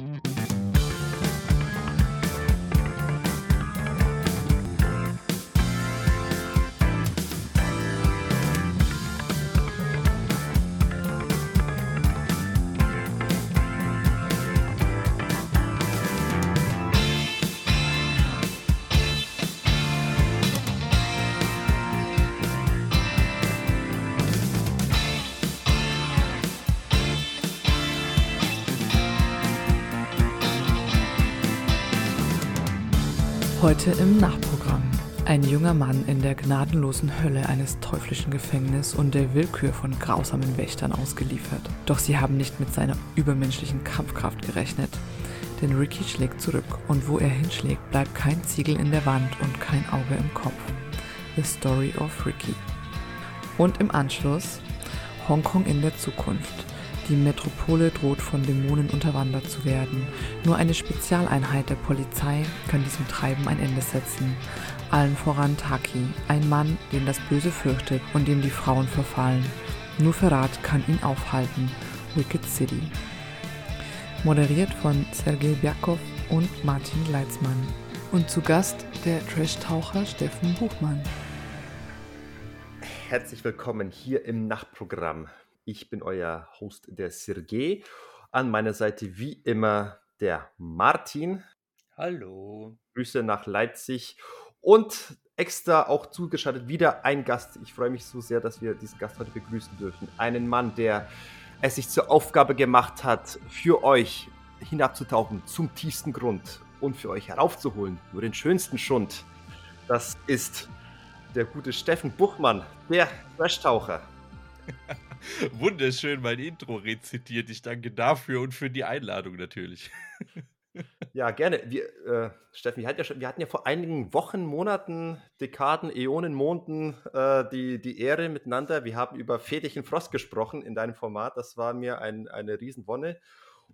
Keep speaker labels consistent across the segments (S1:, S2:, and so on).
S1: Mm-hmm. Heute im Nachprogramm. Ein junger Mann in der gnadenlosen Hölle eines teuflischen Gefängnisses und der Willkür von grausamen Wächtern ausgeliefert. Doch sie haben nicht mit seiner übermenschlichen Kampfkraft gerechnet. Denn Ricky schlägt zurück und wo er hinschlägt, bleibt kein Ziegel in der Wand und kein Auge im Kopf. The Story of Ricky. Und im Anschluss Hongkong in der Zukunft. Die Metropole droht von Dämonen unterwandert zu werden. Nur eine Spezialeinheit der Polizei kann diesem Treiben ein Ende setzen. Allen voran Taki, ein Mann, den das Böse fürchtet und dem die Frauen verfallen. Nur Verrat kann ihn aufhalten. Wicked City. Moderiert von Sergei Bjakov und Martin Leitzmann. Und zu Gast der Trash-Taucher Steffen Buchmann.
S2: Herzlich willkommen hier im Nachtprogramm. Ich bin euer Host, der Sergej. An meiner Seite wie immer der Martin.
S3: Hallo.
S2: Grüße nach Leipzig. Und extra auch zugeschaltet wieder ein Gast. Ich freue mich so sehr, dass wir diesen Gast heute begrüßen dürfen. Einen Mann, der es sich zur Aufgabe gemacht hat, für euch hinabzutauchen zum tiefsten Grund und für euch heraufzuholen, nur den schönsten Schund. Das ist der gute Steffen Buchmann, der Crashtaucher.
S3: Wunderschön mein Intro rezitiert. Ich danke dafür und für die Einladung natürlich.
S2: Ja, gerne. Wir, äh, Steffen, wir hatten, ja schon, wir hatten ja vor einigen Wochen, Monaten, Dekaden, Äonen, Monden äh, die, die Ehre miteinander. Wir haben über Fetich Frost gesprochen in deinem Format. Das war mir ein, eine Riesenwonne.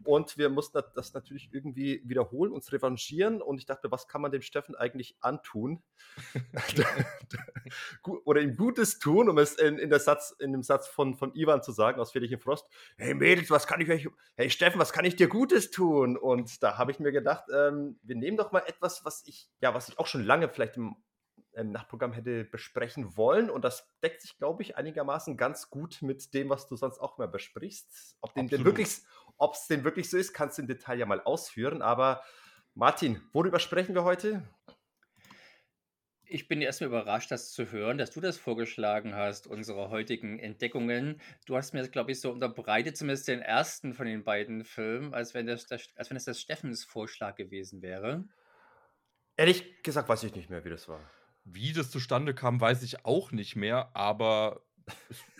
S2: Und wir mussten das natürlich irgendwie wiederholen, uns revanchieren. Und ich dachte, was kann man dem Steffen eigentlich antun? Oder ihm Gutes tun, um es in, in, der Satz, in dem Satz von, von Ivan zu sagen, aus Friedrich Frost. Hey Mädels, was kann ich euch, hey Steffen, was kann ich dir Gutes tun? Und da habe ich mir gedacht, ähm, wir nehmen doch mal etwas, was ich, ja, was ich auch schon lange vielleicht im im Nachtprogramm hätte besprechen wollen. Und das deckt sich, glaube ich, einigermaßen ganz gut mit dem, was du sonst auch mal besprichst. Ob den, den wirklich, ob es denn wirklich so ist, kannst du im Detail ja mal ausführen. Aber Martin, worüber sprechen wir heute?
S3: Ich bin erstmal überrascht, das zu hören, dass du das vorgeschlagen hast, unsere heutigen Entdeckungen. Du hast mir, glaube ich, so unterbreitet, zumindest den ersten von den beiden Filmen, als wenn das, das, als wenn das, das Steffens Vorschlag gewesen wäre.
S2: Ehrlich gesagt weiß ich nicht mehr, wie das war.
S4: Wie das zustande kam, weiß ich auch nicht mehr, aber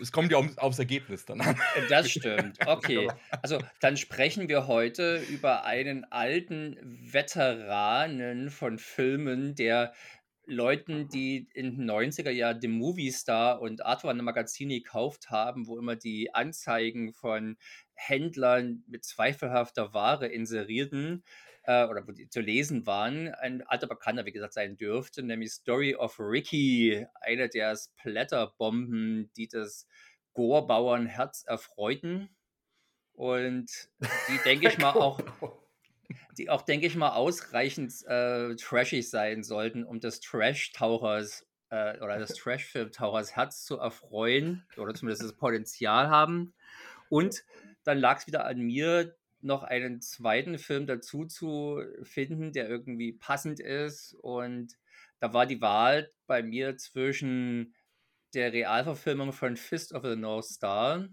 S4: es kommt ja um, aufs Ergebnis dann an.
S3: Das stimmt. Okay. Also dann sprechen wir heute über einen alten Veteranen von Filmen, der Leuten, die in den 90er Jahren den Movie Star und Arthur Magazine gekauft haben, wo immer die Anzeigen von Händlern mit zweifelhafter Ware inserierten, äh, oder wo die zu lesen waren, ein alter Bekannter, wie gesagt, sein dürfte, nämlich Story of Ricky, eine der Splatterbomben, die das Gore-Bauernherz erfreuten. Und die, denke ich mal, auch die auch, denke ich mal, ausreichend äh, trashig sein sollten, um des Trash-Tauchers äh, oder des Trash-Film-Tauchers Herz zu erfreuen oder zumindest das Potenzial haben. Und dann lag es wieder an mir, noch einen zweiten Film dazu zu finden, der irgendwie passend ist. Und da war die Wahl bei mir zwischen der Realverfilmung von Fist of the North Star,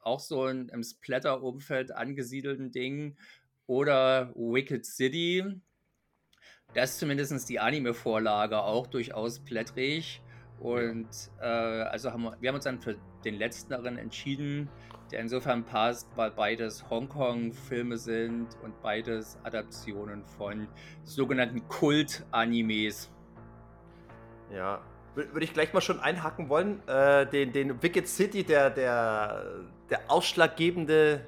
S3: auch so ein im Splatter-Umfeld angesiedelten Ding, oder Wicked City. Das ist zumindest die Anime-Vorlage auch durchaus plättrig. Und äh, also haben wir, wir haben uns dann für den letzteren entschieden der insofern passt, weil beides Hongkong-Filme sind und beides Adaptionen von sogenannten Kult-Animes.
S2: Ja, würde ich gleich mal schon einhaken wollen. Äh, den, den Wicked City, der, der, der ausschlaggebende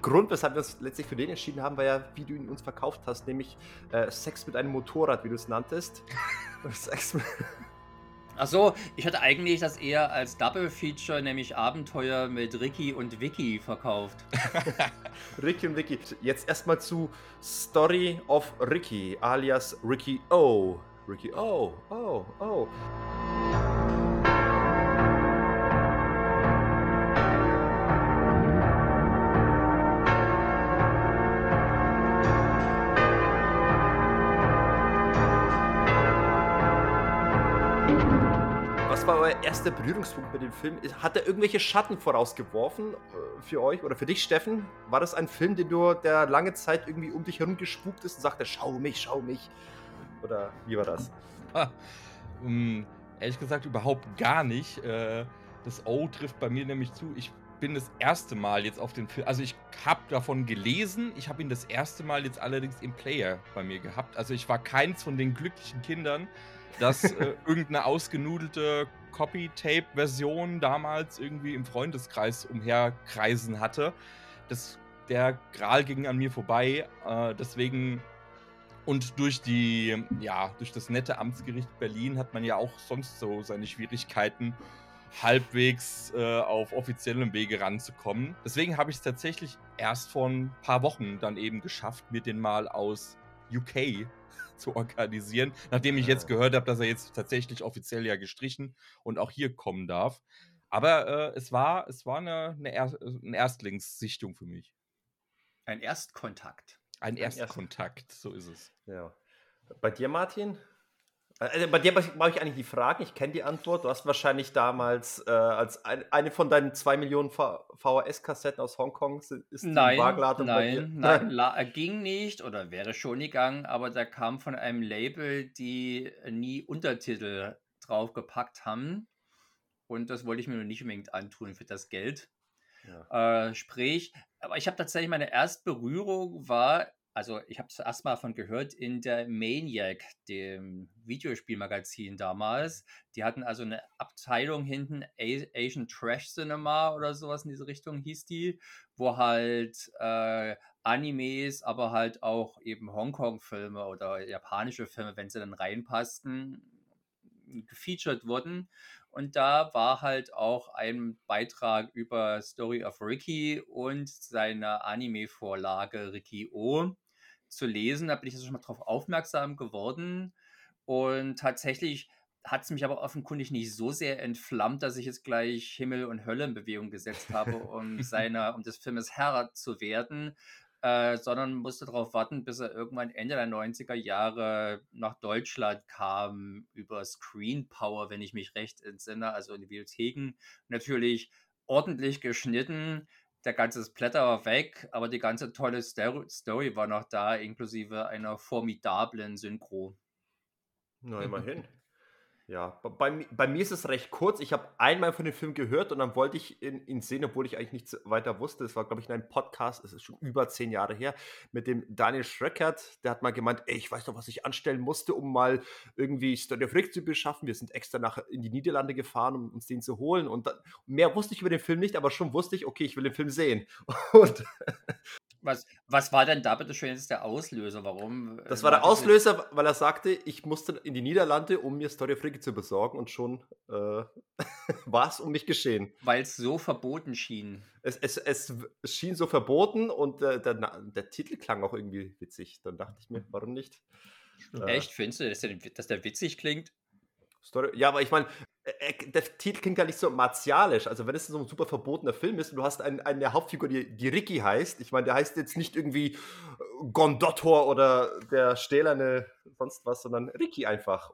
S2: Grund, weshalb wir uns letztlich für den entschieden haben, war ja, wie du ihn uns verkauft hast, nämlich äh, Sex mit einem Motorrad, wie du es nanntest. Sex mit
S3: Achso, ich hatte eigentlich das eher als Double Feature, nämlich Abenteuer mit Ricky und Vicky verkauft.
S2: Ricky und Vicky. Jetzt erstmal zu Story of Ricky, alias Ricky O. Ricky O. Oh, oh. War euer erster Berührungspunkt mit dem Film? Hat er irgendwelche Schatten vorausgeworfen äh, für euch oder für dich, Steffen? War das ein Film, den du, der lange Zeit irgendwie um dich herum gespukt ist und sagte, schau mich, schau mich? Oder wie war das?
S4: Ha, ähm, ehrlich gesagt überhaupt gar nicht. Äh, das O trifft bei mir nämlich zu. Ich bin das erste Mal jetzt auf den Film. Also ich habe davon gelesen. Ich habe ihn das erste Mal jetzt allerdings im Player bei mir gehabt. Also ich war keins von den glücklichen Kindern, das äh, irgendeine ausgenudelte Copy-Tape-Version damals irgendwie im Freundeskreis umherkreisen hatte. Das, der Gral ging an mir vorbei. Äh, deswegen und durch die, ja, durch das nette Amtsgericht Berlin hat man ja auch sonst so seine Schwierigkeiten, halbwegs äh, auf offiziellem Wege ranzukommen. Deswegen habe ich es tatsächlich erst vor ein paar Wochen dann eben geschafft, mir den mal aus UK zu organisieren, nachdem ich jetzt gehört habe, dass er jetzt tatsächlich offiziell ja gestrichen und auch hier kommen darf. Aber äh, es war, es war eine, eine, er eine Erstlingssichtung für mich.
S3: Ein Erstkontakt.
S4: Ein Erstkontakt, so ist es.
S2: Ja. Bei dir, Martin? Also bei dir mache ich eigentlich die Fragen. Ich kenne die Antwort. Du hast wahrscheinlich damals äh, als ein, eine von deinen zwei Millionen VHS-Kassetten aus Hongkong ist die
S3: Nein,
S2: Waagladung bei dir?
S3: nein, nein, la- äh, ging nicht oder wäre schon gegangen, aber da kam von einem Label, die nie Untertitel draufgepackt haben. Und das wollte ich mir nur nicht unbedingt antun für das Geld.
S2: Ja.
S3: Äh, sprich, aber ich habe tatsächlich meine Erstberührung war, also ich habe zuerst mal davon gehört in der Maniac, dem Videospielmagazin damals. Die hatten also eine Abteilung hinten, Asian Trash Cinema oder sowas in diese Richtung hieß die, wo halt äh, Animes, aber halt auch eben Hongkong-Filme oder japanische Filme, wenn sie dann reinpassten, gefeatured wurden. Und da war halt auch ein Beitrag über Story of Ricky und seine Anime-Vorlage Ricky O zu lesen. Da bin ich also schon mal drauf aufmerksam geworden. Und tatsächlich hat es mich aber offenkundig nicht so sehr entflammt, dass ich jetzt gleich Himmel und Hölle in Bewegung gesetzt habe, um seiner, um des Filmes Herr zu werden, äh, sondern musste darauf warten, bis er irgendwann Ende der 90er Jahre nach Deutschland kam über Screen Power, wenn ich mich recht entsinne, also in die Bibliotheken. Natürlich ordentlich geschnitten, der ganze Splatter war weg, aber die ganze tolle Sto- Story war noch da, inklusive einer formidablen Synchro.
S2: Na, immerhin. Ja, bei, bei mir ist es recht kurz. Ich habe einmal von dem Film gehört und dann wollte ich ihn, ihn sehen, obwohl ich eigentlich nichts weiter wusste. Es war, glaube ich, in einem Podcast, es ist schon über zehn Jahre her, mit dem Daniel Schröckert. Der hat mal gemeint, ey, ich weiß noch, was ich anstellen musste, um mal irgendwie Story of Rick zu beschaffen. Wir sind extra nach in die Niederlande gefahren, um uns den zu holen. Und dann, mehr wusste ich über den Film nicht, aber schon wusste ich, okay, ich will den Film sehen. Und
S3: Was, was war denn da bitte schön jetzt der Auslöser? Warum?
S2: Das
S3: äh,
S2: war der Auslöser, weil er sagte, ich musste in die Niederlande, um mir Story of Ricky zu besorgen und schon äh, war es um mich geschehen.
S3: Weil es so verboten schien.
S2: Es, es, es schien so verboten und äh, der, der Titel klang auch irgendwie witzig. Dann dachte ich mir, warum nicht? Äh,
S3: Echt? Findest du, dass der, dass der witzig klingt?
S2: Story, ja, aber ich meine, äh, äh, der Titel klingt ja nicht so martialisch. Also wenn es so ein super verbotener Film ist und du hast ein, eine Hauptfigur, die, die Ricky heißt, ich meine, der heißt jetzt nicht irgendwie äh, Gondottor oder der stählerne sonst was, sondern Ricky einfach.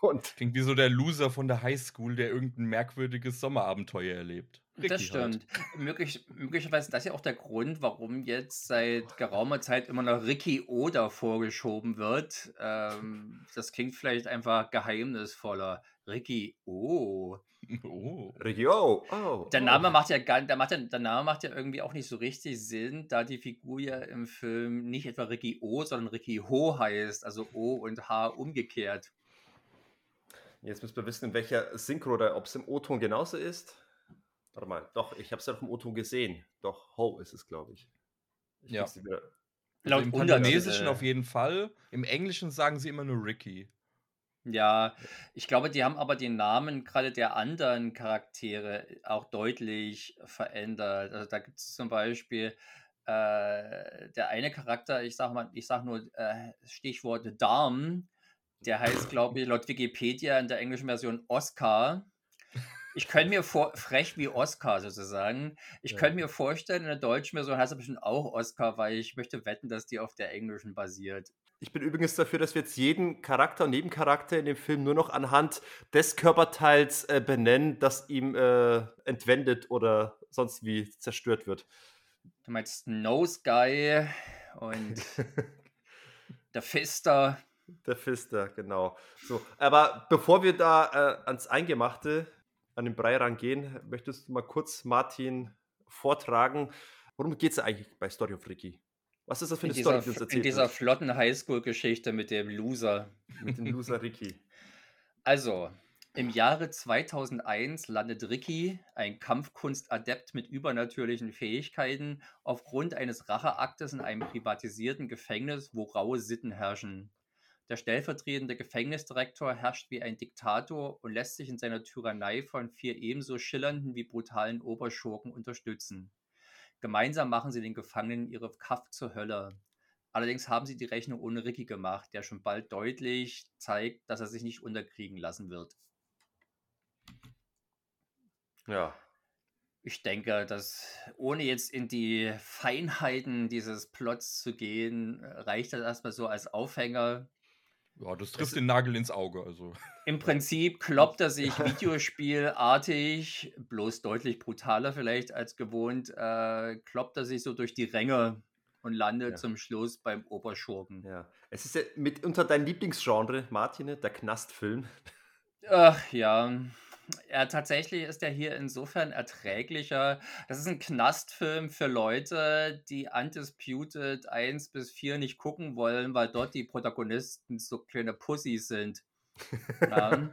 S2: Und
S4: Klingt wie so der Loser von der Highschool, der irgendein merkwürdiges Sommerabenteuer erlebt.
S3: das
S4: Ricky halt.
S3: stimmt. Möglich, möglicherweise ist das ja auch der Grund, warum jetzt seit geraumer Zeit immer noch Ricky Oda vorgeschoben wird. Ähm, das klingt vielleicht einfach geheimnisvoller. Ricky O.
S4: Oh.
S2: Ricky, oh, oh.
S3: Der
S2: oh.
S3: Name macht ja gar, der, macht ja, der Name macht ja irgendwie auch nicht so richtig Sinn, da die Figur ja im Film nicht etwa Ricky O, sondern Ricky Ho heißt, also O und H umgekehrt.
S2: Jetzt müssen wir wissen, in welcher Synchro oder ob es im O-Ton genauso ist. Warte mal, doch, ich habe es ja auf dem O-Ton gesehen. Doch, Ho ist es, glaube ich. ich
S4: Ja. Also
S3: Laut
S4: Im
S3: Untertitel.
S4: Kanadesischen auf jeden Fall. Im Englischen sagen sie immer nur Ricky.
S3: Ja, ich glaube, die haben aber die Namen gerade der anderen Charaktere auch deutlich verändert. Also da gibt es zum Beispiel äh, der eine Charakter, ich sage mal, ich sage nur äh, Stichwort Darm, der heißt, glaube ich, laut Wikipedia in der englischen Version Oscar. Ich könnte mir vor, frech wie Oscar sozusagen. Ich
S2: Ja.
S3: könnte mir vorstellen, in der deutschen Version heißt er bestimmt auch Oscar, weil ich möchte wetten, dass die auf der englischen basiert.
S2: Ich bin übrigens dafür, dass wir jetzt jeden Charakter und Nebencharakter in dem Film nur noch anhand des Körperteils äh, benennen, das ihm äh, entwendet oder sonst wie zerstört wird.
S3: Du meinst Nose Guy und der Fister.
S2: Der Fister, genau. So, aber bevor wir da äh, ans Eingemachte, an den Brei rangehen, möchtest du mal kurz Martin vortragen, worum geht es eigentlich bei Story of Ricky? Was ist das für
S3: In
S2: eine
S3: dieser,
S2: Story, die uns
S3: in
S2: erzählt
S3: dieser
S2: wird
S3: flotten Highschool-Geschichte mit dem Loser.
S2: mit dem Loser Ricky?
S3: Also, im Jahre 2001 landet Ricky, ein Kampfkunstadept mit übernatürlichen Fähigkeiten, aufgrund eines Racheaktes in einem privatisierten Gefängnis, wo raue Sitten herrschen. Der stellvertretende Gefängnisdirektor herrscht wie ein Diktator und lässt sich in seiner Tyrannei von vier ebenso schillernden wie brutalen Oberschurken unterstützen. Gemeinsam machen sie den Gefangenen ihre Kraft zur Hölle. Allerdings haben sie die Rechnung ohne Ricky gemacht, der schon bald deutlich zeigt, dass er sich nicht unterkriegen lassen wird.
S2: Ja.
S3: Ich denke, dass ohne jetzt in die Feinheiten dieses Plots zu gehen, reicht das erstmal so als Aufhänger.
S4: Ja, das trifft den Nagel ins Auge. Also.
S3: Im Prinzip kloppt er sich Videospielartig, bloß deutlich brutaler vielleicht als gewohnt, äh, kloppt er sich so durch die Ränge und landet
S2: Ja.
S3: zum Schluss beim Oberschurken.
S2: Ja. Es ist ja mitunter dein Lieblingsgenre, Martine, der Knastfilm.
S3: Ach ja. Ja, tatsächlich ist er hier insofern erträglicher. Das ist ein Knastfilm für Leute, die Undisputed 1 bis 4 nicht gucken wollen, weil dort die Protagonisten so kleine Pussys sind. Ja.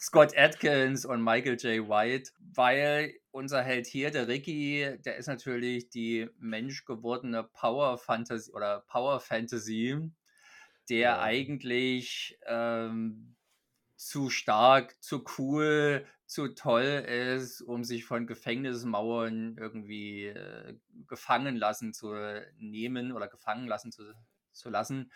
S3: Scott Atkins und Michael J. White, weil unser Held hier, der Ricky, der ist natürlich die menschgewordene Power Fantasy oder Power Fantasy, der
S2: Ja.
S3: eigentlich ähm, zu stark, zu cool, zu toll ist, um sich von Gefängnismauern irgendwie äh, gefangen lassen zu nehmen oder gefangen lassen zu, zu lassen.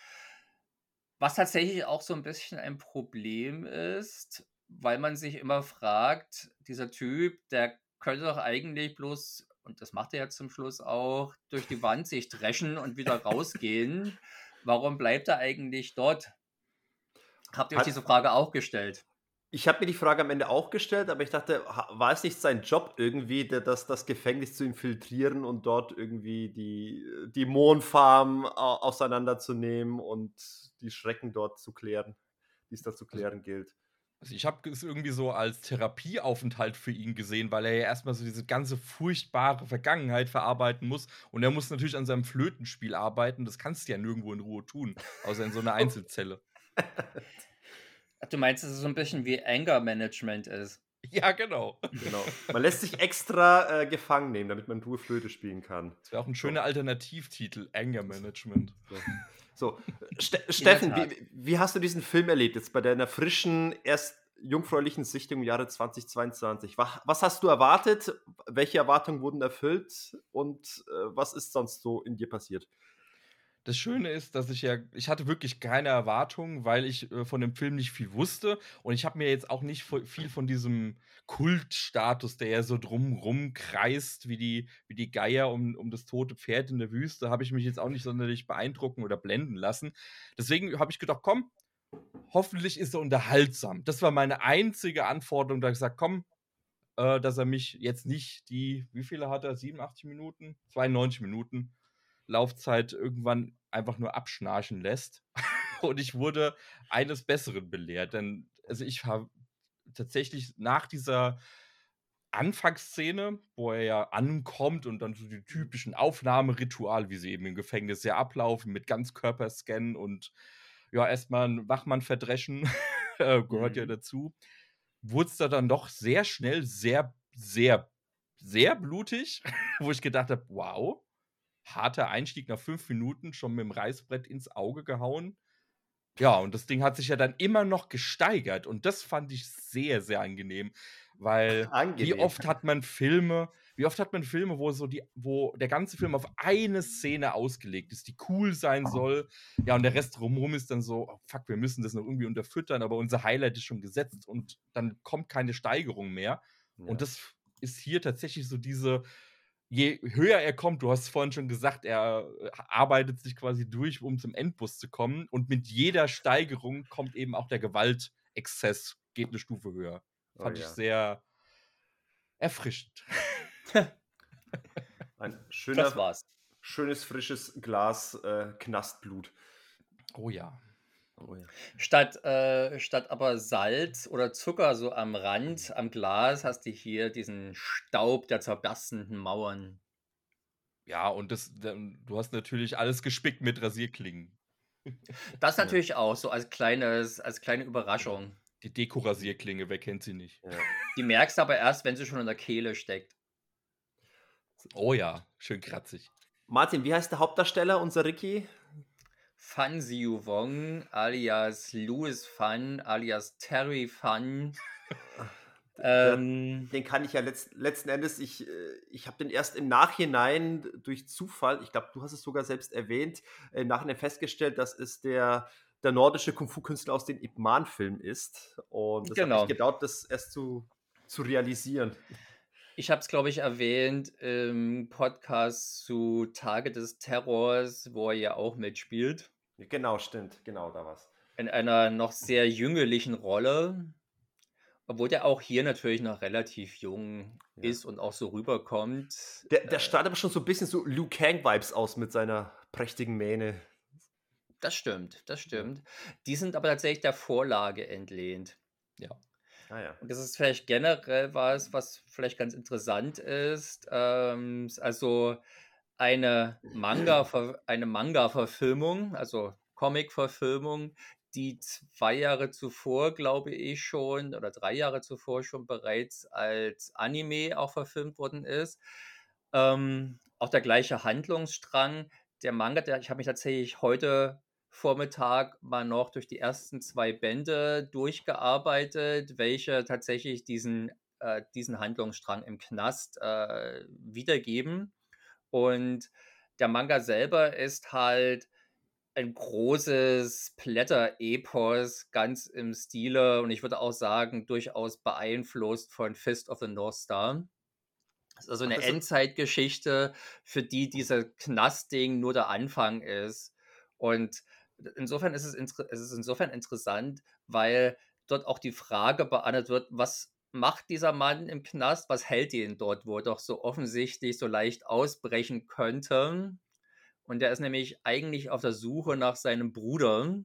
S3: Was tatsächlich auch so ein bisschen ein Problem ist, weil man sich immer fragt, dieser Typ, der könnte doch eigentlich bloß, und das macht er ja zum Schluss auch, durch die Wand sich dreschen und wieder rausgehen. Warum bleibt er eigentlich dort? Habt ihr euch
S2: Hat-
S3: diese Frage auch gestellt?
S2: Ich habe mir die Frage am Ende auch gestellt, aber ich dachte, war es nicht sein Job irgendwie, das, das Gefängnis zu infiltrieren und dort irgendwie die Dämonenfarm au- auseinanderzunehmen und die Schrecken dort zu klären, die es da zu klären gilt.
S4: Also ich habe es irgendwie so als Therapieaufenthalt für ihn gesehen, weil er ja erstmal so diese ganze furchtbare Vergangenheit verarbeiten muss. Und er muss natürlich an seinem Flötenspiel arbeiten. Das kannst du ja nirgendwo in Ruhe tun, außer in so einer Einzelzelle.
S3: Ach, du meinst, dass es so ein bisschen wie Anger Management ist?
S4: Ja, genau.
S2: Genau. Man lässt sich extra äh, gefangen nehmen, damit man Ruhe Flöte spielen kann.
S4: Das wäre auch ein schöner Alternativtitel, Anger Management.
S2: So, Ste Steffen, wie, wie hast du diesen Film erlebt jetzt bei deiner frischen, erst jungfräulichen Sichtung im Jahre 2022? Was, was hast du erwartet? Welche Erwartungen wurden erfüllt? Und äh, was ist sonst so in dir passiert?
S4: Das Schöne ist, dass ich ja, ich hatte wirklich keine Erwartungen, weil ich äh, von dem Film nicht viel wusste und ich habe mir jetzt auch nicht viel von diesem Kultstatus, der ja so drumrum kreist, wie die, wie die Geier um, um das tote Pferd in der Wüste, habe ich mich jetzt auch nicht sonderlich beeindrucken oder blenden lassen. Deswegen habe ich gedacht, komm, hoffentlich ist er unterhaltsam. Das war meine einzige Anforderung, da ich gesagt, komm, äh, dass er mich jetzt nicht die, wie viele hat er? 87 Minuten? 92 Minuten Laufzeit irgendwann einfach nur abschnarchen lässt. Und ich wurde eines Besseren belehrt. Denn also ich habe tatsächlich nach dieser Anfangsszene, wo er ja ankommt und dann so die typischen Aufnahmerituale, wie sie eben im Gefängnis ja ablaufen, mit Ganzkörperscan und ja, erstmal einen Wachmann verdreschen, äh, gehört ja
S2: Mhm.
S4: dazu, wurde es da dann doch sehr schnell sehr, sehr, sehr blutig, wo ich gedacht habe, wow, harter Einstieg nach fünf Minuten, schon mit dem Reißbrett ins Auge gehauen. Ja, und das Ding hat sich ja dann immer noch gesteigert und das fand ich sehr, sehr angenehm, weil wie
S2: Angenehm.
S4: oft hat man Filme wie oft hat man Filme, wo so die wo der ganze Film auf eine Szene ausgelegt ist, die cool sein soll. Ja, und der Rest drumherum ist dann so: „Oh fuck, wir müssen das noch irgendwie unterfüttern, aber unser Highlight ist schon gesetzt“ und dann kommt keine Steigerung mehr.
S2: Ja.
S4: Und das ist hier tatsächlich so diese je höher er kommt, du hast es vorhin schon gesagt, er äh, arbeitet sich quasi durch, um zum Endboss zu kommen. Und mit jeder Steigerung kommt eben auch der Gewaltexzess, geht eine Stufe höher.
S2: Oh
S4: Fand ich
S2: ja.
S4: sehr erfrischend.
S2: Ein
S3: Das
S2: schöner,
S3: war's.
S2: schönes, frisches Glas äh, Knastblut.
S4: Oh ja.
S2: Oh ja.
S3: Statt, äh, statt aber Salz oder Zucker so am Rand, am Glas, hast du hier diesen Staub der zerberstenden Mauern.
S4: Ja, und das, dann- du hast natürlich alles gespickt mit Rasierklingen.
S3: Das
S2: Ja.
S3: natürlich auch so als kleines, als kleine Überraschung.
S4: Die Dekorasierklinge, wer kennt sie nicht?
S2: Ja.
S3: Die merkst du aber erst, wenn sie schon in der Kehle steckt.
S4: Oh ja, schön kratzig.
S2: Martin, wie heißt der Hauptdarsteller, unser Ricky?
S3: Fan Siu Wong alias Louis Fan alias Terry Fan. ähm,
S2: Den kann ich ja letzt, letzten Endes, ich, äh, ich habe den erst im Nachhinein durch Zufall, ich glaube, du hast es sogar selbst erwähnt, äh, im Nachhinein festgestellt, dass es der, der nordische Kung-Fu-Künstler aus den Ip Man-Filmen ist. Und das hat
S3: Genau.
S2: mich gedauert, das erst zu, zu realisieren.
S3: Ich habe es, glaube ich, erwähnt im Podcast zu Tage des Terrors, wo er ja auch mitspielt.
S2: Genau, stimmt, genau, da war's.
S3: in einer noch sehr jüngerlichen Rolle, obwohl der auch hier natürlich noch relativ jung
S2: Ja.
S3: ist und auch so rüberkommt.
S2: Der, der strahlt aber schon so ein bisschen so Liu Kang-Vibes aus mit seiner prächtigen Mähne.
S3: Das stimmt, das stimmt. Die sind aber tatsächlich der Vorlage entlehnt.
S2: Ah ja.
S3: Und das ist vielleicht generell was, was vielleicht ganz interessant ist. Ähm, also eine Manga, eine Manga-Verfilmung, also Comic-Verfilmung, die zwei Jahre zuvor, glaube ich, schon oder drei Jahre zuvor schon bereits als Anime auch verfilmt worden ist. Ähm, auch der gleiche Handlungsstrang. Der Manga, der, ich habe mich tatsächlich heute Vormittag mal noch durch die ersten zwei Bände durchgearbeitet, welche tatsächlich diesen, äh, diesen Handlungsstrang im Knast äh, wiedergeben. Und der Manga selber ist halt ein großes Blätter-Epos, ganz im Stile und ich würde auch sagen, durchaus beeinflusst von Fist of the North Star. Das ist also eine Endzeitgeschichte, für die dieser Knastding nur der Anfang ist. Und insofern ist es, es ist insofern interessant, weil dort auch die Frage beantwortet wird, was macht dieser Mann im Knast, was hält ihn dort, wo er doch so offensichtlich so leicht ausbrechen könnte. Und der ist nämlich eigentlich auf der Suche nach seinem Bruder,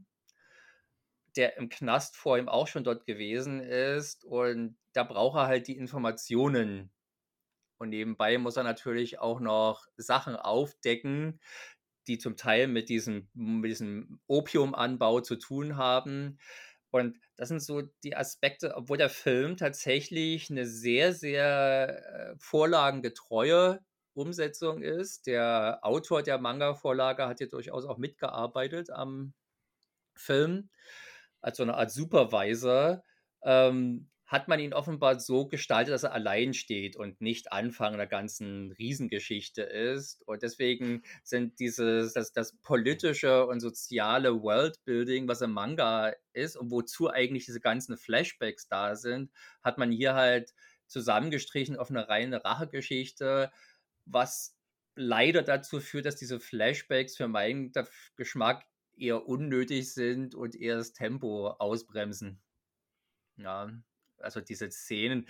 S3: der im Knast vor ihm auch schon dort gewesen ist. Und da braucht er halt die Informationen. Und nebenbei muss er natürlich auch noch Sachen aufdecken, die zum Teil mit diesem, mit diesem Opiumanbau zu tun haben. Und das sind so die Aspekte, obwohl der Film tatsächlich eine sehr, sehr äh, vorlagengetreue Umsetzung ist. Der Autor der Manga-Vorlage hat hier durchaus auch mitgearbeitet am Film, als so eine Art Supervisor. Ähm, hat man ihn offenbar so gestaltet, dass er allein steht und nicht Anfang einer ganzen Riesengeschichte ist. Und deswegen sind dieses, das, das politische und soziale Worldbuilding, was im Manga ist und wozu eigentlich diese ganzen Flashbacks da sind, hat man hier halt zusammengestrichen auf eine reine Rachegeschichte, was leider dazu führt, dass diese Flashbacks für meinen Geschmack eher unnötig sind und eher das Tempo ausbremsen. Ja, also diese Szenen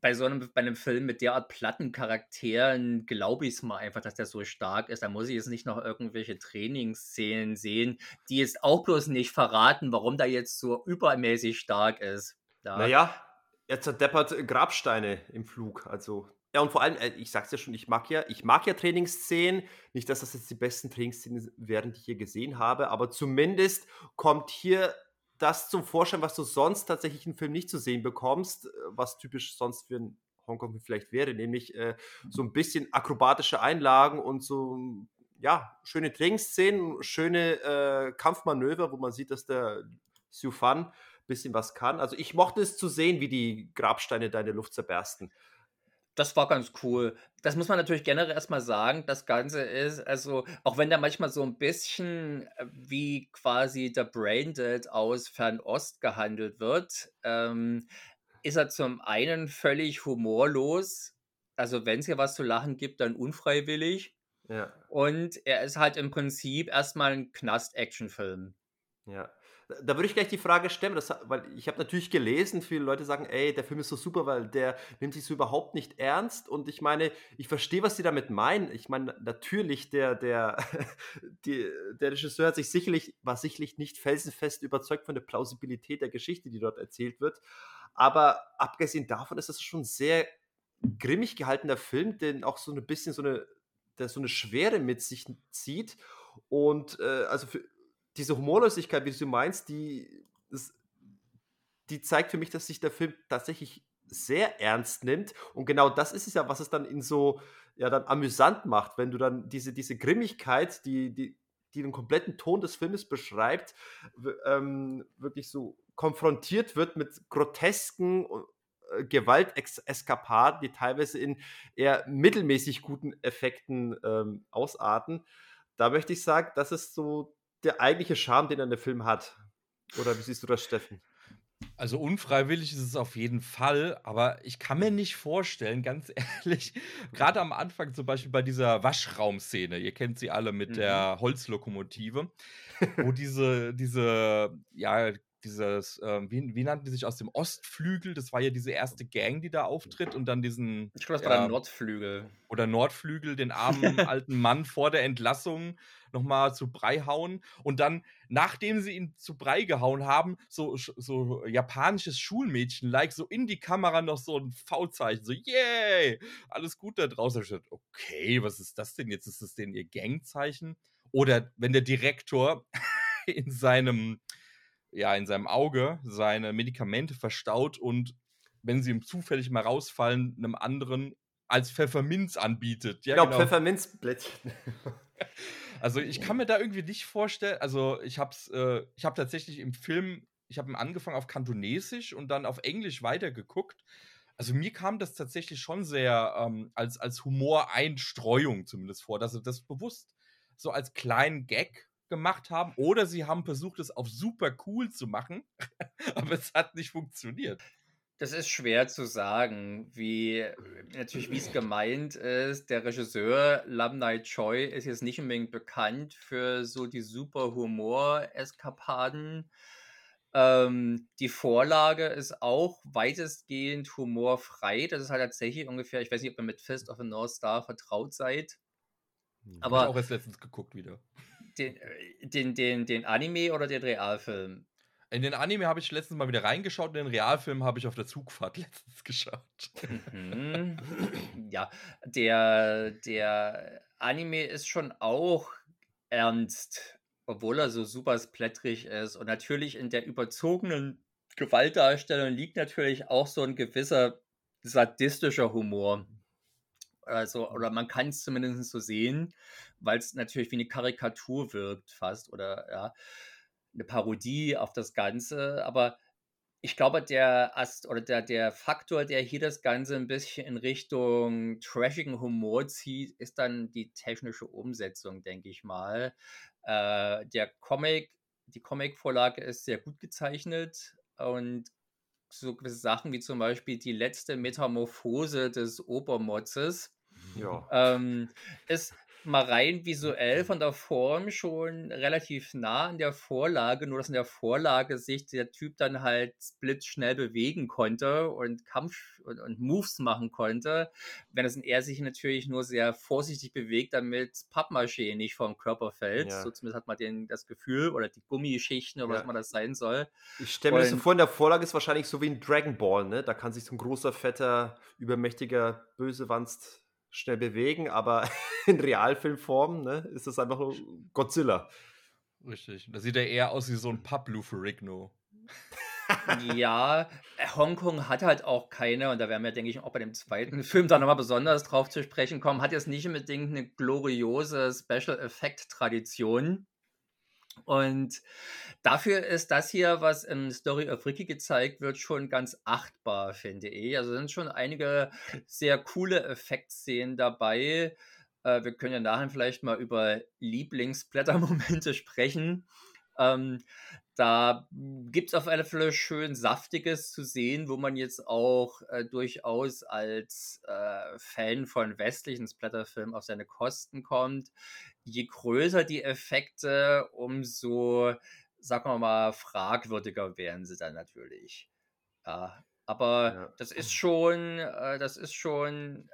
S3: bei so einem, bei einem Film mit derart platten Charakteren glaube ich es mal einfach, dass der so stark ist. Da muss ich jetzt nicht noch irgendwelche Trainingsszenen sehen, die jetzt auch bloß nicht verraten, warum der jetzt so übermäßig stark ist. Ja.
S2: Naja, er zerdeppert Grabsteine im Flug. Also, ja, und vor allem, äh, ich sag's ja schon, ich mag ja, ich mag ja Trainingsszenen. Nicht, dass das jetzt die besten Trainingsszenen wären, die ich hier gesehen habe, aber zumindest kommt hier das zum Vorschein, was du sonst tatsächlich im Film nicht zu sehen bekommst, äh, was typisch sonst für einen Hongkong vielleicht wäre, nämlich äh, so ein bisschen akrobatische Einlagen und so ja, schöne Trainingsszenen, schöne äh, Kampfmanöver, wo man sieht, dass der Siu Fan ein bisschen was kann. Also ich mochte es zu sehen, wie die Grabsteine da in der Luft zerbersten.
S3: Das war ganz cool. Das muss man natürlich generell erstmal sagen. Das Ganze ist, also, auch wenn der manchmal so ein bisschen äh, wie quasi der Braindead aus Fernost gehandelt wird, ähm, ist er zum einen völlig humorlos. Also, wenn es hier was zu lachen gibt, dann unfreiwillig.
S2: Ja.
S3: Und er ist halt im Prinzip erstmal ein Knast-Action-Film.
S2: Ja. Da würde ich gleich die Frage stellen, das, weil ich habe natürlich gelesen, viele Leute sagen, ey, der Film ist so super, weil der nimmt sich so überhaupt nicht ernst. Und ich meine, ich verstehe, was sie damit meinen. Ich meine, natürlich, der, der, die, der Regisseur hat sich sicherlich, war sicherlich nicht felsenfest überzeugt von der Plausibilität der Geschichte, die dort erzählt wird. Aber abgesehen davon ist das schon ein sehr grimmig gehaltener Film, der auch so ein bisschen so eine, der so eine Schwere mit sich zieht. Und äh, also für, diese Humorlosigkeit, wie du meinst, die, die zeigt für mich, dass sich der Film tatsächlich sehr ernst nimmt. Und genau das ist es ja, was es dann in so, ja, dann amüsant macht, wenn du dann diese, diese Grimmigkeit, die, die, die den kompletten Ton des Filmes beschreibt, ähm, wirklich so konfrontiert wird mit grotesken äh, Gewalteskapaden, die teilweise in eher mittelmäßig guten Effekten ähm, ausarten. Da möchte ich sagen, das ist so der eigentliche Charme, den der Film hat. Oder wie siehst du das, Steffen?
S4: Also unfreiwillig ist es auf jeden Fall, aber ich kann mir nicht vorstellen, ganz ehrlich, gerade am Anfang zum Beispiel bei dieser Waschraumszene, ihr kennt sie alle mit mhm. der Holzlokomotive, wo diese, diese, ja, dieses, äh, wie, wie nannten die sich aus dem Ostflügel? Das war ja diese erste Gang, die da auftritt und dann diesen.
S3: Ich glaube, das war der Nordflügel.
S4: Oder Nordflügel, den armen alten Mann vor der Entlassung nochmal zu Brei hauen und dann, nachdem sie ihn zu Brei gehauen haben, so, so japanisches Schulmädchen-like, so in die Kamera noch so ein V-Zeichen, so, yay, alles gut da draußen. Ich dachte, okay, was ist das denn jetzt? Ist das denn ihr Gangzeichen? Oder wenn der Direktor in seinem ja, in seinem Auge seine Medikamente verstaut und wenn sie ihm zufällig mal rausfallen, einem anderen als Pfefferminz anbietet.
S2: Ja, genau, genau. Pfefferminzblättchen.
S4: also ich kann mir da irgendwie nicht vorstellen, also ich hab's, äh, ich habe tatsächlich im Film, ich habe angefangen auf Kantonesisch und dann auf Englisch weitergeguckt. Also mir kam das tatsächlich schon sehr ähm, als, als Humoreinstreuung zumindest vor, dass er das bewusst so als kleinen Gag gemacht haben oder sie haben versucht, es auf super cool zu machen, aber es hat nicht funktioniert.
S3: Das ist schwer zu sagen, wie natürlich wie es gemeint ist. Der Regisseur Lam Nai Choi ist jetzt nicht unbedingt bekannt für so die super Humor-Eskapaden. Ähm, die Vorlage ist auch weitestgehend humorfrei. Das ist halt tatsächlich ungefähr, ich weiß nicht, ob ihr mit Fist of the North Star vertraut seid.
S4: Hm, aber ich auch erst letztens geguckt wieder
S3: den, äh, den, den, den Anime oder den Realfilm?
S4: In den Anime habe ich letztens mal wieder reingeschaut, und den Realfilm habe ich auf der Zugfahrt letztens geschaut.
S3: Mhm. Ja, der, der Anime ist schon auch ernst, obwohl er so super splättrig ist. Und natürlich in der überzogenen Gewaltdarstellung liegt natürlich auch so ein gewisser sadistischer Humor. Also, oder man kann es zumindest so sehen weil es natürlich wie eine Karikatur wirkt fast oder ja, eine Parodie auf das Ganze. Aber ich glaube, der Ast oder der, der Faktor, der hier das Ganze ein bisschen in Richtung trashigen Humor zieht, ist dann die technische Umsetzung, denke ich mal. Äh, der Comic, die Comic-Vorlage ist sehr gut gezeichnet und so gewisse Sachen wie zum Beispiel die letzte Metamorphose des Obermotzes. Ja. Ähm, ist mal rein visuell von der Form schon relativ nah an der Vorlage, nur dass in der Vorlage sich der Typ dann halt blitzschnell bewegen konnte und Kampf und, und Moves machen konnte, wenn es in er sich natürlich nur sehr vorsichtig bewegt, damit Pappmaché nicht vom Körper fällt. Ja. So zumindest hat man den, das Gefühl oder die Gummischichten oder ja. was immer das sein soll.
S2: Ich stelle mir das so vor, in der Vorlage ist wahrscheinlich so wie ein Dragon Ball, ne? Da kann sich so ein großer, fetter, übermächtiger Bösewanst schnell bewegen, aber in Realfilmform ne, ist das einfach Godzilla.
S4: Richtig. Da sieht er eher aus wie so ein Pablo Ferrigno.
S3: Ja, äh, Hongkong hat halt auch keine, und da werden wir, denke ich, auch bei dem zweiten Film dann nochmal besonders drauf zu sprechen kommen, hat jetzt nicht unbedingt eine gloriose Special Effect Tradition. Und dafür ist das hier, was in Story of Ricky gezeigt wird, schon ganz achtbar, finde ich. Also sind schon einige sehr coole Effektszenen dabei. Äh, wir können ja nachher vielleicht mal über Lieblingsblättermomente sprechen. Ähm, da gibt es auf alle Fälle schön Saftiges zu sehen, wo man jetzt auch äh, durchaus als äh, Fan von westlichen Splatterfilmen auf seine Kosten kommt. Je größer die Effekte, umso, sagen wir mal, fragwürdiger werden sie dann natürlich. Ja, aber ja. das ist schon, äh, das ist schon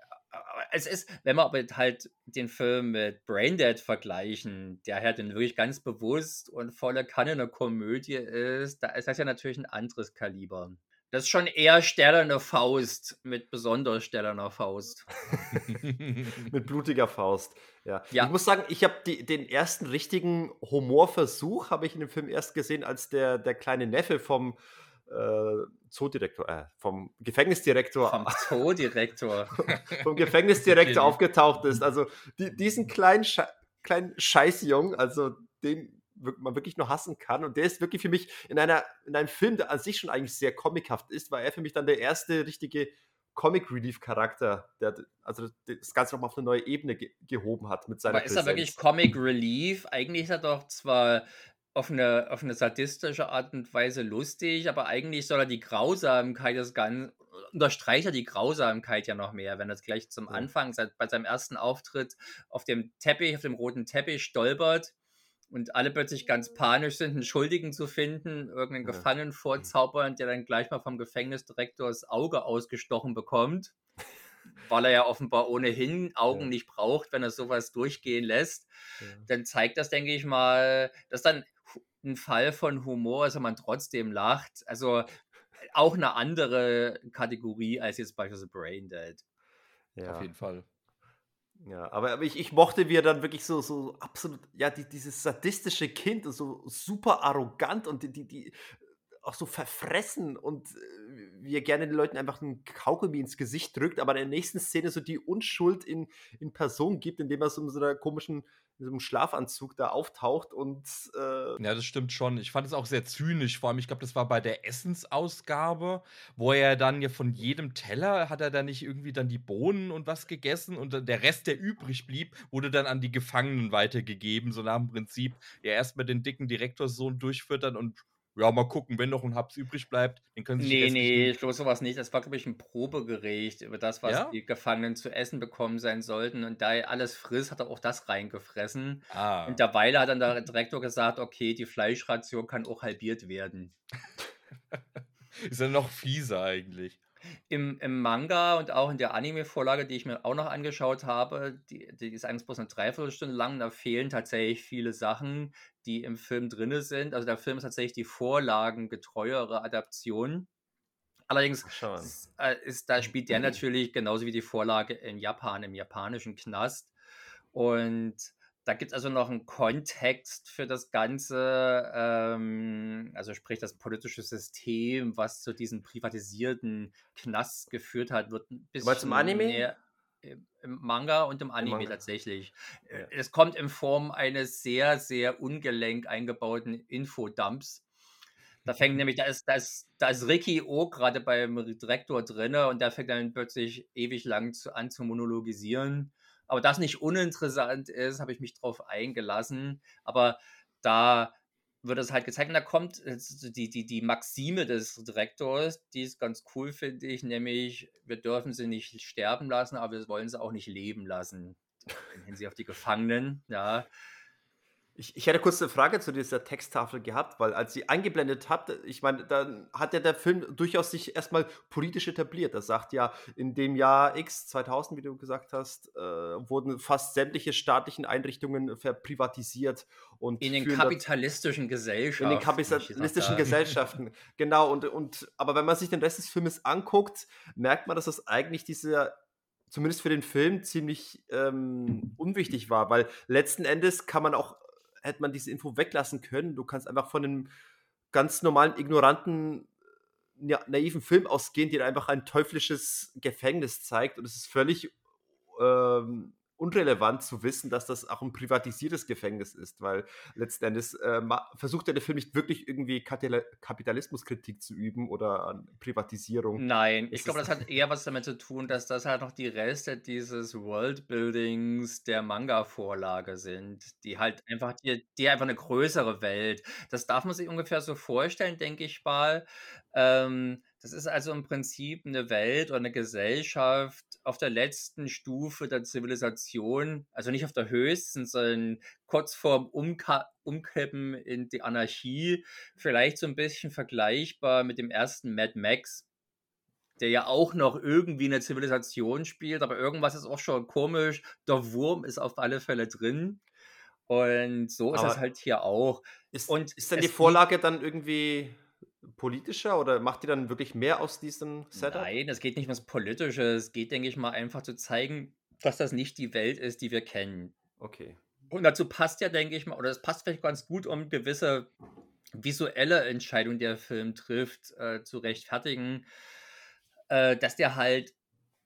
S3: es ist, wenn wir aber halt den Film mit Braindead vergleichen, der halt dann wirklich ganz bewusst und volle Kanne eine Komödie ist, da ist das ja natürlich ein anderes Kaliber. Das ist schon eher stellende Faust mit besonders stellender Faust.
S2: mit blutiger Faust. Ja. ja. Ich muss sagen, ich habe den ersten richtigen Humorversuch habe ich in dem Film erst gesehen, als der, der kleine Neffe vom äh, Zoodirektor, äh, vom Gefängnisdirektor.
S3: Vom Zoodirektor.
S2: vom Gefängnisdirektor aufgetaucht ist. Also die, diesen kleinen, Sche kleinen Scheißjungen, also den man wirklich nur hassen kann. Und der ist wirklich für mich in, einer, in einem Film, der an sich schon eigentlich sehr comichaft ist, war er für mich dann der erste richtige Comic Relief Charakter, der also das Ganze nochmal auf eine neue Ebene ge gehoben hat mit seiner
S3: Aber ist er wirklich Comic Relief? Eigentlich ist er doch zwar auf eine, auf eine sadistische Art und Weise lustig, aber eigentlich soll er die Grausamkeit des Ganzen, unterstreicht er die Grausamkeit ja noch mehr, wenn er gleich zum Anfang, seit, bei seinem ersten Auftritt auf dem Teppich, auf dem roten Teppich stolpert und alle plötzlich ganz panisch sind, einen Schuldigen zu finden, irgendeinen ja. Gefangenen vorzaubern, der dann gleich mal vom Gefängnisdirektor das Auge ausgestochen bekommt, weil er ja offenbar ohnehin Augen ja. nicht braucht, wenn er sowas durchgehen lässt. Ja. Dann zeigt das, denke ich mal, dass dann ein Fall von Humor, also man trotzdem lacht. Also auch eine andere Kategorie als jetzt beispielsweise Braindead.
S4: Ja. Auf jeden Fall.
S2: Ja, aber, ich, ich mochte, wie er dann wirklich so, so absolut, ja, die, dieses sadistische Kind und so super arrogant und die, die, die auch so verfressen und äh, wie er gerne den Leuten einfach einen Kaugummi ins Gesicht drückt, aber in der nächsten Szene so die Unschuld in, in Person gibt, indem er so in so einer komischen in so einem Schlafanzug da auftaucht und. Äh
S4: ja, das stimmt schon. Ich fand es auch sehr zynisch. Vor allem, ich glaube, das war bei der Essensausgabe, wo er dann ja von jedem Teller hat er dann nicht irgendwie dann die Bohnen und was gegessen und der Rest, der übrig blieb, wurde dann an die Gefangenen weitergegeben. So nach dem Prinzip, ja, erstmal den dicken Direktorssohn durchfüttern und ja, mal gucken, wenn noch ein Haps übrig bleibt, den können sie
S3: Nee, nee, ich glaube sowas nicht. Das war, glaube ich, ein Probegericht über das, was ja? die Gefangenen zu essen bekommen sein sollten. Und da er alles frisst, hat er auch das reingefressen. Ah. Und derweil hat dann der Direktor gesagt, okay, die Fleischration kann auch halbiert werden.
S4: Ist ja noch fieser eigentlich.
S3: Im, Im Manga und auch in der Anime-Vorlage, die ich mir auch noch angeschaut habe, die, die ist eigentlich bloß eine Dreiviertelstunde lang, da fehlen tatsächlich viele Sachen, die im Film drin sind. Also der Film ist tatsächlich die vorlagengetreuere Adaption. Allerdings ist, äh, ist, da spielt der natürlich genauso wie die Vorlage in Japan, im japanischen Knast. Und da gibt es also noch einen Kontext für das Ganze, ähm, also sprich das politische System, was zu diesem privatisierten Knast geführt hat, wird ein
S2: bisschen. Zum Anime?
S3: Mehr, im Manga und im Anime Manga. tatsächlich. Ja. Es kommt in Form eines sehr, sehr ungelenk eingebauten Infodumps. Da fängt nämlich, da ist, da ist, da ist Ricky O gerade beim Direktor drin und der fängt dann plötzlich ewig lang zu, an zu monologisieren aber das nicht uninteressant ist, habe ich mich drauf eingelassen. Aber da wird es halt gezeigt und da kommt die, die, die Maxime des Direktors, die ist ganz cool, finde ich, nämlich wir dürfen sie nicht sterben lassen, aber wir wollen sie auch nicht leben lassen. In Hinsicht auf die Gefangenen, ja.
S2: Ich, ich hätte kurz eine Frage zu dieser Texttafel gehabt, weil als sie eingeblendet hat, ich meine, dann hat ja der Film durchaus sich erstmal politisch etabliert. Er sagt ja, in dem Jahr X 2000, wie du gesagt hast, äh, wurden fast sämtliche staatlichen Einrichtungen verprivatisiert. Und
S3: in den kapitalistischen Gesellschaften.
S2: In den kapitalistischen Gesellschaften, genau. Und, und, aber wenn man sich den Rest des Filmes anguckt, merkt man, dass das eigentlich dieser zumindest für den Film ziemlich ähm, unwichtig war, weil letzten Endes kann man auch hätte man diese Info weglassen können. Du kannst einfach von einem ganz normalen, ignoranten naiven Film ausgehen, der einfach ein teuflisches Gefängnis zeigt und es ist völlig ähm, unrelevant zu wissen, dass das auch ein privatisiertes Gefängnis ist, weil letzten Endes äh, versucht der Film nicht wirklich irgendwie Kapitalismuskritik zu üben oder an Privatisierung.
S3: Nein, ich glaube, das hat eher was damit zu tun, dass das halt noch die Reste dieses Worldbuildings der Manga-Vorlage sind, die halt einfach, die, die einfach eine größere Welt. Das darf man sich ungefähr so vorstellen, denke ich mal. Ähm, das ist also im Prinzip eine Welt oder eine Gesellschaft auf der letzten Stufe der Zivilisation, also nicht auf der höchsten, sondern kurz vorm Umka Umkippen in die Anarchie, vielleicht so ein bisschen vergleichbar mit dem ersten Mad Max, der ja auch noch irgendwie eine Zivilisation spielt, aber irgendwas ist auch schon komisch. Der Wurm ist auf alle Fälle drin. Und so ist aber es halt hier auch.
S2: Ist, und ist denn die Vorlage dann irgendwie politischer oder macht die dann wirklich mehr aus diesem
S3: Setup? Nein, es geht nicht um das Politische. Es geht, denke ich mal, einfach zu zeigen, dass das nicht die Welt ist, die wir kennen.
S2: Okay.
S3: Und dazu passt ja, denke ich mal, oder es passt vielleicht ganz gut, um gewisse visuelle Entscheidungen, die der Film trifft, äh, zu rechtfertigen, äh, dass der halt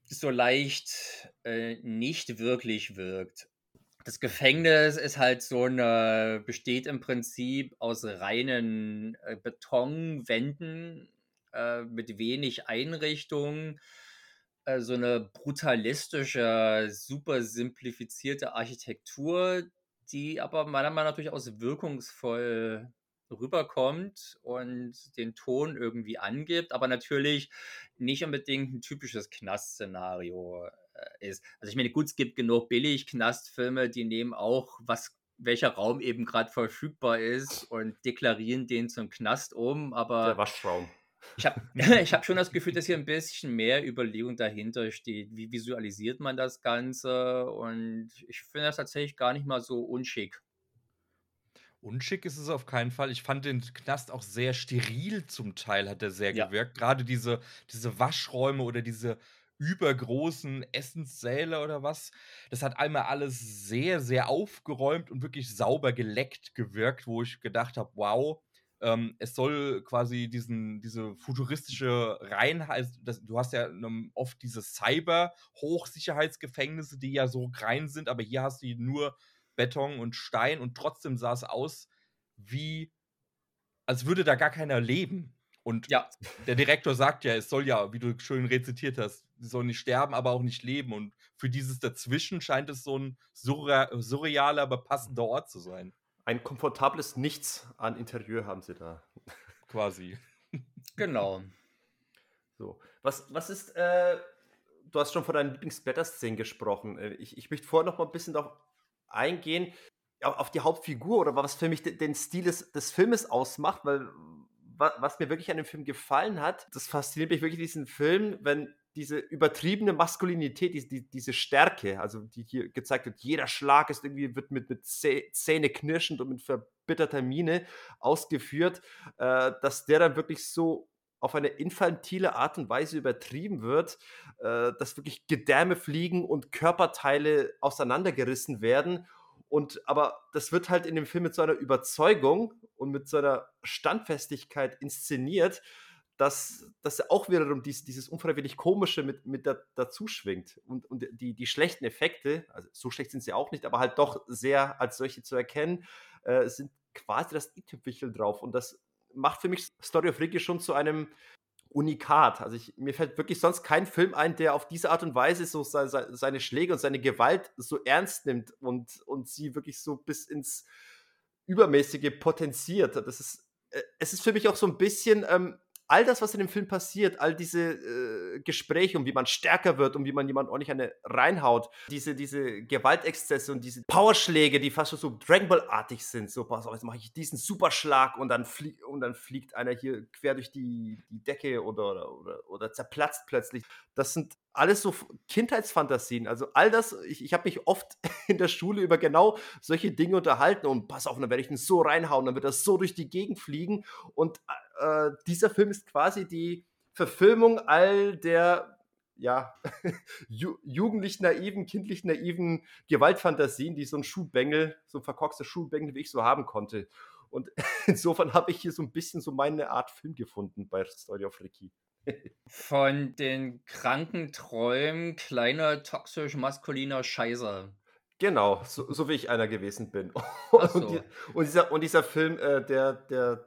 S3: so leicht äh, nicht wirklich wirkt. Das Gefängnis ist halt so eine, besteht im Prinzip aus reinen äh, Betonwänden äh, mit wenig Einrichtungen. Äh, so eine brutalistische, super simplifizierte Architektur, die aber meiner Meinung nach durchaus wirkungsvoll rüberkommt und den Ton irgendwie angibt, aber natürlich nicht unbedingt ein typisches Knast-Szenario ist. Also ich meine, gut, es gibt genug Billig-Knastfilme, die nehmen auch, was welcher Raum eben gerade verfügbar ist und deklarieren den zum Knast um, aber
S2: der Waschraum.
S3: Ich habe ich hab schon das Gefühl, dass hier ein bisschen mehr Überlegung dahinter steht. Wie visualisiert man das Ganze? Und ich finde das tatsächlich gar nicht mal so unschick.
S4: Unschick ist es auf keinen Fall. Ich fand den Knast auch sehr steril zum Teil, hat er sehr ja. gewirkt. Gerade diese, diese Waschräume oder diese übergroßen Essenssäle oder was. Das hat einmal alles sehr, sehr aufgeräumt und wirklich sauber geleckt gewirkt, wo ich gedacht habe, wow, ähm, es soll quasi diesen, diese futuristische Reinheit, das, du hast ja oft diese Cyber-Hochsicherheitsgefängnisse, die ja so rein sind, aber hier hast du nur Beton und Stein und trotzdem sah es aus wie, als würde da gar keiner leben. Und ja. der Direktor sagt ja, es soll ja, wie du schön rezitiert hast, sie soll nicht sterben, aber auch nicht leben. Und für dieses Dazwischen scheint es so ein surrealer, aber passender Ort zu sein.
S2: Ein komfortables Nichts an Interieur haben sie da.
S4: Quasi.
S3: Genau.
S2: So. Was, was ist, äh, du hast schon von deinen Lieblingsblätter-Szenen gesprochen. Äh, ich, ich möchte vorher noch mal ein bisschen darauf eingehen, auf die Hauptfigur oder was für mich den Stil des, des Filmes ausmacht, weil was mir wirklich an dem Film gefallen hat, das fasziniert mich wirklich diesen Film, wenn diese übertriebene Maskulinität, die, die, diese Stärke, also die hier gezeigt wird, jeder Schlag ist irgendwie, wird mit, mit Zähne knirschend und mit verbitterter Miene ausgeführt, äh, dass der dann wirklich so auf eine infantile Art und Weise übertrieben wird, äh, dass wirklich Gedärme fliegen und Körperteile auseinandergerissen werden und aber das wird halt in dem Film mit so einer Überzeugung und mit so einer Standfestigkeit inszeniert, dass, dass auch wiederum dies, dieses unfreiwillig Komische mit, mit da, dazu schwingt. Und, und die, die schlechten Effekte, also so schlecht sind sie auch nicht, aber halt doch sehr als solche zu erkennen, äh, sind quasi das i-Tüpfelchen drauf. Und das macht für mich Story of Ricky schon zu einem Unikat. Also ich, mir fällt wirklich sonst kein Film ein, der auf diese Art und Weise so seine, seine Schläge und seine Gewalt so ernst nimmt und, und sie wirklich so bis ins Übermäßige potenziert. Das ist, äh, es ist für mich auch so ein bisschen ähm, all das, was in dem Film passiert, all diese äh, Gespräche, um wie man stärker wird, um wie man jemand ordentlich eine reinhaut, diese, diese Gewaltexzesse und diese Powerschläge, die fast schon so Dragon Ball-artig sind. So, pass auf, jetzt mache ich diesen Superschlag und dann, und dann fliegt einer hier quer durch die, die Decke oder, oder, oder, oder zerplatzt plötzlich. Das sind alles so Kindheitsfantasien. Also all das, ich, ich habe mich oft in der Schule über genau solche Dinge unterhalten und pass auf, dann werde ich den so reinhauen, dann wird das so durch die Gegend fliegen. Und äh, dieser Film ist quasi die Verfilmung all der ja, ju jugendlich naiven, kindlich naiven Gewaltfantasien, die so ein Schuhbengel, so ein verkorkster Schuhbengel wie ich so haben konnte. Und insofern habe ich hier so ein bisschen so meine Art Film gefunden bei Story of Ricky.
S3: Von den kranken Träumen kleiner toxisch maskuliner Scheißer.
S2: Genau, so, so wie ich einer gewesen bin. Und, die, und, dieser, und dieser Film, äh, der, der,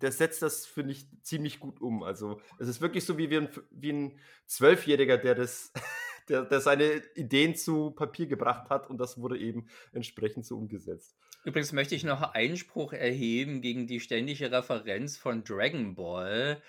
S2: der setzt das, finde ich, ziemlich gut um. Also es ist wirklich so wie, wie ein, wie ein Zwölfjähriger, der das, der, der seine Ideen zu Papier gebracht hat und das wurde eben entsprechend so umgesetzt.
S3: Übrigens möchte ich noch Einspruch erheben gegen die ständige Referenz von Dragon Ball.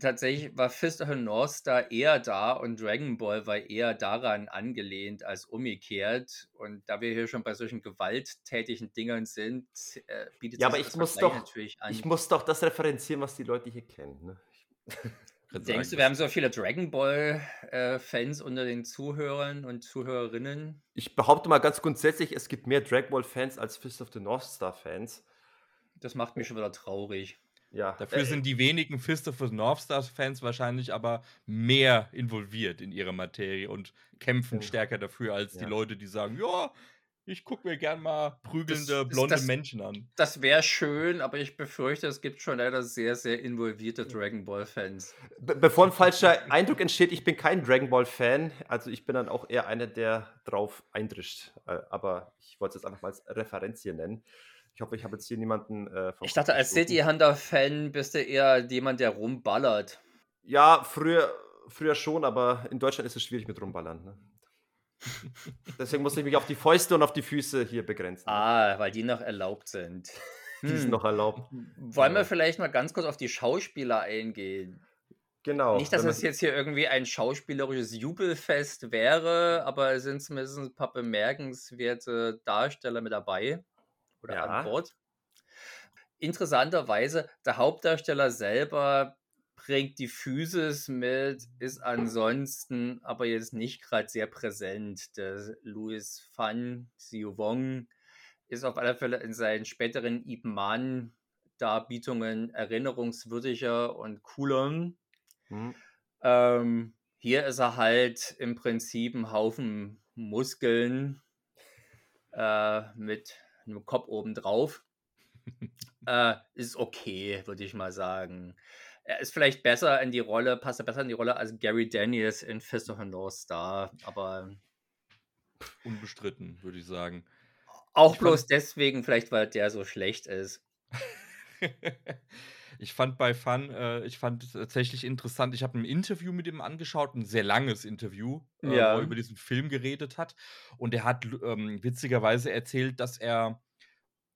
S3: Tatsächlich war Fist of the North Star eher da und Dragon Ball war eher daran angelehnt als umgekehrt. Und da wir hier schon bei solchen gewalttätigen Dingern sind, äh, bietet
S2: Ja,
S3: sich
S2: aber
S3: das
S2: ich muss doch,
S3: natürlich an.
S2: ich muss doch das referenzieren, was die Leute hier kennen. Ne?
S3: Denkst du, wir haben so viele Dragon Ball-Fans unter den Zuhörern und Zuhörerinnen?
S2: Ich behaupte mal ganz grundsätzlich, es gibt mehr Dragon Ball Fans als Fist of the North Star Fans.
S3: Das macht mich schon wieder traurig.
S2: Ja,
S4: Dafür
S2: äh,
S4: sind die wenigen Fist of the North Stars Fans wahrscheinlich aber mehr involviert in ihre Materie und kämpfen
S2: Ja.
S4: stärker dafür als die
S2: Ja.
S4: Leute, die sagen, ja, ich gucke mir gern mal prügelnde
S3: das-
S4: blonde
S3: das-
S4: Menschen an.
S3: Das wäre schön, aber ich befürchte, es gibt schon leider sehr, sehr involvierte Dragon Ball-Fans.
S2: Be bevor ein falscher Eindruck entsteht, ich bin kein Dragon Ball Fan, also ich bin dann auch eher einer, der drauf eindrischt. Äh, aber ich wollte es jetzt einfach mal als Referenz hier nennen. Ich hoffe, ich habe jetzt hier niemanden. Äh,
S3: Ich dachte, als
S2: gestoßen.
S3: City Hunter-Fan bist du eher jemand, der rumballert.
S2: Ja, früher, früher schon, aber in Deutschland ist es schwierig mit Rumballern. Ne? Deswegen muss ich mich auf die Fäuste und auf die Füße hier begrenzen.
S3: Ah, weil die noch erlaubt sind.
S2: Die sind
S3: Hm.
S2: noch erlaubt.
S3: Wollen wir
S2: Ja.
S3: vielleicht mal ganz kurz auf die Schauspieler eingehen?
S2: Genau.
S3: Nicht, dass es jetzt hier irgendwie ein schauspielerisches Jubelfest wäre, aber es sind zumindest ein paar bemerkenswerte Darsteller mit dabei oder
S2: Ja.
S3: an Bord. Interessanterweise, der Hauptdarsteller selber bringt die Physis mit, ist ansonsten aber jetzt nicht gerade sehr präsent. Der Louis Fan Xiu Wong ist auf alle Fälle in seinen späteren Ip Man Darbietungen erinnerungswürdiger und cooler.
S2: Hm.
S3: Ähm, hier ist er halt im Prinzip ein Haufen Muskeln äh, mit einem Kopf oben drauf. äh, ist okay, würde ich mal sagen. Er ist vielleicht besser in die Rolle, passt er besser in die Rolle als Gary Daniels in Fist of the North Star, aber
S4: Unbestritten, würde ich sagen.
S3: auch
S4: Ich
S3: bloß deswegen, vielleicht weil der so schlecht ist.
S4: ich fand bei Fun, äh, ich fand es tatsächlich interessant. Ich habe ein Interview mit ihm angeschaut, ein sehr langes Interview, äh,
S3: Ja.
S4: wo er über diesen Film geredet hat. Und er hat ähm, witzigerweise erzählt, dass er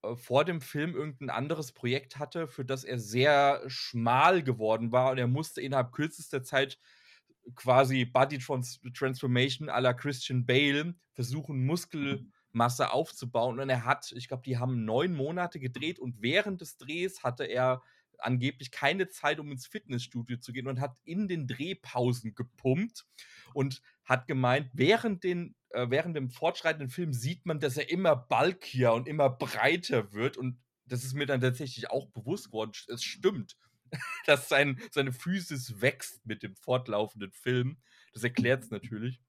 S4: äh, vor dem Film irgendein anderes Projekt hatte, für das er sehr schmal geworden war und er musste innerhalb kürzester Zeit quasi Body Trans Transformation à la Christian Bale versuchen, Muskelmasse aufzubauen. Und er hat, ich glaube, die haben neun Monate gedreht und während des Drehs hatte er angeblich keine Zeit, um ins Fitnessstudio zu gehen und hat in den Drehpausen gepumpt und hat gemeint, während, den, äh, während dem fortschreitenden Film sieht man, dass er immer bulkier und immer breiter wird und das ist mir dann tatsächlich auch bewusst geworden. Es stimmt, dass sein, seine Physis wächst mit dem fortlaufenden Film. Das erklärt es natürlich.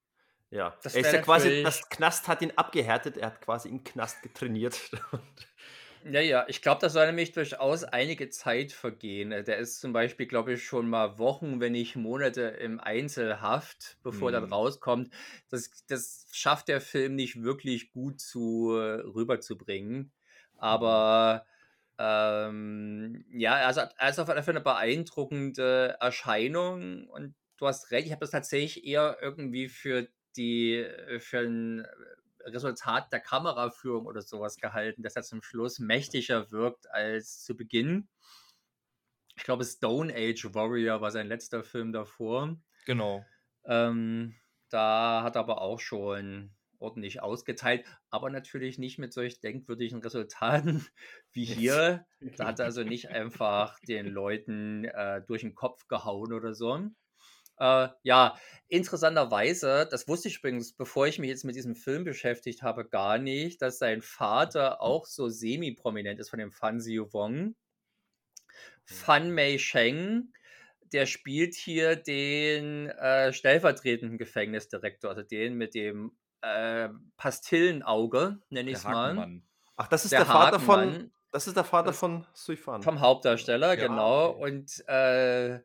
S2: Ja,
S3: Das
S2: er ist ja quasi, das Knast hat ihn abgehärtet, er hat quasi im Knast getrainiert.
S3: Ja, ja, ich glaube, da soll nämlich durchaus einige Zeit vergehen. Äh, Der ist zum Beispiel, glaube ich, schon mal Wochen, wenn nicht Monate im Einzelhaft, bevor er dann
S4: Mhm.
S3: rauskommt. Das, das schafft der Film nicht wirklich gut zu äh, rüberzubringen. Aber ähm, ja, also er ist auf alle Fälle eine beeindruckende Erscheinung und du hast recht, ich habe das tatsächlich eher irgendwie für die, für ein Resultat der Kameraführung oder sowas gehalten, dass er zum Schluss mächtiger wirkt als zu Beginn. Ich glaube, Stone Age Warrior war sein letzter Film davor.
S4: Genau.
S3: Ähm, da hat er aber auch schon ordentlich ausgeteilt, aber natürlich nicht mit solch denkwürdigen Resultaten wie hier. Da hat er also nicht einfach den Leuten äh, durch den Kopf gehauen oder so. Äh, ja, interessanterweise, das wusste ich übrigens, bevor ich mich jetzt mit diesem Film beschäftigt habe, gar nicht, dass sein Vater auch so semi-prominent ist von dem Fan Xiu Wong. Fan Mei Sheng, der spielt hier den äh, stellvertretenden Gefängnisdirektor, also den mit dem äh, Pastillenauge, nenne ich es mal.
S2: Ach, das ist
S3: Der
S2: der, Vater von. Das ist der Vater das von Suifan.
S3: Vom Hauptdarsteller, ja, genau. Okay. Und äh,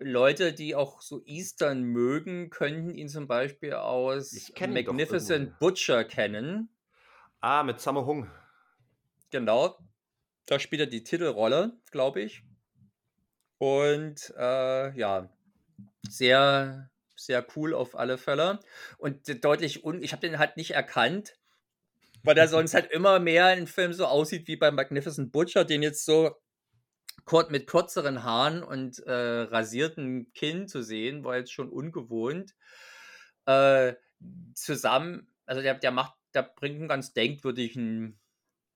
S3: Leute, die auch so Eastern mögen, könnten ihn zum Beispiel aus Magnificent Butcher kennen.
S2: Ah, mit Sammo Hung.
S3: Genau. Da spielt er die Titelrolle, glaube ich. Und äh, ja, sehr, sehr cool auf alle Fälle. Und deutlich, un ich habe den halt nicht erkannt, weil er sonst halt immer mehr in Filmen so aussieht wie bei Magnificent Butcher, den jetzt so mit kürzeren Haaren und äh, rasiertem Kinn zu sehen, war jetzt schon ungewohnt. Äh, zusammen, also der, der macht, der bringt einen ganz denkwürdigen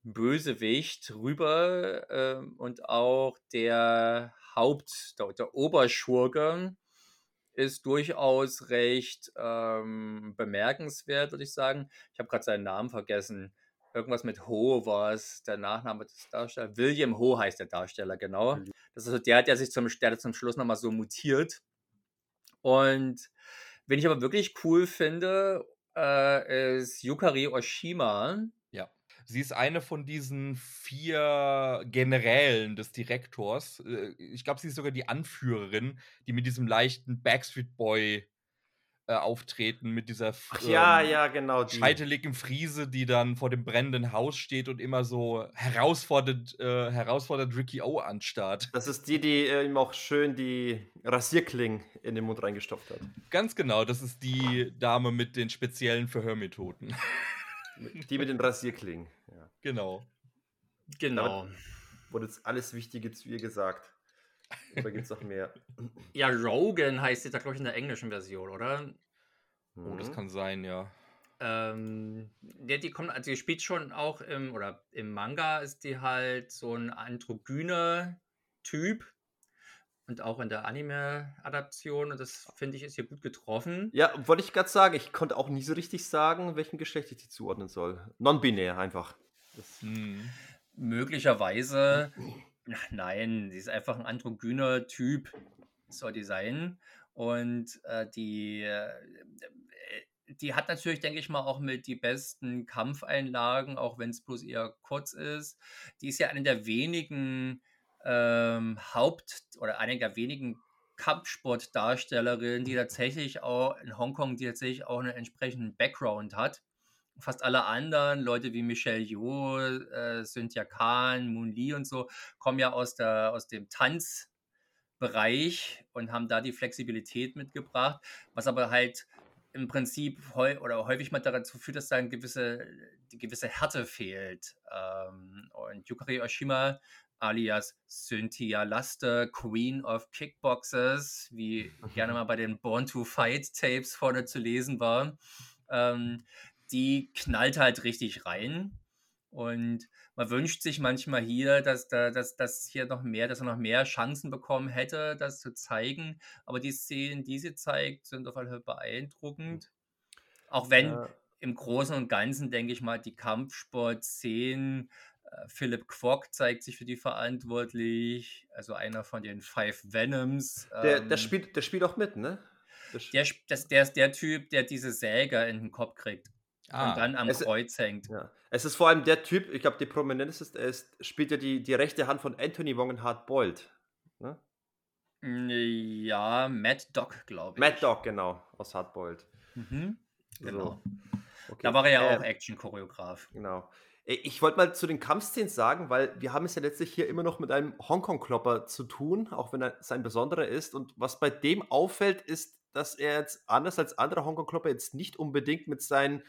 S3: Bösewicht rüber äh, und auch der Haupt, der, der Oberschurke ist durchaus recht ähm, bemerkenswert, würde ich sagen. Ich habe gerade seinen Namen vergessen. Irgendwas mit Ho war es, der Nachname des Darstellers. William Ho heißt der Darsteller, genau. Das ist also der, der sich zum, der zum Schluss nochmal so mutiert. Und wen ich aber wirklich cool finde, äh, ist Yukari Oshima.
S4: Ja. Sie ist eine von diesen vier Generälen des Direktors. Äh, ich glaube, sie ist sogar die Anführerin, die mit diesem leichten Backstreet Boy äh, auftreten mit dieser
S2: Ach, ja, ähm, ja, genau,
S4: scheiteligen Friese, die dann vor dem brennenden Haus steht und immer so herausfordert, äh, herausfordert Ricky O anstarrt.
S2: Das ist die, die äh, ihm auch schön die Rasierklingen in den Mund reingestopft hat.
S4: Ganz genau, das ist die Dame mit den speziellen Verhörmethoden.
S2: Die mit den Rasierklingen, ja.
S4: Genau.
S3: Genau.
S2: Damit wurde jetzt alles Wichtige zu ihr gesagt. Oder gibt es noch mehr?
S3: Ja, Rogan heißt sie da, glaube ich, in der englischen Version, oder?
S4: Oh, das mhm. kann sein, ja.
S3: Ähm, ja, die kommt, also die spielt schon auch im, oder im Manga ist die halt so ein androgyner Typ. Und auch in der Anime-Adaption. Und das finde ich ist hier gut getroffen.
S2: Ja, wollte ich gerade sagen, ich konnte auch nie so richtig sagen, welchem Geschlecht ich die zuordnen soll. Non-binär einfach.
S3: Hm. Möglicherweise nein, sie ist einfach ein androgyner Typ, soll die sein. Und äh, die, äh, die hat natürlich, denke ich mal, auch mit die besten Kampfeinlagen, auch wenn es bloß eher kurz ist. Die ist ja eine der wenigen ähm, Haupt- oder eine der wenigen Kampfsportdarstellerinnen, die tatsächlich auch in Hongkong, die tatsächlich auch einen entsprechenden Background hat fast alle anderen, Leute wie Michelle Yeoh, äh, Cynthia Kahn, Moon Lee und so, kommen ja aus, der, aus dem Tanzbereich und haben da die Flexibilität mitgebracht, was aber halt im Prinzip heu oder häufig mal dazu führt, dass da eine gewisse, die gewisse Härte fehlt. Ähm, und Yukari Oshima alias Cynthia Laster, Queen of Kickboxers, wie gerne mal bei den Born to Fight Tapes vorne zu lesen war, ähm, die knallt halt richtig rein. Und man wünscht sich manchmal hier, dass, da, dass, dass hier noch mehr, dass er noch mehr Chancen bekommen hätte, das zu zeigen. Aber die Szenen, die sie zeigt, sind auf jeden Fall beeindruckend. Auch wenn ja. im Großen und Ganzen, denke ich mal, die Kampfsport-Szenen, äh, Philip Kwok zeigt sich für die verantwortlich, also einer von den Five Venoms.
S2: Der, ähm, der, spielt, der spielt auch mit, ne?
S3: Der, das, der ist der Typ, der diese Säge in den Kopf kriegt. Ah, und dann am es, Kreuz hängt.
S2: Ja. Es ist vor allem der Typ, ich glaube, die prominenteste ist, spielt ja die, die rechte Hand von Anthony Wong in Hard Boiled. Ne?
S3: Ja, Mad Dog, glaube ich.
S2: Mad Dog, genau, aus Hard Boiled.
S3: Mhm, genau. So. Okay. Da war er ja äh, auch Action-Choreograf.
S2: Genau. Ich wollte mal zu den Kampfszenen sagen, weil wir haben es ja letztlich hier immer noch mit einem Hongkong-Klopper zu tun, auch wenn er sein besonderer ist. Und was bei dem auffällt, ist, dass er jetzt anders als andere Hongkong-Klopper jetzt nicht unbedingt mit seinen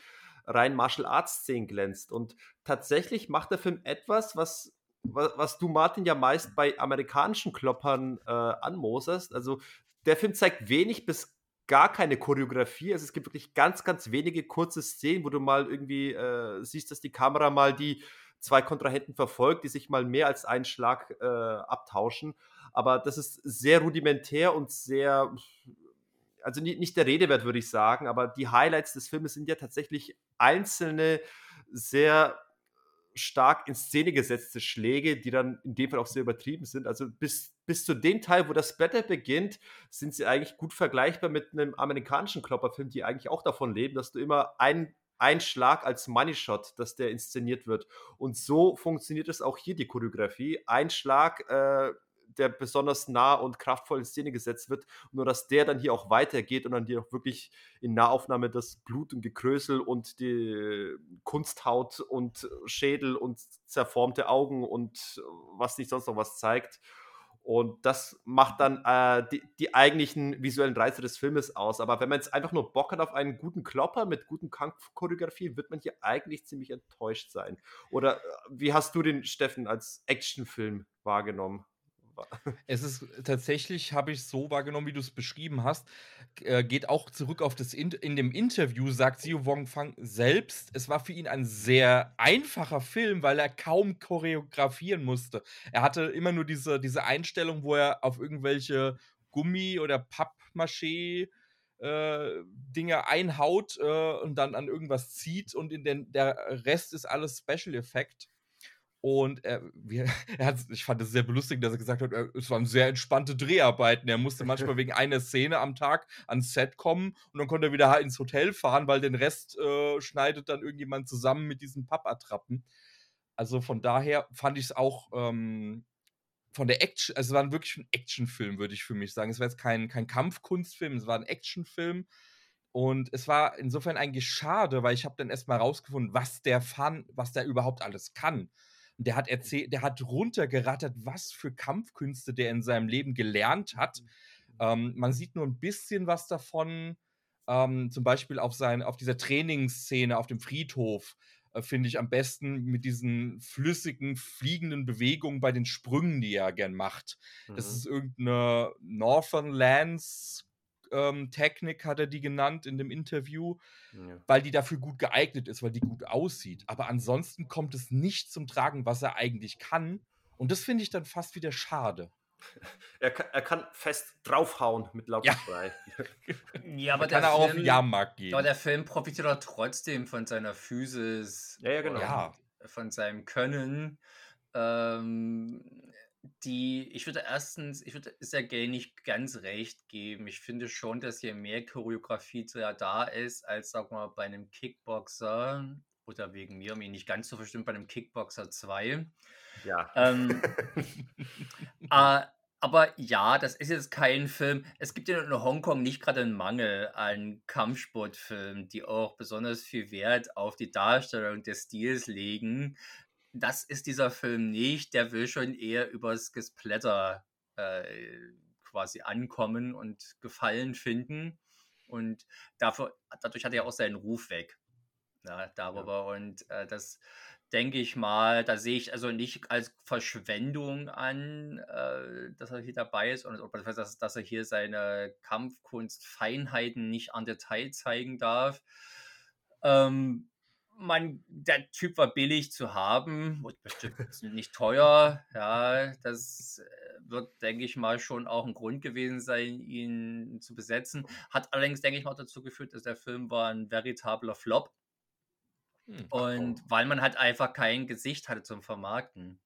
S2: rein Martial Arts Szenen glänzt. Und tatsächlich macht der Film etwas, was, was du, Martin, ja meist bei amerikanischen Kloppern äh, anmoserst. Also der Film zeigt wenig bis gar keine Choreografie. Also es gibt wirklich ganz, ganz wenige kurze Szenen, wo du mal irgendwie äh, siehst, dass die Kamera mal die zwei Kontrahenten verfolgt, die sich mal mehr als einen Schlag äh, abtauschen. Aber das ist sehr rudimentär und sehr also nicht, der Rede wert, würde ich sagen, aber die Highlights des Filmes sind ja tatsächlich einzelne, sehr stark in Szene gesetzte Schläge, die dann in dem Fall auch sehr übertrieben sind. Also bis, bis zu dem Teil, wo das Battle beginnt, sind sie eigentlich gut vergleichbar mit einem amerikanischen Klopperfilm, die eigentlich auch davon leben, dass du immer ein, ein Schlag als Money Shot, dass der inszeniert wird. Und so funktioniert es auch hier, die Choreografie. Ein Schlag, äh, der besonders nah und kraftvoll in Szene gesetzt wird, nur dass der dann hier auch weitergeht und dann hier auch wirklich in Nahaufnahme das Blut und Gekrösel und die Kunsthaut und Schädel und zerformte Augen und was nicht sonst noch was zeigt. Und das macht dann äh, die, die, eigentlichen visuellen Reize des Filmes aus. Aber wenn man jetzt einfach nur Bock hat auf einen guten Klopper mit guten Kampfchoreografie, wird man hier eigentlich ziemlich enttäuscht sein. Oder äh, wie hast du den, Steffen, als Actionfilm wahrgenommen?
S4: Es ist tatsächlich, habe ich so wahrgenommen, wie du es beschrieben hast, äh, geht auch zurück auf das in, in dem Interview, sagt Sio Wong Fang selbst, es war für ihn ein sehr einfacher Film, weil er kaum choreografieren musste. Er hatte immer nur diese, diese Einstellung, wo er auf irgendwelche Gummi- oder Pappmaché äh, Dinge einhaut äh, und dann an irgendwas zieht und in den, der Rest ist alles Special Effekt. Und er, er hat, ich fand es sehr belustigend, dass er gesagt hat, es waren sehr entspannte Dreharbeiten. Er musste manchmal wegen einer Szene am Tag ans Set kommen und dann konnte er wieder ins Hotel fahren, weil den Rest äh, schneidet dann irgendjemand zusammen mit diesen Pappattrappen. Also von daher fand ich es auch ähm, von der Action, also es war wirklich ein Actionfilm, würde ich für mich sagen. Es war jetzt kein, kein Kampfkunstfilm, es war ein Actionfilm. Und es war insofern eigentlich schade, weil ich habe dann erstmal rausgefunden, was der Fan, was der überhaupt alles kann. Und der hat erzählt, der hat runtergerattert, was für Kampfkünste der in seinem Leben gelernt hat. Mhm. Ähm, man sieht nur ein bisschen was davon, ähm, zum Beispiel auf, sein, auf dieser Trainingsszene auf dem Friedhof, äh, finde ich am besten mit diesen flüssigen, fliegenden Bewegungen bei den Sprüngen, die er gern macht. Mhm. Das ist irgendeine Northern Lands ähm, Technik, hat er die genannt in dem Interview, ja. weil die dafür gut geeignet ist, weil die gut aussieht. Aber ansonsten kommt es nicht zum Tragen, was er eigentlich kann. Und das finde ich dann fast wieder schade.
S2: Er kann, er kann fest draufhauen mit Lauterfrei.
S3: Ja. ja, aber kann er auch auf den Jahrmarkt gehen. Aber der Film profitiert doch trotzdem von seiner Physis.
S2: Ja, ja genau. Ja.
S3: Von seinem Können. Ähm, die, ich würde erstens, ich würde Sergei nicht ganz recht geben. Ich finde schon, dass hier mehr Choreografie da ist, als, sag mal, bei einem Kickboxer oder wegen mir, mir nicht ganz so verstimmt, bei einem Kickboxer 2.
S2: Ja.
S3: Ähm, äh, aber ja, das ist jetzt kein Film. Es gibt ja in Hongkong nicht gerade einen Mangel an Kampfsportfilmen, die auch besonders viel Wert auf die Darstellung des Stils legen das ist dieser Film nicht. Der will schon eher übers Gesplatter äh, quasi ankommen und Gefallen finden. Und dafür, dadurch hat er auch seinen Ruf weg. Ja, darüber. Ja. Und äh, das denke ich mal, da sehe ich also nicht als Verschwendung an, äh, dass er hier dabei ist und oder dass, dass er hier seine Kampfkunstfeinheiten nicht an Detail zeigen darf. Ähm, man, der Typ war billig zu haben, bestimmt nicht teuer. Ja, das äh, wird, denke ich mal, schon auch ein Grund gewesen sein, ihn zu besetzen. Hat allerdings, denke ich mal, dazu geführt, dass der Film war ein veritabler Flop. Hm, Und weil man halt einfach kein Gesicht hatte zum Vermarkten.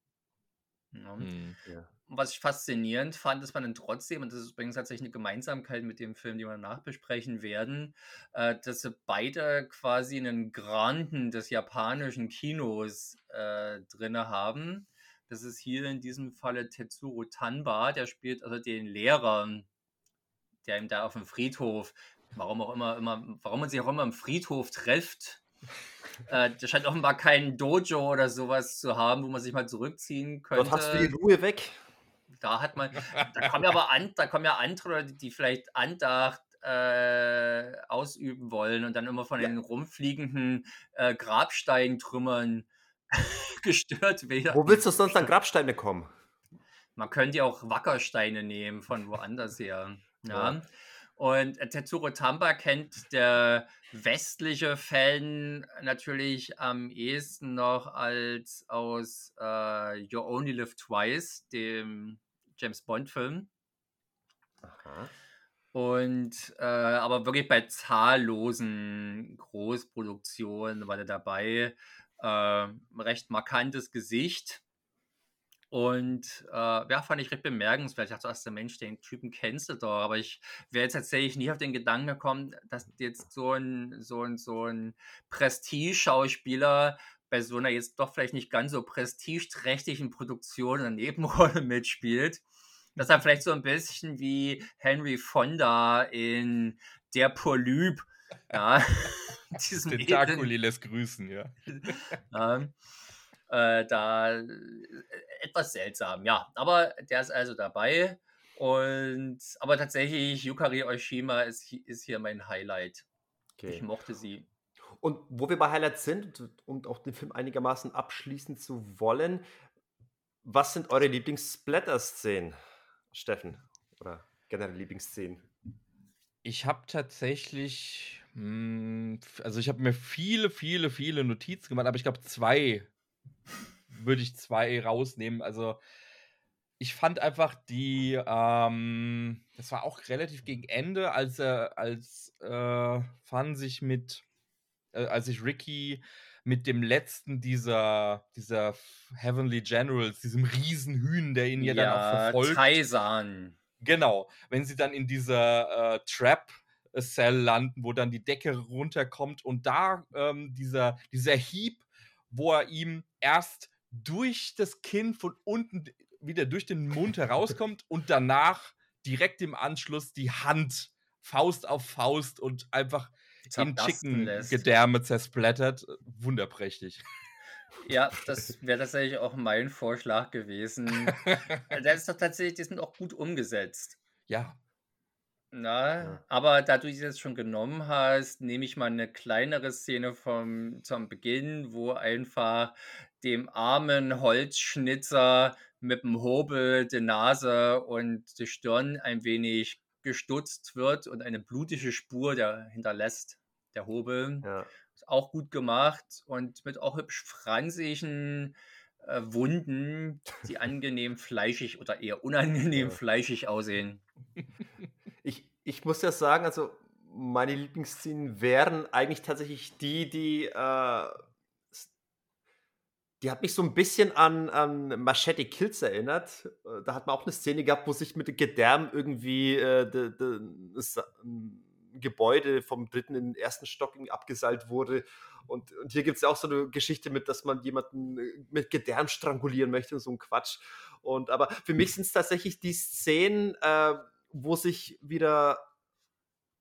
S3: Ja. Hm, ja was ich faszinierend fand, ist man dann trotzdem, und das ist übrigens tatsächlich eine Gemeinsamkeit mit dem Film, den wir nachbesprechen werden, äh, dass sie beide quasi einen Granden des japanischen Kinos äh, drin haben. Das ist hier in diesem Falle Tetsuro Tanba, der spielt also den Lehrer, der ihm da auf dem Friedhof, warum auch immer, immer warum man sich auch immer im Friedhof trifft, äh, der scheint offenbar keinen Dojo oder sowas zu haben, wo man sich mal zurückziehen könnte.
S2: Dort hast du die Ruhe weg
S3: da hat man, da kommen ja aber an, da kommen ja andere, die vielleicht Andacht äh, ausüben wollen und dann immer von ja. den rumfliegenden äh, Grabsteintrümmern gestört werden.
S2: Wo willst du sonst an Grabsteine kommen?
S3: Man könnte ja auch Wackersteine nehmen von woanders her. Ja. ja. Und äh, Tetsuro Tamba kennt der westliche Fan natürlich am ehesten noch als aus äh, You Only Live Twice, dem James Bond-Film. Und äh, aber wirklich bei zahllosen Großproduktionen war der dabei. Äh, recht markantes Gesicht. Und äh, ja, fand ich recht bemerkenswert. Ich dachte, erst Mensch, den Typen kennst du doch. Aber ich wäre jetzt tatsächlich nie auf den Gedanken gekommen, dass jetzt so ein, so ein, so ein Prestige-Schauspieler bei so einer jetzt doch vielleicht nicht ganz so prestigeträchtigen Produktion eine Nebenrolle mitspielt. Dass er vielleicht so ein bisschen wie Henry Fonda in Der Polyp, ja,
S4: diesem Tentakuli lässt grüßen, ja.
S3: ähm, äh, da äh, etwas seltsam, ja. Aber der ist also dabei. Und aber tatsächlich, Yukari Oshima ist, ist hier mein Highlight. Okay. Ich mochte sie.
S2: Und wo wir bei Highlights sind und auch den Film einigermaßen abschließen zu wollen, was sind eure Lieblings-Splatter-Szenen, Steffen? Oder generell Lieblingsszenen?
S4: Ich habe tatsächlich, hm, also ich habe mir viele, viele, viele Notizen gemacht, aber ich glaube zwei würde ich zwei rausnehmen. Also ich fand einfach die, ähm, das war auch relativ gegen Ende, als er, als äh, Fan sich mit, äh, als sich Ricky mit dem letzten dieser, dieser Heavenly Generals, diesem Riesenhühn, der ihn ja, ja dann auch verfolgt.
S3: Taisan.
S4: Genau, wenn sie dann in dieser äh, Trap Cell landen, wo dann die Decke runterkommt und da ähm, dieser, dieser Hieb, wo er ihm erst durch das Kinn von unten wieder durch den Mund herauskommt und danach direkt im Anschluss die Hand Faust auf Faust und einfach in Chicken-Gedärme zersplattert. Wunderprächtig.
S3: Ja, das wäre tatsächlich auch mein Vorschlag gewesen. das ist doch tatsächlich, die sind auch gut umgesetzt.
S4: Ja.
S3: Na, ja. aber da du sie jetzt schon genommen hast, nehme ich mal eine kleinere Szene vom, zum Beginn, wo einfach dem armen Holzschnitzer mit dem Hobel die Nase und die Stirn ein wenig gestutzt wird und eine blutige Spur der hinterlässt, der Hobel. Ja. Ist auch gut gemacht und mit auch hübsch fransigen äh, Wunden, die angenehm fleischig oder eher unangenehm ja. fleischig aussehen.
S2: Ich, ich muss ja sagen, also meine Lieblingsszenen wären eigentlich tatsächlich die, die äh, die hat mich so ein bisschen an, an Machete Kills erinnert. Äh, da hat man auch eine Szene gehabt, wo sich mit dem Gedärm irgendwie äh, de, de, das Gebäude vom dritten in den ersten Stock abgeseilt wurde. Und, und hier gibt es ja auch so eine Geschichte mit, dass man jemanden äh, mit Gedärm strangulieren möchte und so ein Quatsch. Und aber für mich sind es tatsächlich die Szenen, äh, wo sich wieder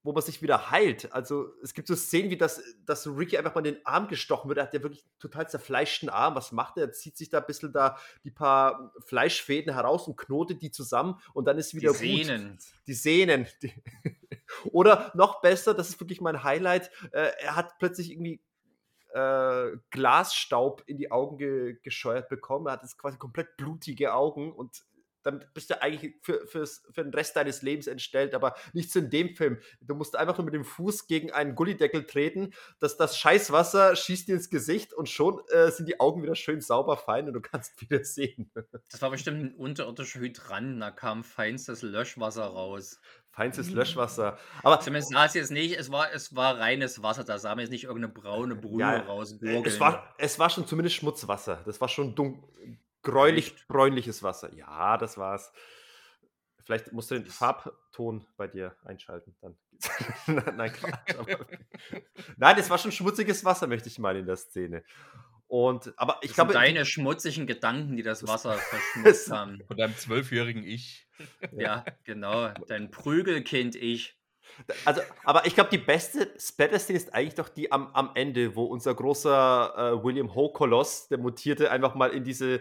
S2: wo man sich wieder heilt. Also es gibt so Szenen wie das, dass Ricky einfach mal in den Arm gestochen wird. Er hat ja wirklich total zerfleischten Arm. Was macht er? Er zieht sich da ein bisschen da die paar Fleischfäden heraus und knotet die zusammen und dann ist wieder
S3: die gut. Sehnen.
S2: Die Sehnen. Die Oder noch besser, das ist wirklich mein Highlight. Äh, er hat plötzlich irgendwie äh, Glasstaub in die Augen ge gescheuert bekommen. Er hat jetzt quasi komplett blutige Augen und dann bist du eigentlich für, fürs, für den Rest deines Lebens entstellt, aber nicht so in dem Film. Du musst einfach nur mit dem Fuß gegen einen Gullideckel treten, dass das Scheißwasser schießt dir ins Gesicht und schon äh, sind die Augen wieder schön sauber fein und du kannst wieder sehen.
S3: Das war bestimmt ein unterirdischer Hydrant, da kam feinstes Löschwasser raus.
S2: Feinstes Löschwasser. Aber
S3: zumindest sah es jetzt nicht, es war, es war reines Wasser, da sah man jetzt nicht irgendeine braune Brühe ja, raus.
S2: Es war, es war schon zumindest Schmutzwasser. Das war schon dunkel Gräulich, bräunliches Wasser. Ja, das war's. Vielleicht musst du den Farbton bei dir einschalten. Dann. Nein, Quatsch, aber... Nein, es war schon schmutziges Wasser, möchte ich mal in der Szene. Und, aber ich das glaube.
S3: deine schmutzigen Gedanken, die das Wasser verschmutzt haben.
S4: Von deinem zwölfjährigen Ich.
S3: Ja, genau. Dein Prügelkind-Ich.
S2: Also, aber ich glaube, die beste Splatter-Szene ist eigentlich doch die am, am Ende, wo unser großer äh, William Ho-Koloss, der Mutierte, einfach mal in diese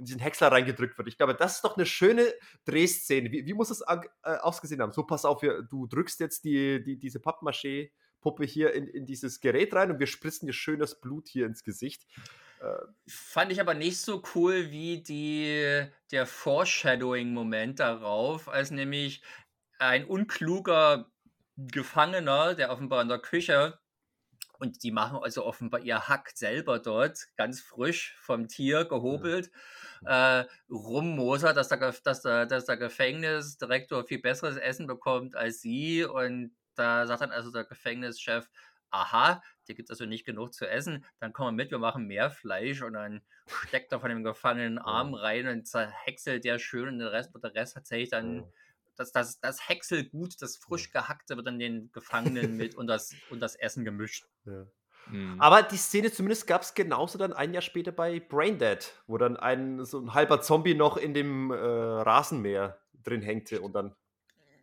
S2: in diesen Häcksler reingedrückt wird. Ich glaube, das ist doch eine schöne Drehszene. Wie, wie muss es äh, ausgesehen haben? So, pass auf, du drückst jetzt die, die, diese Pappmaché-Puppe hier in, in dieses Gerät rein und wir spritzen dir schön das Blut hier ins Gesicht.
S3: Äh, Fand ich aber nicht so cool wie die, der Foreshadowing-Moment darauf, als nämlich ein unkluger Gefangener, der offenbar in der Küche und die machen also offenbar ihr Hack selber dort, ganz frisch vom Tier gehobelt, äh, rummosert, dass der, dass, der, dass der Gefängnisdirektor viel besseres Essen bekommt als sie. Und da sagt dann also der Gefängnischef, aha, hier gibt es also nicht genug zu essen, dann komm mal mit, wir machen mehr Fleisch. Und dann steckt er von dem Gefangenen Arm rein und zerhäckselt der schön und der Rest, der Rest tatsächlich dann das, das, das Häckselgut, das frisch gehackte wird dann den Gefangenen mit und das, und das Essen gemischt.
S2: Ja. Mhm. Aber die Szene zumindest gab es genauso dann ein Jahr später bei Braindead, wo dann ein so ein halber Zombie noch in dem äh, Rasenmäher drin hängte und dann.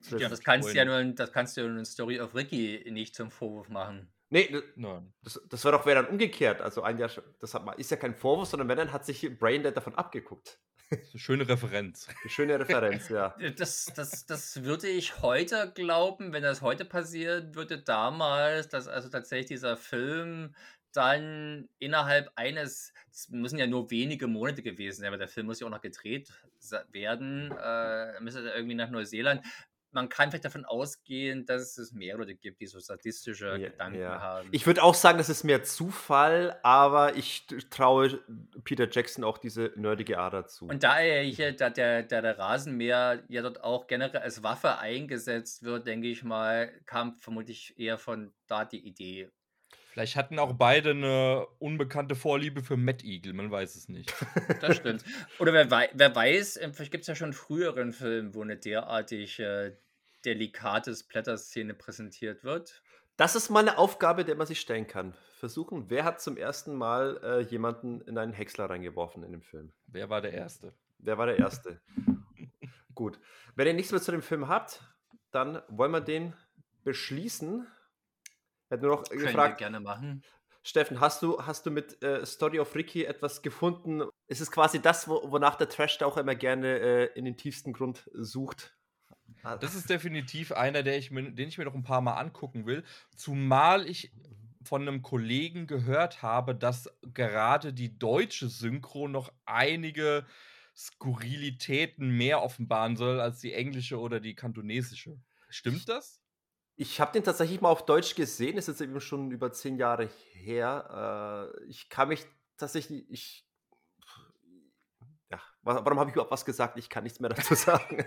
S3: Ja, das kannst, ja nur, das kannst du ja in Story of Ricky nicht zum Vorwurf machen.
S2: Nee, das, das war doch wäre dann umgekehrt. Also ein Jahr, das hat, ist ja kein Vorwurf, sondern wenn dann hat sich Braindead davon abgeguckt.
S4: Eine schöne Referenz.
S2: Eine schöne Referenz, ja.
S3: Das, das, das würde ich heute glauben, wenn das heute passiert, würde damals, dass also tatsächlich dieser Film dann innerhalb eines, es müssen ja nur wenige Monate gewesen sein, aber der Film muss ja auch noch gedreht werden, äh, müsste irgendwie nach Neuseeland, man kann vielleicht davon ausgehen, dass es mehr Leute gibt, die so sadistische ja, Gedanken ja. haben.
S2: Ich würde auch sagen, das ist mehr Zufall, aber ich traue Peter Jackson auch diese nerdige Ader zu.
S3: Und da er hier, da der, der, der Rasenmäher ja dort auch generell als Waffe eingesetzt wird, denke ich mal, kam vermutlich eher von da die Idee.
S4: Vielleicht hatten auch beide eine unbekannte Vorliebe für Mad Eagle, man weiß es nicht.
S3: Das stimmt. Oder wer, wei wer weiß, ähm, vielleicht gibt es ja schon früheren Film, wo eine derartig äh, delikate Splatter-Szene präsentiert wird.
S2: Das ist mal eine Aufgabe, der man sich stellen kann. Versuchen, wer hat zum ersten Mal äh, jemanden in einen Häcksler reingeworfen in dem Film?
S4: Wer war der Erste?
S2: Wer war der Erste? Gut. Wenn ihr nichts mehr zu dem Film habt, dann wollen wir den beschließen er hat nur noch Können gefragt.
S3: Wir gerne machen.
S2: Steffen, hast du, hast du mit äh, Story of Ricky etwas gefunden? Ist es quasi das, wo, wonach der Trash da auch immer gerne äh, in den tiefsten Grund sucht?
S4: Das ist definitiv einer, der ich mir, den ich mir noch ein paar Mal angucken will. Zumal ich von einem Kollegen gehört habe, dass gerade die deutsche Synchro noch einige Skurrilitäten mehr offenbaren soll als die englische oder die kantonesische. Stimmt das?
S2: Ich habe den tatsächlich mal auf Deutsch gesehen, ist jetzt eben schon über zehn Jahre her. Äh, ich kann mich tatsächlich, ich, ja, warum habe ich überhaupt was gesagt? Ich kann nichts mehr dazu sagen.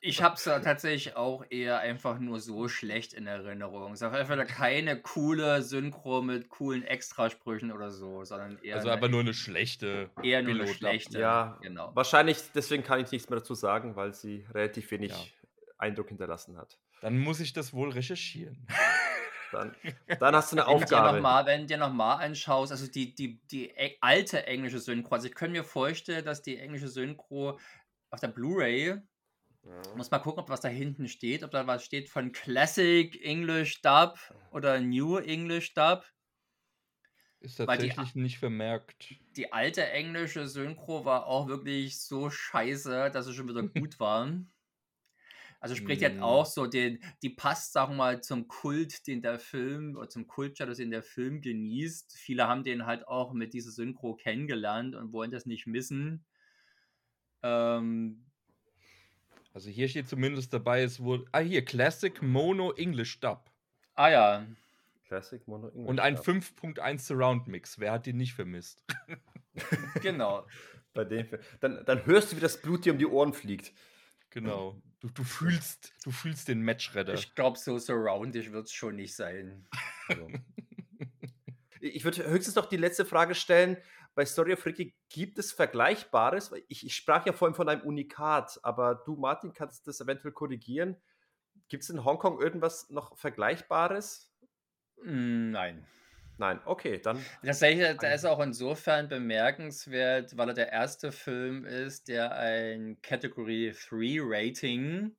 S3: ich habe es tatsächlich auch eher einfach nur so schlecht in Erinnerung. Es ist einfach keine coole Synchro mit coolen Extrasprüchen oder so, sondern eher.
S4: Also aber nur eine schlechte.
S3: Eher nur eine schlechte.
S2: Ja, genau. Wahrscheinlich, deswegen kann ich nichts mehr dazu sagen, weil sie relativ wenig ja. Eindruck hinterlassen hat.
S4: Dann muss ich das wohl recherchieren.
S2: Dann, dann hast du eine Aufgabe.
S3: Dir mal, wenn du dir nochmal anschaust, also die, die, die e, alte englische Synchro, also ich könnte mir vorstellen, dass die englische Synchro auf der Blu-ray, ja. muss mal gucken, ob was da hinten steht, ob da was steht von Classic English Dub oder New English Dub.
S4: Ist tatsächlich die, nicht vermerkt.
S3: Die alte englische Synchro war auch wirklich so scheiße, dass es schon wieder gut war. Also sprich, mhm. auch so den, die passt, sagen wir mal, zum Kult, den der Film, oder zum Kultstatus, den der Film genießt. Viele haben den halt auch mit dieser Synchro kennengelernt und wollen das nicht missen. Ähm,
S4: also hier steht zumindest dabei, es wurde. Ah, hier, Classic Mono English Dub.
S3: Ah ja.
S4: Classic Mono English. Und ein 5.1 Surround Mix. Wer hat den nicht vermisst?
S3: genau.
S2: Bei dem, dann, dann hörst du, wie das Blut dir um die Ohren fliegt.
S4: Genau. Du, du, fühlst, du fühlst den Matchredder.
S3: Ich glaube, so surroundig wird es schon nicht sein. So.
S2: ich würde höchstens noch die letzte Frage stellen. Bei Story of Ricky gibt es Vergleichbares? Ich, ich sprach ja vorhin von einem Unikat, aber du, Martin, kannst das eventuell korrigieren. Gibt es in Hongkong irgendwas noch Vergleichbares?
S3: Hm, nein.
S2: Nein, okay, dann.
S3: Tatsächlich, da ist auch insofern bemerkenswert, weil er der erste Film ist, der ein Category 3 Rating,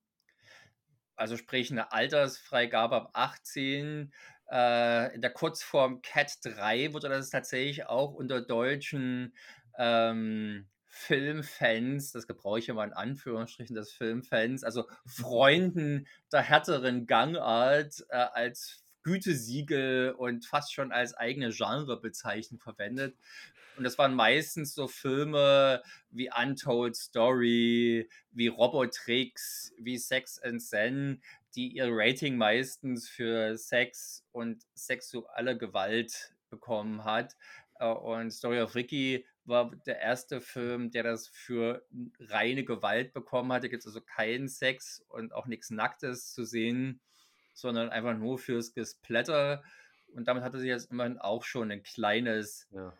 S3: also sprich eine Altersfreigabe ab 18, äh, in der Kurzform CAT 3 wurde das tatsächlich auch unter deutschen ähm, Filmfans, das gebrauche ich immer in Anführungsstrichen, des Filmfans, also Freunden der härteren Gangart äh, als Gütesiegel und fast schon als eigene Genrebezeichnung verwendet. Und das waren meistens so Filme wie Untold Story, wie Robotrix, wie Sex and Zen, die ihr Rating meistens für Sex und sexuelle Gewalt bekommen hat. Äh, und Story of Ricky war der erste Film, der das für reine Gewalt bekommen hatte. Gibt es also keinen Sex und auch nichts Nacktes zu sehen sondern einfach nur fürs Gesplatter. Und damit hat er sich jetzt immerhin auch schon ein kleines,
S2: Ja.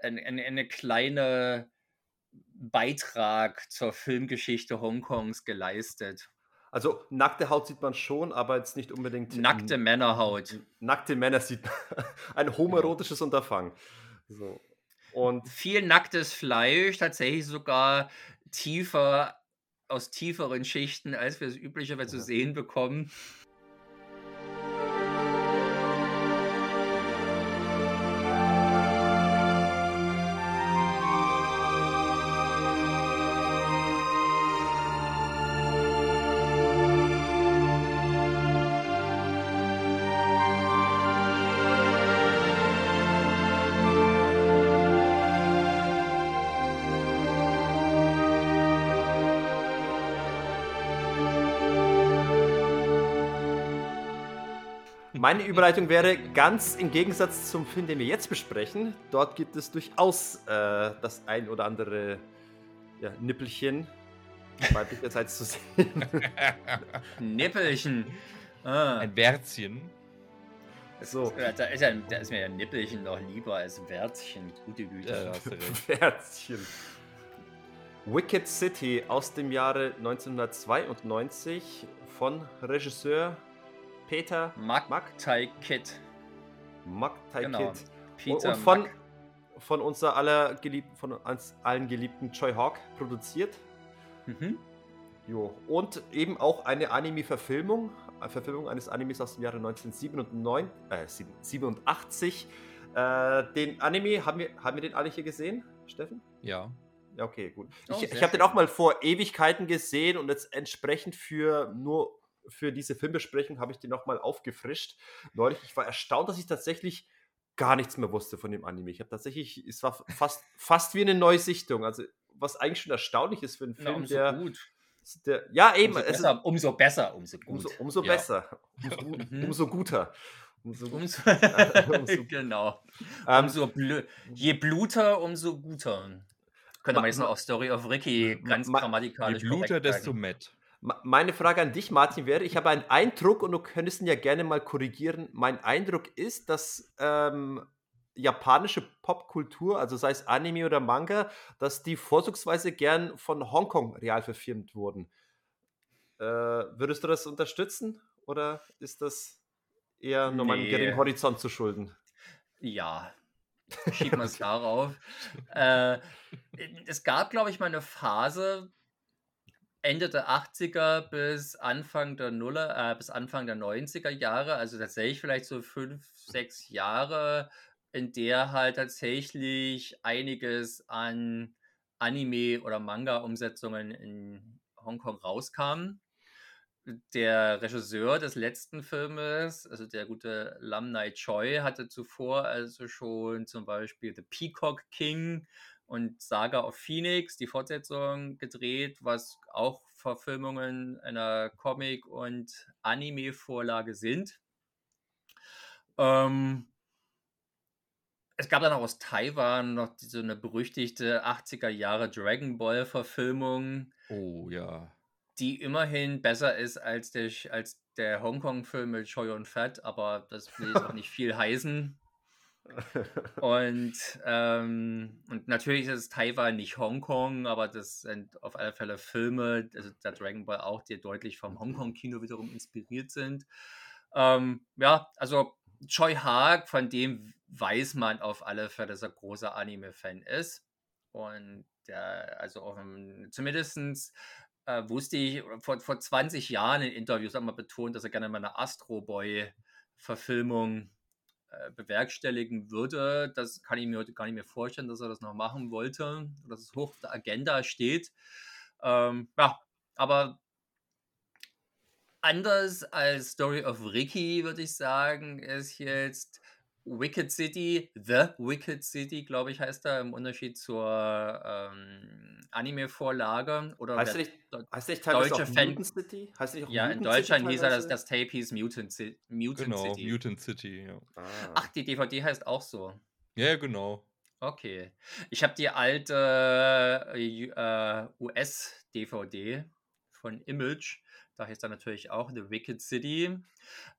S3: eine, eine, eine kleine Beitrag zur Filmgeschichte Hongkongs geleistet.
S2: Also nackte Haut sieht man schon, aber jetzt nicht unbedingt.
S3: Nackte Männerhaut.
S2: Nackte Männer sieht man. Ein homoerotisches Unterfangen. So. Und
S3: Viel nacktes Fleisch, tatsächlich sogar tiefer, aus tieferen Schichten, als wir es üblicherweise zu
S2: Ja.
S3: sehen bekommen.
S2: Meine Überleitung wäre ganz im Gegensatz zum Film, den wir jetzt besprechen. Dort gibt es durchaus äh, das ein oder andere ja, Nippelchen weiblicherseits zu sehen.
S3: Nippelchen. Ah,
S4: Ein Wärzchen.
S2: So,
S3: da, ist ja, da ist mir ja Nippelchen noch lieber als Wärzchen. Gute Güte.
S4: Ja.
S2: Herzchen. Wicked City aus dem Jahre 1992 von Regisseur Peter
S3: Mak
S2: Mak
S3: Tai Kit.
S2: Mak Tai
S3: Genau.
S2: Kit.
S3: Peter
S2: und von,
S3: Mak.
S2: von unser aller geliebten, von uns allen geliebten Choi Hawk produziert.
S3: Mhm.
S2: Jo. Und eben auch eine Anime-Verfilmung, eine Verfilmung eines Animes aus dem Jahre 1997, äh, 87. Äh, den Anime, haben wir, haben wir den alle hier gesehen, Steffen?
S4: Ja.
S2: Ja, okay, gut.
S3: Oh,
S2: ich habe den auch mal vor Ewigkeiten gesehen und jetzt entsprechend für nur für diese Filmbesprechung habe ich den nochmal aufgefrischt. Neulich, ich war erstaunt, dass ich tatsächlich gar nichts mehr wusste von dem Anime. Ich habe tatsächlich, es war fast, fast wie eine Neusichtung. Also, was eigentlich schon erstaunlich ist für einen
S3: Na,
S2: Film,
S3: umso
S2: der,
S3: gut.
S2: der. Ja, eben,
S3: Umso
S2: es ist
S3: besser, umso besser, umso gut.
S2: umso, umso
S4: Ja.
S2: besser. Umso,
S3: Mhm.
S2: umso guter. Umso,
S3: Umso,
S2: umso-
S3: genau.
S2: ähm,
S3: Umso blö je bluter, umso guter. Könnte
S2: Ma-
S3: man jetzt noch auf Story of Ricky ganz
S2: ma-
S4: Je
S3: grammatikalisch
S4: bluter,
S3: korrekt
S4: desto matt.
S2: Meine Frage an dich, Martin, wäre, ich habe einen Eindruck und du könntest ihn ja gerne mal korrigieren. Mein Eindruck ist, dass ähm, japanische Popkultur, also sei es Anime oder Manga, dass die vorzugsweise gern von Hongkong real verfilmt wurden. Äh, würdest du das unterstützen oder ist das eher nur meinem
S3: Nee.
S2: geringen Horizont zu schulden?
S3: Ja, schieben wir es darauf. Äh, es gab, glaube ich, mal eine Phase, Ende der 80er bis Anfang der Nuller, äh, bis Anfang der 90er Jahre, also tatsächlich vielleicht so fünf, sechs Jahre, in der halt tatsächlich einiges an Anime- oder Manga-Umsetzungen in Hongkong rauskam. Der Regisseur des letzten Filmes, also der gute Lam Nai Choi, hatte zuvor also schon zum Beispiel The Peacock King und Saga of Phoenix, die Fortsetzung, gedreht, was auch Verfilmungen einer Comic- und Anime-Vorlage sind. Ähm, es gab dann auch aus Taiwan noch so eine berüchtigte 80er Jahre Dragon Ball-Verfilmung,
S4: Oh ja.
S3: die immerhin besser ist als der, als der Hongkong-Film mit Choi und Fat, aber das will jetzt auch nicht viel heißen. Und, ähm, und natürlich ist Taiwan nicht Hongkong, aber das sind auf alle Fälle Filme, also der Dragon Ball auch, die deutlich vom Hongkong-Kino wiederum inspiriert sind. Ähm, ja, also Choi Haag, von dem weiß man auf alle Fälle, dass er großer Anime-Fan ist. Und der, also auch, zumindestens äh, wusste ich, vor, vor 20 Jahren in Interviews hat man betont, dass er gerne mal eine Astro Boy-Verfilmung bewerkstelligen würde. Das kann ich mir heute gar nicht mehr vorstellen, dass er das noch machen wollte, dass es hoch auf der Agenda steht. Ähm, ja, aber anders als Story of Ricky, würde ich sagen, ist jetzt Wicked City, The Wicked City, glaube ich, heißt er, im Unterschied zur ähm, Anime-Vorlage. Oder
S2: heißt
S3: der
S2: nicht, heißt nicht
S3: deutsche Fan-
S2: Mutant City? Heißt nicht auch
S3: ja, in
S2: Mutant City
S3: Deutschland hieß er das, das Tape hieß Mutant, Ci- Mutant
S4: Genau,
S3: City.
S4: Mutant City, ja.
S2: Ah.
S3: Ach, die DVD heißt auch so.
S4: Ja, ja, genau.
S3: Okay. Ich habe die alte äh, äh, US-DVD von Image. Da heißt er natürlich auch The Wicked City.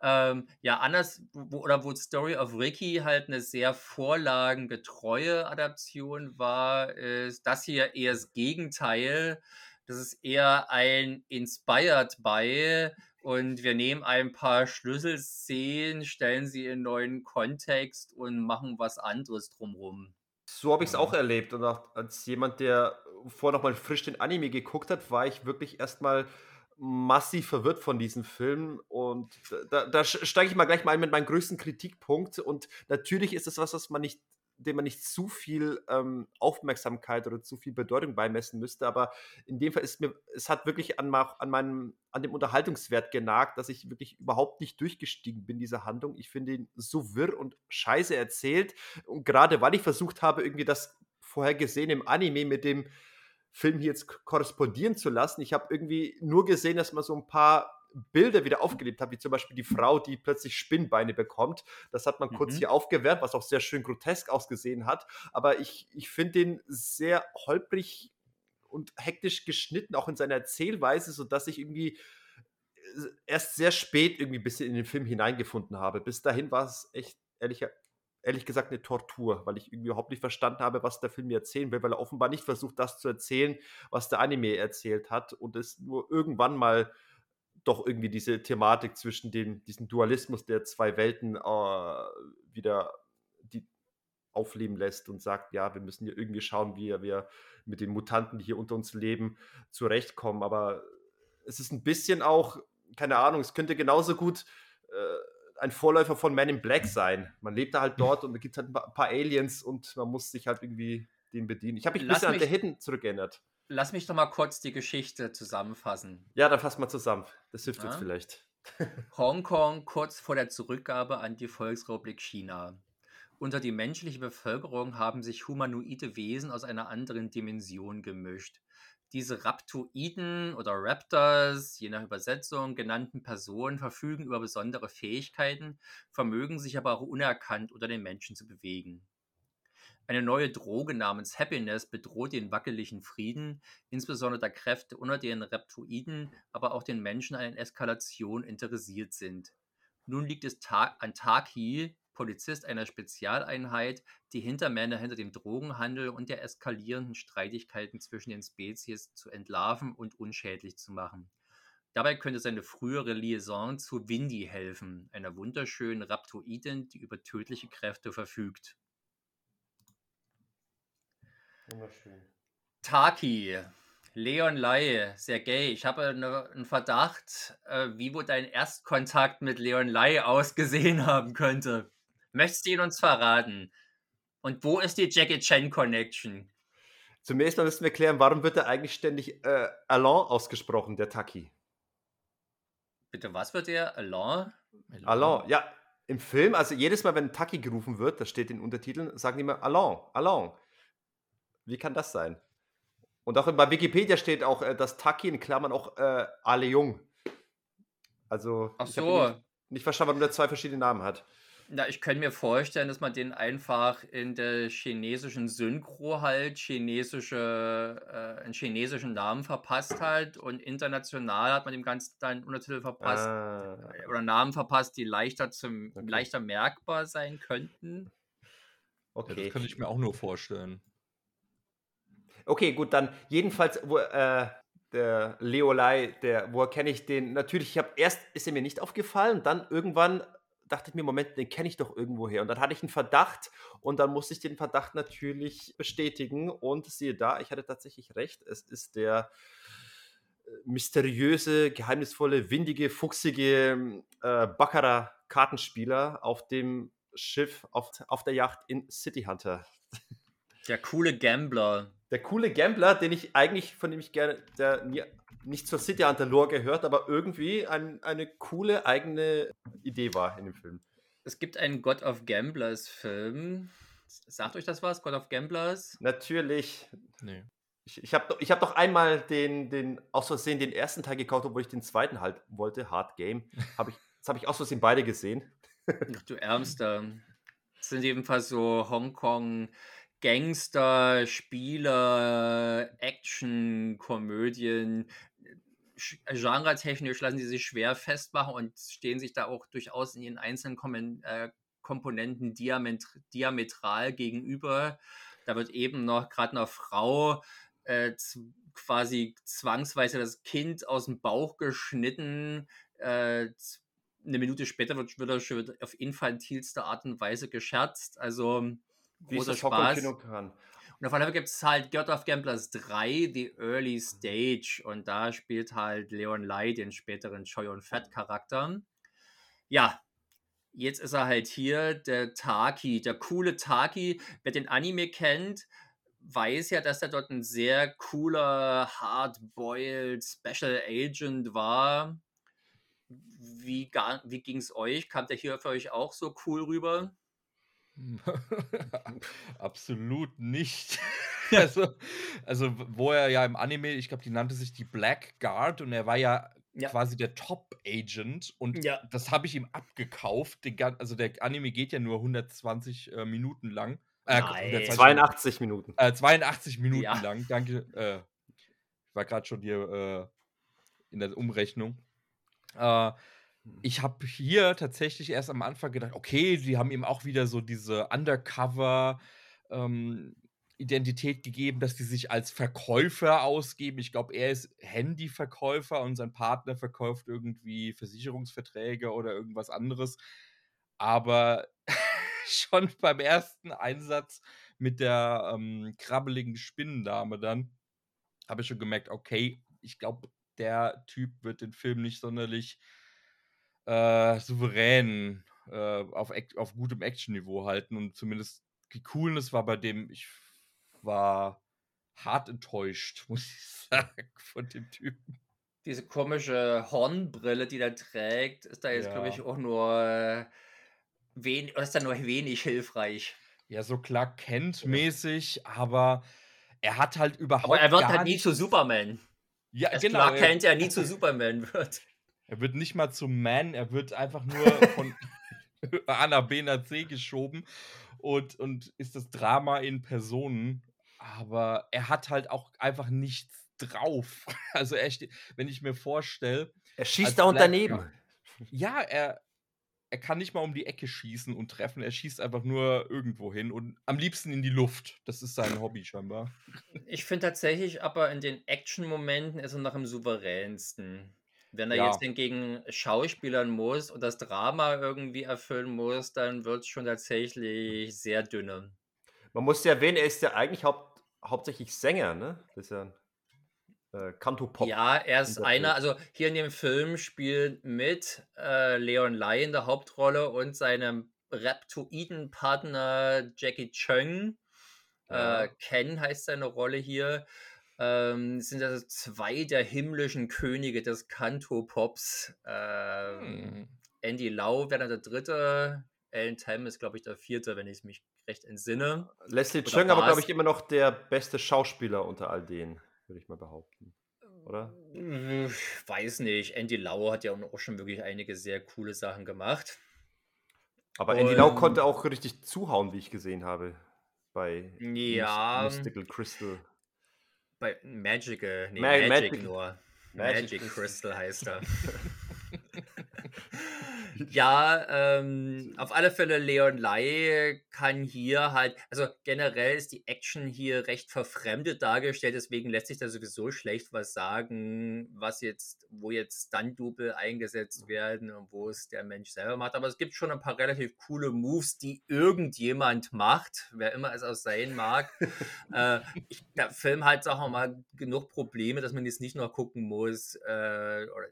S3: Ähm, ja, anders, wo, oder wo Story of Ricky halt eine sehr vorlagengetreue Adaption war, ist das hier eher das Gegenteil. Das ist eher ein Inspired by und wir nehmen ein paar Schlüsselszenen, stellen sie in neuen Kontext und machen was anderes drumherum.
S2: So habe ich es auch erlebt. Und auch als jemand, der vorher nochmal frisch den Anime geguckt hat, war ich wirklich erstmal massiv verwirrt von diesem Film. Und da, da steige ich mal gleich mal ein mit meinem größten Kritikpunkt. Und natürlich ist es was, was man nicht dem man nicht zu viel ähm, Aufmerksamkeit oder zu viel Bedeutung beimessen müsste. Aber in dem Fall ist mir, es hat wirklich an, an meinem, an dem Unterhaltungswert genagt, dass ich wirklich überhaupt nicht durchgestiegen bin, diese Handlung. Ich finde ihn so wirr und scheiße erzählt. Und gerade weil ich versucht habe, irgendwie das vorhergesehen im Anime mit dem Film hier jetzt korrespondieren zu lassen. Ich habe irgendwie nur gesehen, dass man so ein paar Bilder wieder aufgelebt hat, wie zum Beispiel die Frau, die plötzlich Spinnbeine bekommt. Das hat man kurz mhm. hier aufgewärmt, was auch sehr schön grotesk ausgesehen hat. Aber ich, ich finde den sehr holprig und hektisch geschnitten, auch in seiner Erzählweise, sodass ich irgendwie äh, erst sehr spät irgendwie ein bisschen in den Film hineingefunden habe. Bis dahin war es echt, ehrlich, ehrlich gesagt, eine Tortur, weil ich überhaupt nicht verstanden habe, was der Film mir erzählen will, weil er offenbar nicht versucht, das zu erzählen, was der Anime erzählt hat und es nur irgendwann mal doch irgendwie diese Thematik zwischen dem, diesem Dualismus der zwei Welten äh, wieder die aufleben lässt und sagt, ja, wir müssen hier irgendwie schauen, wie wir mit den Mutanten, die hier unter uns leben, zurechtkommen. Aber es ist ein bisschen auch, keine Ahnung, es könnte genauso gut äh, ein Vorläufer von Man in Black sein. Man lebt da halt hm. dort und es gibt halt ein paar Aliens und man muss sich halt irgendwie dem bedienen. Ich habe mich ein bisschen an der Hidden zurückgeändert.
S3: Lass mich doch mal kurz die Geschichte zusammenfassen.
S2: Ja, dann fass mal zusammen. Das hilft ja. uns vielleicht.
S3: Hongkong kurz vor der Zurückgabe an die Volksrepublik China. Unter die menschliche Bevölkerung haben sich humanoide Wesen aus einer anderen Dimension gemischt. Diese Raptoiden oder Raptors, je nach Übersetzung, genannten Personen verfügen über besondere Fähigkeiten, vermögen sich aber auch unerkannt unter den Menschen zu bewegen. Eine neue Droge namens Happiness bedroht den wackeligen Frieden, insbesondere da Kräfte unter den Reptoiden, aber auch den Menschen an Eskalation interessiert sind. Nun liegt es an Taki, Polizist einer Spezialeinheit, die Hintermänner hinter dem Drogenhandel und der eskalierenden Streitigkeiten zwischen den Spezies zu entlarven und unschädlich zu machen. Dabei könnte seine frühere Liaison zu Windy helfen, einer wunderschönen Raptoidin, die über tödliche Kräfte verfügt. Wunderschön. Taki, Leon Lai, Sergej, ich habe eine, einen Verdacht, äh, wie wohl dein Erstkontakt mit Leon Lai ausgesehen haben könnte. Möchtest du ihn uns verraten? Und wo ist die Jackie Chan Connection?
S2: Zunächst mal müssen wir klären, warum wird er eigentlich ständig äh, Alain ausgesprochen, der Taki?
S3: Bitte, was wird der? Alain?
S2: Alain, ja. Im Film, also jedes Mal, wenn Taki gerufen wird, das steht in den Untertiteln, sagen die immer Alain, Alain. Wie kann das sein? Und auch bei Wikipedia steht auch, äh, dass Taki in Klammern auch äh, Ale Jung. Also,
S3: Ach so.
S2: Nicht, nicht verstanden, warum der zwei verschiedene Namen hat.
S3: Na, ich könnte mir vorstellen, dass man den einfach in der chinesischen Synchro halt chinesische, äh, einen chinesischen Namen verpasst hat und international hat man dem Ganzen dann Untertitel verpasst ah. oder Namen verpasst, die leichter zum okay. leichter merkbar sein könnten.
S4: Okay. Ja, das könnte ich mir auch nur vorstellen.
S2: Okay, gut, dann jedenfalls, wo, äh, der Leolai, der, woher kenne ich den? Natürlich, ich habe erst ist er mir nicht aufgefallen, dann irgendwann dachte ich mir, Moment, den kenne ich doch irgendwo her. Und dann hatte ich einen Verdacht und dann musste ich den Verdacht natürlich bestätigen und siehe da, ich hatte tatsächlich recht. Es ist der äh, mysteriöse, geheimnisvolle, windige, fuchsige äh, Baccarat-Kartenspieler auf dem Schiff, auf, auf der Yacht in City Hunter.
S3: Der coole Gambler
S2: der coole Gambler, den ich eigentlich, von dem ich gerne, der mir nicht zur City Hunter Lore gehört, aber irgendwie ein, eine coole eigene Idee war in dem Film.
S3: Es gibt einen God of Gamblers Film. Sagt euch das was, God of Gamblers?
S2: Natürlich. Nee. Ich, ich habe ich hab doch einmal den, den, aus Versehen den ersten Teil gekauft, obwohl ich den zweiten halt wollte, Hard Game. Hab ich, das habe ich aus Versehen beide gesehen.
S3: Ach, du Ärmster. Das sind jedenfalls so Hongkong- Gangster, Spieler, Action, Komödien. genre-technisch lassen sie sich schwer festmachen und stehen sich da auch durchaus in ihren einzelnen Kommen äh, Komponenten diametral gegenüber. Da wird eben noch gerade einer Frau äh, quasi zwangsweise das Kind aus dem Bauch geschnitten. Äh, eine Minute später wird, wird auf infantilste Art und Weise gescherzt. Also großer Spaß. Und auf einmal gibt es halt God of Gamblers 3, The Early Stage. Und da spielt halt Leon Lai den späteren Choi und Fett Charakter. Ja, jetzt ist er halt hier, der Taki, der coole Taki. Wer den Anime kennt, weiß ja, dass er dort ein sehr cooler, hard-boiled Special Agent war. Wie, wie ging es euch? Kam der hier für euch auch so cool rüber?
S4: Absolut nicht. also, also, wo er ja im Anime, ich glaube, die nannte sich die Black Guard und er war ja, ja. quasi der Top-Agent und ja. das habe ich ihm abgekauft. Den, also der Anime geht ja nur 120 äh, Minuten lang.
S2: Äh, 82 Minuten.
S4: Äh, 82 Minuten ja. lang, danke. Äh, ich war gerade schon hier äh, in der Umrechnung. Äh, ich habe hier tatsächlich erst am Anfang gedacht, okay, die haben ihm auch wieder so diese Undercover ähm, Identität gegeben, dass die sich als Verkäufer ausgeben. Ich glaube, er ist Handyverkäufer und sein Partner verkauft irgendwie Versicherungsverträge oder irgendwas anderes. Aber schon beim ersten Einsatz mit der ähm, krabbeligen Spinnendame dann habe ich schon gemerkt, okay, ich glaube, der Typ wird den Film nicht sonderlich äh, souverän äh, auf, auf gutem Action-Niveau halten und zumindest die Coolness war bei dem, ich war hart enttäuscht, muss ich sagen, von dem Typen.
S3: Diese komische Hornbrille, die er trägt, ist da jetzt, ja. glaube ich, auch nur äh, wen ist da nur wenig hilfreich.
S4: Ja, so klar Kent-mäßig, aber er hat halt überhaupt. Aber
S3: er wird halt nie zu Superman. Ja, Dass genau. Clark Kent ja nie zu Superman wird.
S4: Er wird nicht mal zum Man, er wird einfach nur von A nach B nach C geschoben und, und ist das Drama in Personen. Aber er hat halt auch einfach nichts drauf. Also, er wenn ich mir vorstelle.
S2: Er schießt da und daneben.
S4: Ja, er, er kann nicht mal um die Ecke schießen und treffen. Er schießt einfach nur irgendwo hin und am liebsten in die Luft. Das ist sein Hobby scheinbar.
S3: Ich finde tatsächlich aber in den Action-Momenten ist er noch am souveränsten. Wenn er ja. jetzt gegen Schauspielern muss und das Drama irgendwie erfüllen muss, dann wird es schon tatsächlich sehr dünne.
S2: Man muss ja erwähnen, er ist ja eigentlich haupt, hauptsächlich Sänger, ne? Das ist ja äh, Kanto-Pop.
S3: Ja, er ist einer, also hier in dem Film spielt mit äh, Leon Lai in der Hauptrolle und seinem Reptoiden-Partner Jackie Chung. Ja. Äh, Ken heißt seine Rolle hier. Ähm, sind also zwei der himmlischen Könige des Kanto-Pops. Ähm, hm. Andy Lau wäre dann der dritte. Alan Tam ist, glaube ich, der vierte, wenn ich mich recht entsinne.
S2: Leslie Chung aber, glaube ich, immer noch der beste Schauspieler unter all denen würde ich mal behaupten. Oder?
S3: Hm, weiß nicht. Andy Lau hat ja auch schon wirklich einige sehr coole Sachen gemacht.
S2: Aber Und, Andy Lau konnte auch richtig zuhauen, wie ich gesehen habe. Bei
S3: ja,
S2: Mystical Crystal.
S3: Bei Magical, nee, Ma Magic, Magic nur. Magic, Magic Crystal heißt er. ja, ähm, auf alle Fälle Leon Lai kann hier halt, also generell ist die Action hier recht verfremdet dargestellt, deswegen lässt sich da sowieso schlecht was sagen, was jetzt, wo jetzt Stunt-Double eingesetzt werden und wo es der Mensch selber macht. Aber es gibt schon ein paar relativ coole Moves, die irgendjemand macht, wer immer es auch sein mag. äh, ich, der Film hat, sagen wir mal, genug Probleme, dass man jetzt nicht nur gucken muss, äh, oder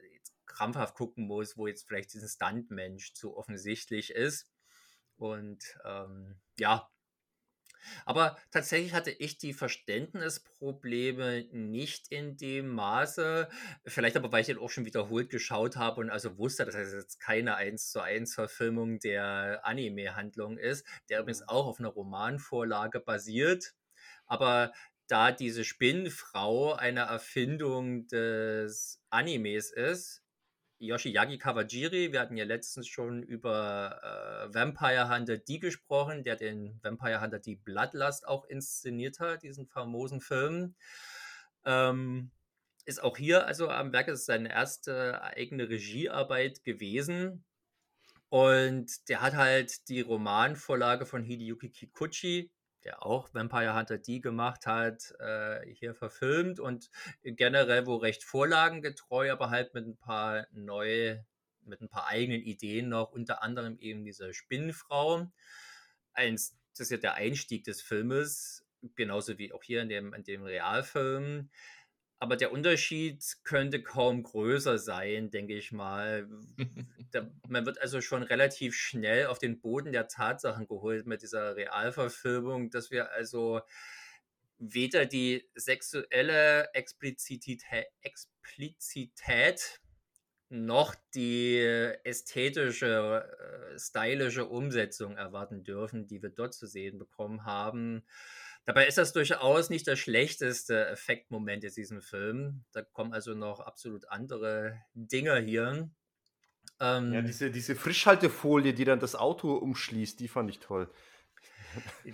S3: krampfhaft gucken muss, wo jetzt vielleicht dieser Stuntmensch zu offensichtlich ist. Und ähm, ja, aber tatsächlich hatte ich die Verständnisprobleme nicht in dem Maße. Vielleicht aber, weil ich den auch schon wiederholt geschaut habe und also wusste, dass es jetzt keine 1 zu 1 Verfilmung der Anime-Handlung ist, der übrigens mhm. auch auf einer Romanvorlage basiert. Aber da diese Spinnenfrau eine Erfindung des Animes ist, Yoshiaki Kawajiri, wir hatten ja letztens schon über äh, Vampire Hunter D gesprochen, der den Vampire Hunter D Bloodlust auch inszeniert hat, diesen famosen Film. Ähm, ist auch hier also am Werk, ist seine erste eigene Regiearbeit gewesen. Und der hat halt die Romanvorlage von Hideyuki Kikuchi, der auch Vampire Hunter D gemacht hat, äh, hier verfilmt und generell wohl recht vorlagengetreu, aber halt mit ein paar neue, mit ein paar eigenen Ideen noch, unter anderem eben diese Spinnenfrau. Eins, das ist ja der Einstieg des Filmes, genauso wie auch hier in dem, in dem Realfilm. Aber der Unterschied könnte kaum größer sein, denke ich mal. Da, man wird also schon relativ schnell auf den Boden der Tatsachen geholt mit dieser Realverfilmung, dass wir also weder die sexuelle Explizität, Explizität noch die ästhetische, äh, stylische Umsetzung erwarten dürfen, die wir dort zu sehen bekommen haben. Dabei ist das durchaus nicht der schlechteste Effektmoment in diesem Film. Da kommen also noch absolut andere Dinge hier.
S2: Ähm, ja, diese, diese Frischhaltefolie, die dann das Auto umschließt, die fand ich toll.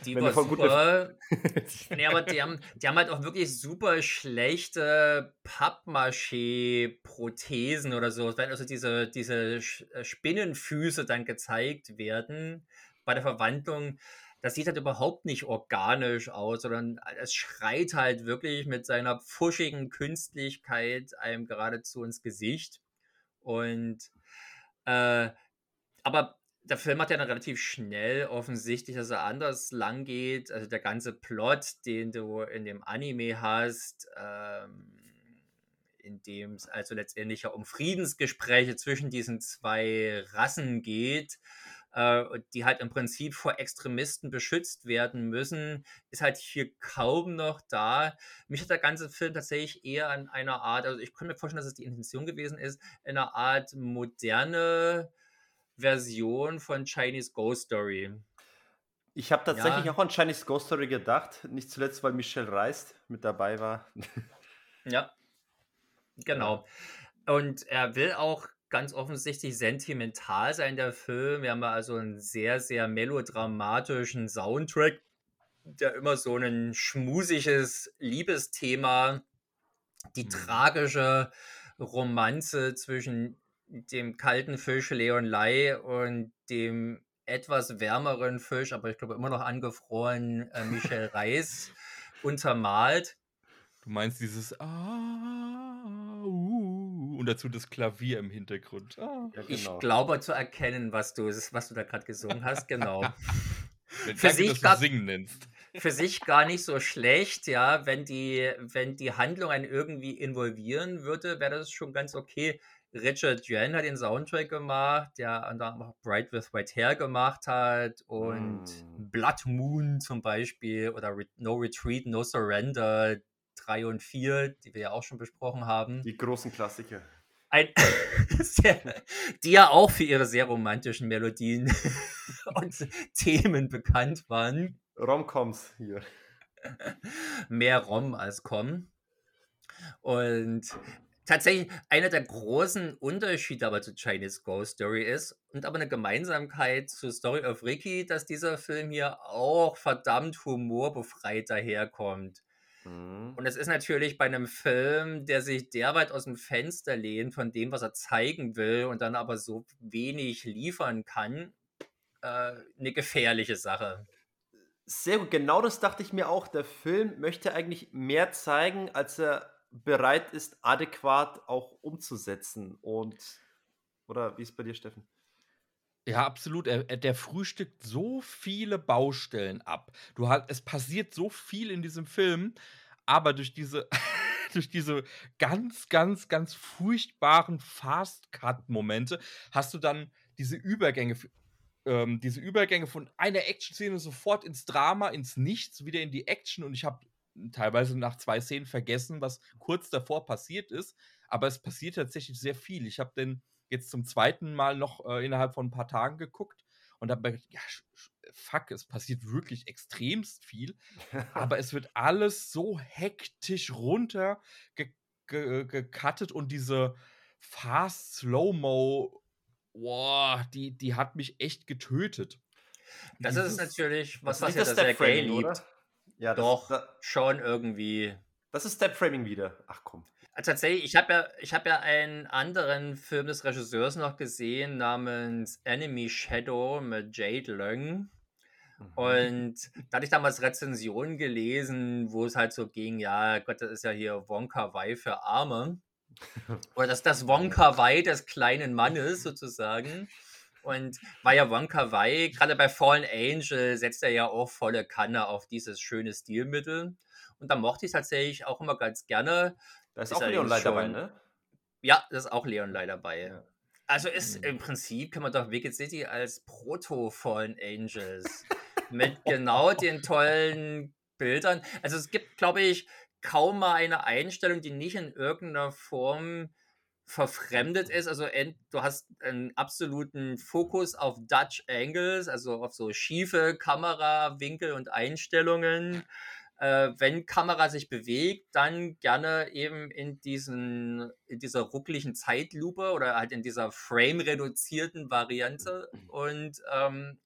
S3: Die war super. nee, aber die haben, die haben halt auch wirklich super schlechte Pappmaché-Prothesen oder so. Wenn also diese, diese äh, Spinnenfüße dann gezeigt werden bei der Verwandlung, das sieht halt überhaupt nicht organisch aus, sondern es schreit halt wirklich mit seiner pfuschigen Künstlichkeit einem geradezu ins Gesicht. Und äh, aber der Film hat ja dann relativ schnell offensichtlich, dass er anders lang geht. Also der ganze Plot, den du in dem Anime hast, ähm, in dem es also letztendlich ja um Friedensgespräche zwischen diesen zwei Rassen geht, äh, die halt im Prinzip vor Extremisten beschützt werden müssen, ist halt hier kaum noch da. Mich hat der ganze Film tatsächlich eher an einer Art, also ich könnte mir vorstellen, dass es die Intention gewesen ist, in einer Art moderne Version von Chinese Ghost Story.
S2: Ich habe tatsächlich ja. auch an Chinese Ghost Story gedacht, nicht zuletzt, weil Michelle Reist mit dabei war.
S3: ja, genau. Und er will auch ganz offensichtlich sentimental sein, der Film. Wir haben also einen sehr, sehr melodramatischen Soundtrack, der immer so ein schmusiges Liebesthema, die mhm. tragische Romanze zwischen dem kalten Fisch Leon Lai und dem etwas wärmeren Fisch, aber ich glaube immer noch angefroren, äh, Michel Reis untermalt.
S4: Du meinst dieses Ah, uh, und dazu das Klavier im Hintergrund. Ah.
S3: Ja, genau. Ich glaube zu erkennen, was du, was du da gerade gesungen hast, genau.
S4: Wenn für sich gar, singen nennst.
S3: Für sich gar nicht so schlecht, ja. Wenn die, wenn die Handlung einen irgendwie involvieren würde, wäre das schon ganz okay. Richard Yuan hat den Soundtrack gemacht, der auch Bright with White Hair gemacht hat und mm. Blood Moon zum Beispiel oder No Retreat, No Surrender, 3 und 4, die wir ja auch schon besprochen haben.
S2: Die großen Klassiker.
S3: Ein, die ja auch für ihre sehr romantischen Melodien und Themen bekannt waren.
S2: Romcoms hier.
S3: Mehr Rom als Com. Und tatsächlich einer der großen Unterschiede aber zu Chinese Ghost Story ist und aber eine Gemeinsamkeit zu Story of Ricky, dass dieser Film hier auch verdammt humorbefreit daherkommt. Mhm. Und es ist natürlich bei einem Film, der sich derweit aus dem Fenster lehnt von dem, was er zeigen will und dann aber so wenig liefern kann, äh, eine gefährliche Sache.
S2: Sehr gut, genau das dachte ich mir auch. Der Film möchte eigentlich mehr zeigen, als er bereit ist, adäquat auch umzusetzen. Und, oder wie ist es bei dir, Steffen?
S4: Ja, absolut. Er, er, der frühstückt so viele Baustellen ab. Du hast, es passiert so viel in diesem Film, aber durch diese, durch diese ganz, ganz, ganz furchtbaren Fast-Cut-Momente hast du dann diese Übergänge, ähm, diese Übergänge von einer Action-Szene sofort ins Drama, ins Nichts, wieder in die Action und ich habe teilweise nach zwei Szenen vergessen, was kurz davor passiert ist, aber es passiert tatsächlich sehr viel. Ich habe den jetzt zum zweiten Mal noch äh, innerhalb von ein paar Tagen geguckt und habe mir gedacht, ja, fuck, es passiert wirklich extremst viel, aber es wird alles so hektisch runter gecuttet und diese fast Slow-Mo, boah, die, die hat mich echt getötet.
S3: Das Dieses, ist natürlich was, was ja das sehr Gay liebt. Ja, das, Doch, das, schon irgendwie.
S2: Das ist Step Framing wieder. Ach komm.
S3: Tatsächlich, ich habe ja, ich habe ja einen anderen Film des Regisseurs noch gesehen namens Enemy Shadow mit Jade Leung. Mhm. Und da hatte ich damals Rezensionen gelesen, wo es halt so ging, ja, Gott, das ist ja hier Wonka Wai für Arme. Oder das, das Wonka Wai des kleinen Mannes sozusagen. Und war ja Wonka Wai, gerade bei Fallen Angel setzt er ja auch volle Kanne auf dieses schöne Stilmittel. Und da mochte ich tatsächlich auch immer ganz gerne.
S2: Da ist, ist auch Leon Lai dabei, ne?
S3: Ja, da ist auch Leon Lai dabei. Ja. Also ist mhm. im Prinzip, kann man doch Wicked City als Proto-Fallen Angels mit genau den tollen Bildern. Also es gibt, glaube ich, kaum mal eine Einstellung, die nicht in irgendeiner Form verfremdet ist. Also du hast einen absoluten Fokus auf Dutch Angles, also auf so schiefe Kamerawinkel und Einstellungen. Äh, wenn Kamera sich bewegt, dann gerne eben in, diesen, in dieser ruckligen Zeitlupe oder halt in dieser frame-reduzierten Variante. Und ähm,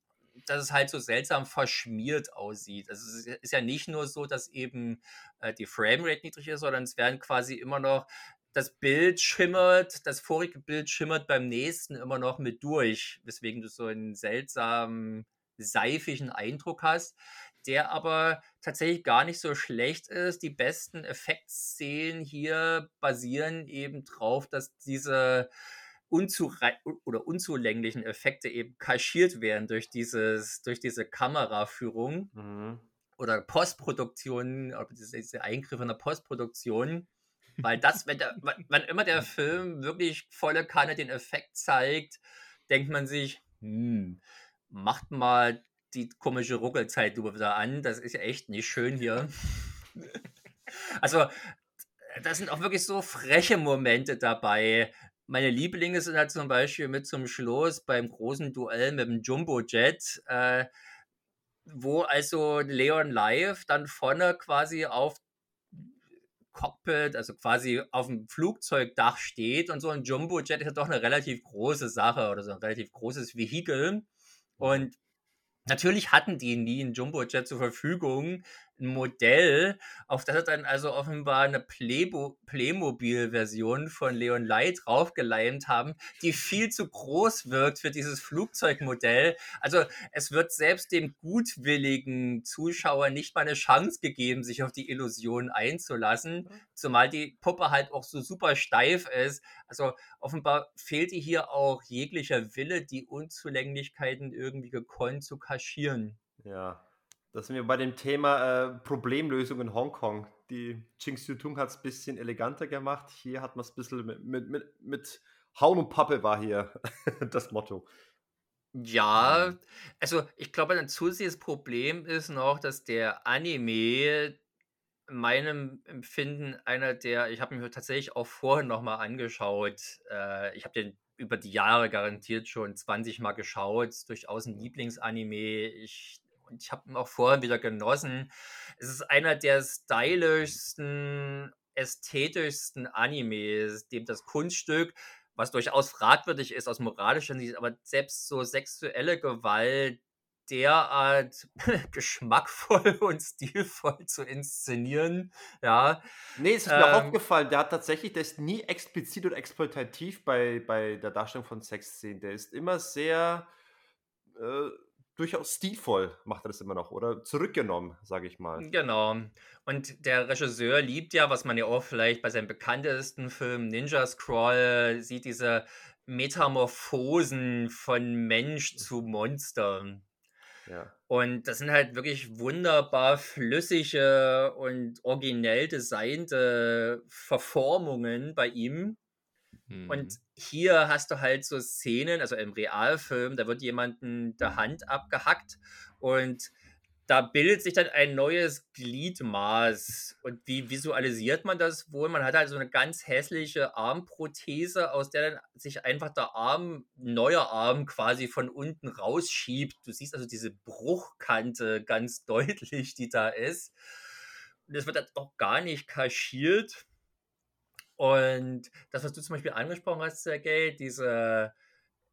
S3: dass es halt so seltsam verschmiert aussieht. Also es ist ja nicht nur so, dass eben äh, die Framerate niedrig ist, sondern es werden quasi immer noch das Bild schimmert, das vorige Bild schimmert beim nächsten immer noch mit durch, weswegen du so einen seltsamen, seifigen Eindruck hast, der aber tatsächlich gar nicht so schlecht ist. Die besten Effektszenen hier basieren eben drauf, dass diese unzurei oder unzulänglichen Effekte eben kaschiert werden durch, dieses, durch diese Kameraführung mhm. oder Postproduktion, oder diese Eingriffe in der Postproduktion weil das, wenn, der, wenn immer der Film wirklich volle Kanne den Effekt zeigt, denkt man sich, hm, macht mal die komische Ruckelzeitlupe wieder an. Das ist ja echt nicht schön hier. also, da sind auch wirklich so freche Momente dabei. Meine Lieblinge sind halt zum Beispiel mit zum Schluss beim großen Duell mit dem Jumbo-Jet, äh, wo also Leon Live dann vorne quasi auf Cockpit, also quasi auf dem Flugzeugdach steht und so ein Jumbo-Jet ist ja doch eine relativ große Sache oder so ein relativ großes Vehikel. Und natürlich hatten die nie ein Jumbo-Jet zur Verfügung, ein Modell, auf das er dann also offenbar eine Playmobil-Version von Leon Lai draufgeleimt haben, die viel zu groß wirkt für dieses Flugzeugmodell. Also es wird selbst dem gutwilligen Zuschauer nicht mal eine Chance gegeben, sich auf die Illusion einzulassen, mhm. zumal die Puppe halt auch so super steif ist. Also offenbar fehlte hier auch jeglicher Wille, die Unzulänglichkeiten irgendwie gekonnt zu kaschieren.
S2: Ja, da sind wir bei dem Thema äh, Problemlösung in Hongkong. Die Ching Tung hat es ein bisschen eleganter gemacht. Hier hat man es ein bisschen mit, mit, mit, mit Hauen und Pappe war hier das Motto.
S3: Ja, also ich glaube, ein zusätzliches Problem ist noch, dass der Anime meinem Empfinden einer der, ich habe mir tatsächlich auch vorhin nochmal angeschaut, äh, ich habe den über die Jahre garantiert schon 20 Mal geschaut, durchaus ein Lieblingsanime. Ich und ich habe ihn auch vorhin wieder genossen. Es ist einer der stylischsten, ästhetischsten Animes, dem das Kunststück, was durchaus fragwürdig ist aus moralischer Sicht, aber selbst so sexuelle Gewalt derart geschmackvoll und stilvoll zu inszenieren. Ja.
S2: Nee, es ist ähm, mir auch ähm. aufgefallen, der hat tatsächlich, der ist nie explizit und exploitativ bei, bei der Darstellung von Sexszenen. Der ist immer sehr äh, durchaus stilvoll macht er das immer noch oder zurückgenommen, sage ich mal.
S3: Genau. Und der Regisseur liebt ja, was man ja auch vielleicht bei seinem bekanntesten Film Ninja Scroll sieht, diese Metamorphosen von Mensch zu Monster. Ja. Und das sind halt wirklich wunderbar flüssige und originell designte Verformungen bei ihm. Mhm. Und hier hast du halt so Szenen, also im Realfilm, da wird jemanden der Hand abgehackt und da bildet sich dann ein neues Gliedmaß. Und wie visualisiert man das wohl? Man hat halt so eine ganz hässliche Armprothese, aus der dann sich einfach der Arm, neuer Arm quasi von unten rausschiebt. Du siehst also diese Bruchkante ganz deutlich, die da ist. Und das wird dann auch gar nicht kaschiert. Und das, was du zum Beispiel angesprochen hast, Sergej, diese,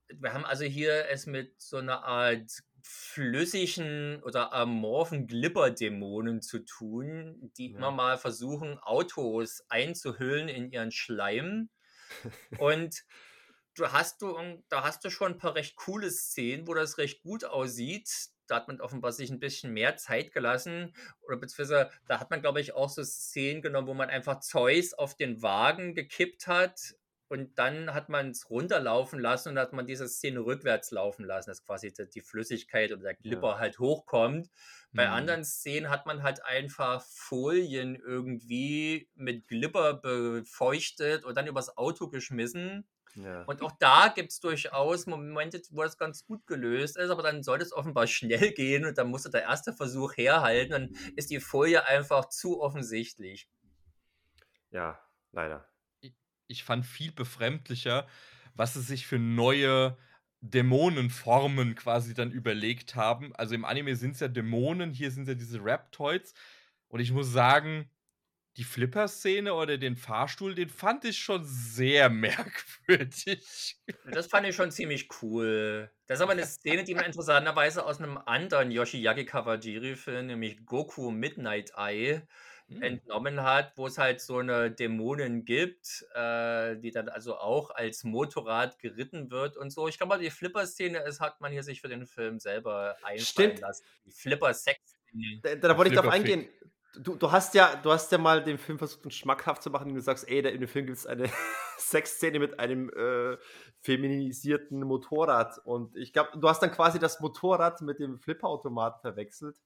S3: wir haben also hier es mit so einer Art flüssigen oder amorphen Glipperdämonen zu tun, die
S2: Ja.
S3: immer mal versuchen, Autos einzuhüllen in ihren Schleim. Und du hast du, da hast du schon ein paar recht coole Szenen, wo das recht gut aussieht. Da hat man offenbar sich ein bisschen mehr Zeit gelassen. Oder beziehungsweise, da hat man, glaube ich, auch so Szenen genommen, wo man einfach Zeus auf den Wagen gekippt hat und dann hat man es runterlaufen lassen und hat man diese Szene rückwärts laufen lassen, dass quasi die, Flüssigkeit oder der Glipper halt hochkommt. Bei
S4: Mhm.
S3: anderen Szenen hat man halt einfach Folien irgendwie mit Glipper befeuchtet und dann übers Auto geschmissen.
S2: Ja.
S3: Und auch da gibt es durchaus Momente, wo das ganz gut gelöst ist, aber dann sollte es offenbar schnell gehen und dann musste der erste Versuch herhalten. Dann ist die Folie einfach zu offensichtlich.
S2: ja, leider.
S4: ich fand viel befremdlicher, was sie sich für neue Dämonenformen quasi dann überlegt haben. Also im Anime sind es ja Dämonen, hier sind ja diese Raptoids. Und ich muss sagen, die Flipper-Szene oder den Fahrstuhl, den fand ich schon sehr merkwürdig.
S3: Das fand ich schon ziemlich cool. Das ist aber eine Szene, die man interessanterweise aus einem anderen Yoshiaki Kawajiri-Film, nämlich Goku Midnight Eye,
S4: Hm.
S3: entnommen hat, wo es halt so eine Dämonin gibt, äh, die dann also auch als Motorrad geritten wird und so. Ich glaube, die Flipper-Szene ist, hat man hier sich für den Film selber einfallen
S2: Stimmt.
S3: lassen. Die Flipper-Sex-Szene.
S2: Da, da wollte ich drauf eingehen. Du, du, hast ja, du hast ja mal den Film versucht, uns schmackhaft zu machen, und du sagst, ey, da in dem Film gibt es eine Sexszene mit einem äh, feminisierten Motorrad. Und ich glaube, du hast dann quasi das Motorrad mit dem Flipperautomaten verwechselt,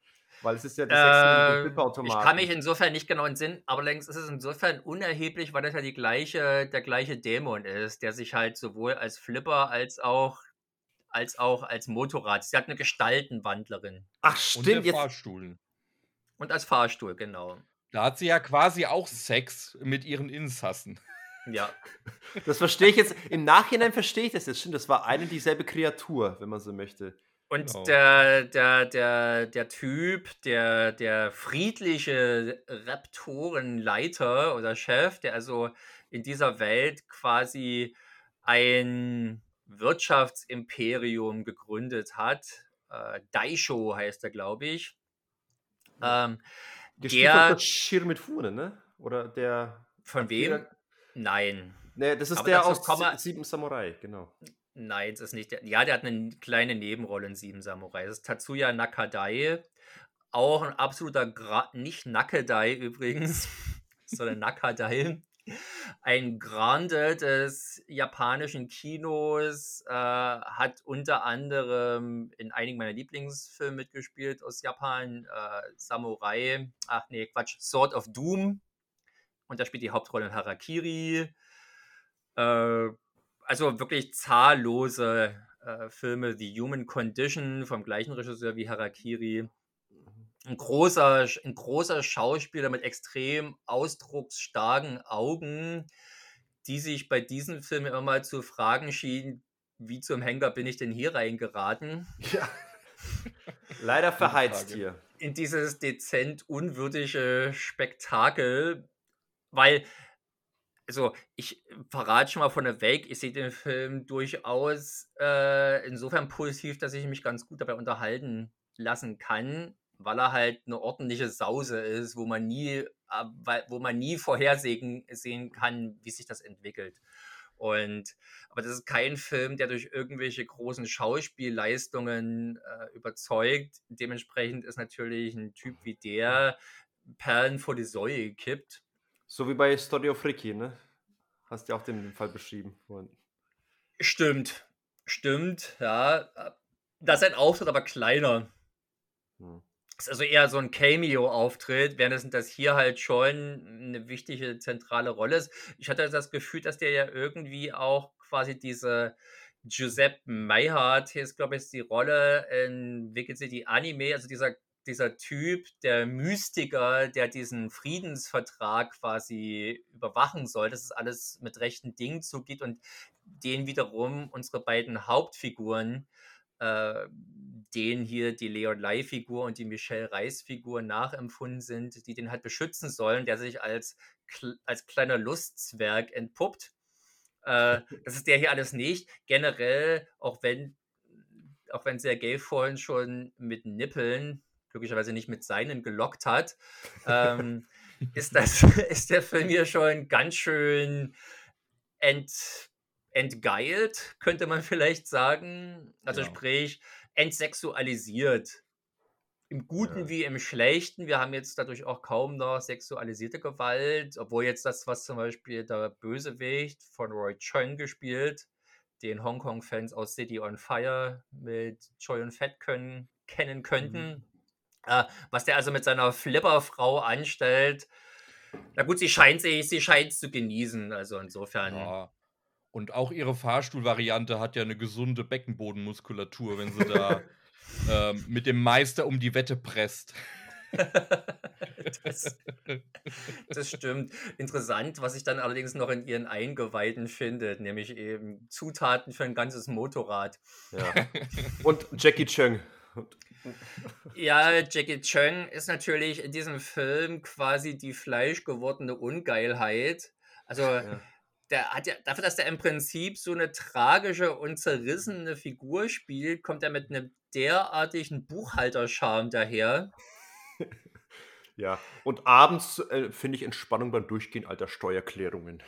S2: weil es ist ja die Sexszene mit dem
S3: Äh, ich kann mich insofern nicht genau entsinnen, aber allerdings ist es insofern unerheblich, weil das ja die gleiche, der gleiche Dämon ist, der sich halt sowohl als Flipper als auch als auch als Motorrad. Sie hat eine Gestaltenwandlerin
S2: Ach,
S4: Und der
S2: stimmt, jetzt.
S4: Fahrstuhl.
S3: Und als Fahrstuhl, genau.
S4: Da hat sie ja quasi auch Sex mit ihren Insassen.
S3: Ja.
S2: Das verstehe ich jetzt. Im Nachhinein verstehe ich das jetzt. Stimmt, das war eine und dieselbe Kreatur, wenn man so möchte.
S3: Und
S4: Genau.
S3: der, der, der, der Typ, der, der friedliche Raptorenleiter oder Chef, der also in dieser Welt quasi ein Wirtschaftsimperium gegründet hat, äh, Daisho heißt er, glaube ich. Ähm,
S2: Gespielt
S3: Der-
S2: von Shir mit Fune, ne? Oder der.
S3: von wem? Nein.
S2: Ne, das ist
S3: Aber
S2: der aus
S3: wir-
S2: Sieben Samurai, genau.
S3: Nein, das ist nicht der. Ja, der hat eine kleine Nebenrolle in Sieben Samurai. Das ist Tatsuya Nakadai. Auch ein absoluter Gra nicht Nakedai übrigens, sondern Nakadai. Ein Grande des japanischen Kinos, äh, hat unter anderem in einigen meiner Lieblingsfilme mitgespielt aus Japan. Äh, Samurai, ach nee, Quatsch, Sword of Doom. Und da spielt die Hauptrolle in Harakiri. Äh, also wirklich zahllose äh, Filme, The Human Condition vom gleichen Regisseur wie Harakiri. Ein großer, ein großer Schauspieler mit extrem ausdrucksstarken Augen, die sich bei diesen Filmen immer mal zu fragen schienen, wie zum Henker bin ich denn hier reingeraten?
S2: Ja. Leider verheizt hier.
S3: in dieses dezent unwürdige Spektakel, weil, also ich verrate schon mal von der Weg, ich sehe den Film durchaus äh, insofern positiv, dass ich mich ganz gut dabei unterhalten lassen kann, weil er halt eine ordentliche Sause ist, wo man nie, äh, wo man nie vorhersehen sehen kann, wie sich das entwickelt. Und aber das ist kein Film, der durch irgendwelche großen Schauspielleistungen äh, überzeugt. Dementsprechend ist natürlich ein Typ wie der Perlen vor die Säue gekippt.
S2: So wie bei Story of Ricky, ne? Hast du ja auch den Fall beschrieben. vorhin.
S3: Stimmt, stimmt, ja. Das ist ein Auftritt, aber kleiner.
S2: Hm.
S3: Ist also eher so ein Cameo-Auftritt, während das hier halt schon eine wichtige zentrale Rolle ist. Ich hatte das Gefühl, dass der ja irgendwie auch quasi diese Giuseppe Mayhart, hier ist glaube ich die Rolle in Wicked City Anime, also dieser, dieser Typ, der Mystiker, der diesen Friedensvertrag quasi überwachen soll, dass es alles mit rechten Dingen zugeht und den wiederum unsere beiden Hauptfiguren äh, denen hier die Leon Lai-Figur und die Michelle Reis-Figur nachempfunden sind, die den halt beschützen sollen, der sich als, als kleiner Lustzwerg entpuppt. Äh, das ist der hier alles nicht. Generell, auch wenn auch wenn Sergei vorhin schon mit Nippeln, glücklicherweise nicht mit seinen gelockt hat, ähm, ist, das, ist der Film hier schon ganz schön ent, entgeilt, könnte man vielleicht sagen. Also
S4: Ja.
S3: sprich, entsexualisiert. Im Guten
S2: Ja.
S3: wie im Schlechten. Wir haben jetzt dadurch auch kaum noch sexualisierte Gewalt, obwohl jetzt das, was zum Beispiel der Bösewicht von Roy Choi gespielt, den Hongkong-Fans aus City on Fire mit Choi und Fett können, kennen könnten, äh, was der also mit seiner Flipperfrau anstellt. Na gut, sie scheint sich, sie scheint zu genießen, also insofern.
S4: Ja. Und auch ihre Fahrstuhlvariante hat ja eine gesunde Beckenbodenmuskulatur, wenn sie da ähm, mit dem Meister um die Wette presst.
S3: Das, das stimmt. Interessant, was sich dann allerdings noch in ihren Eingeweiden findet, nämlich eben Zutaten für ein ganzes Motorrad.
S2: Ja. Und Jackie Chung.
S3: Ja, Jackie Chung ist natürlich in diesem Film quasi die fleischgewordene Ungeilheit. Also
S2: Ja.
S3: Der hat ja, dafür, dass der im Prinzip so eine tragische und zerrissene Figur spielt, kommt er mit einem derartigen Buchhalterscharme daher.
S2: Ja. Und abends äh, finde ich Entspannung beim Durchgehen alter Steuerklärungen.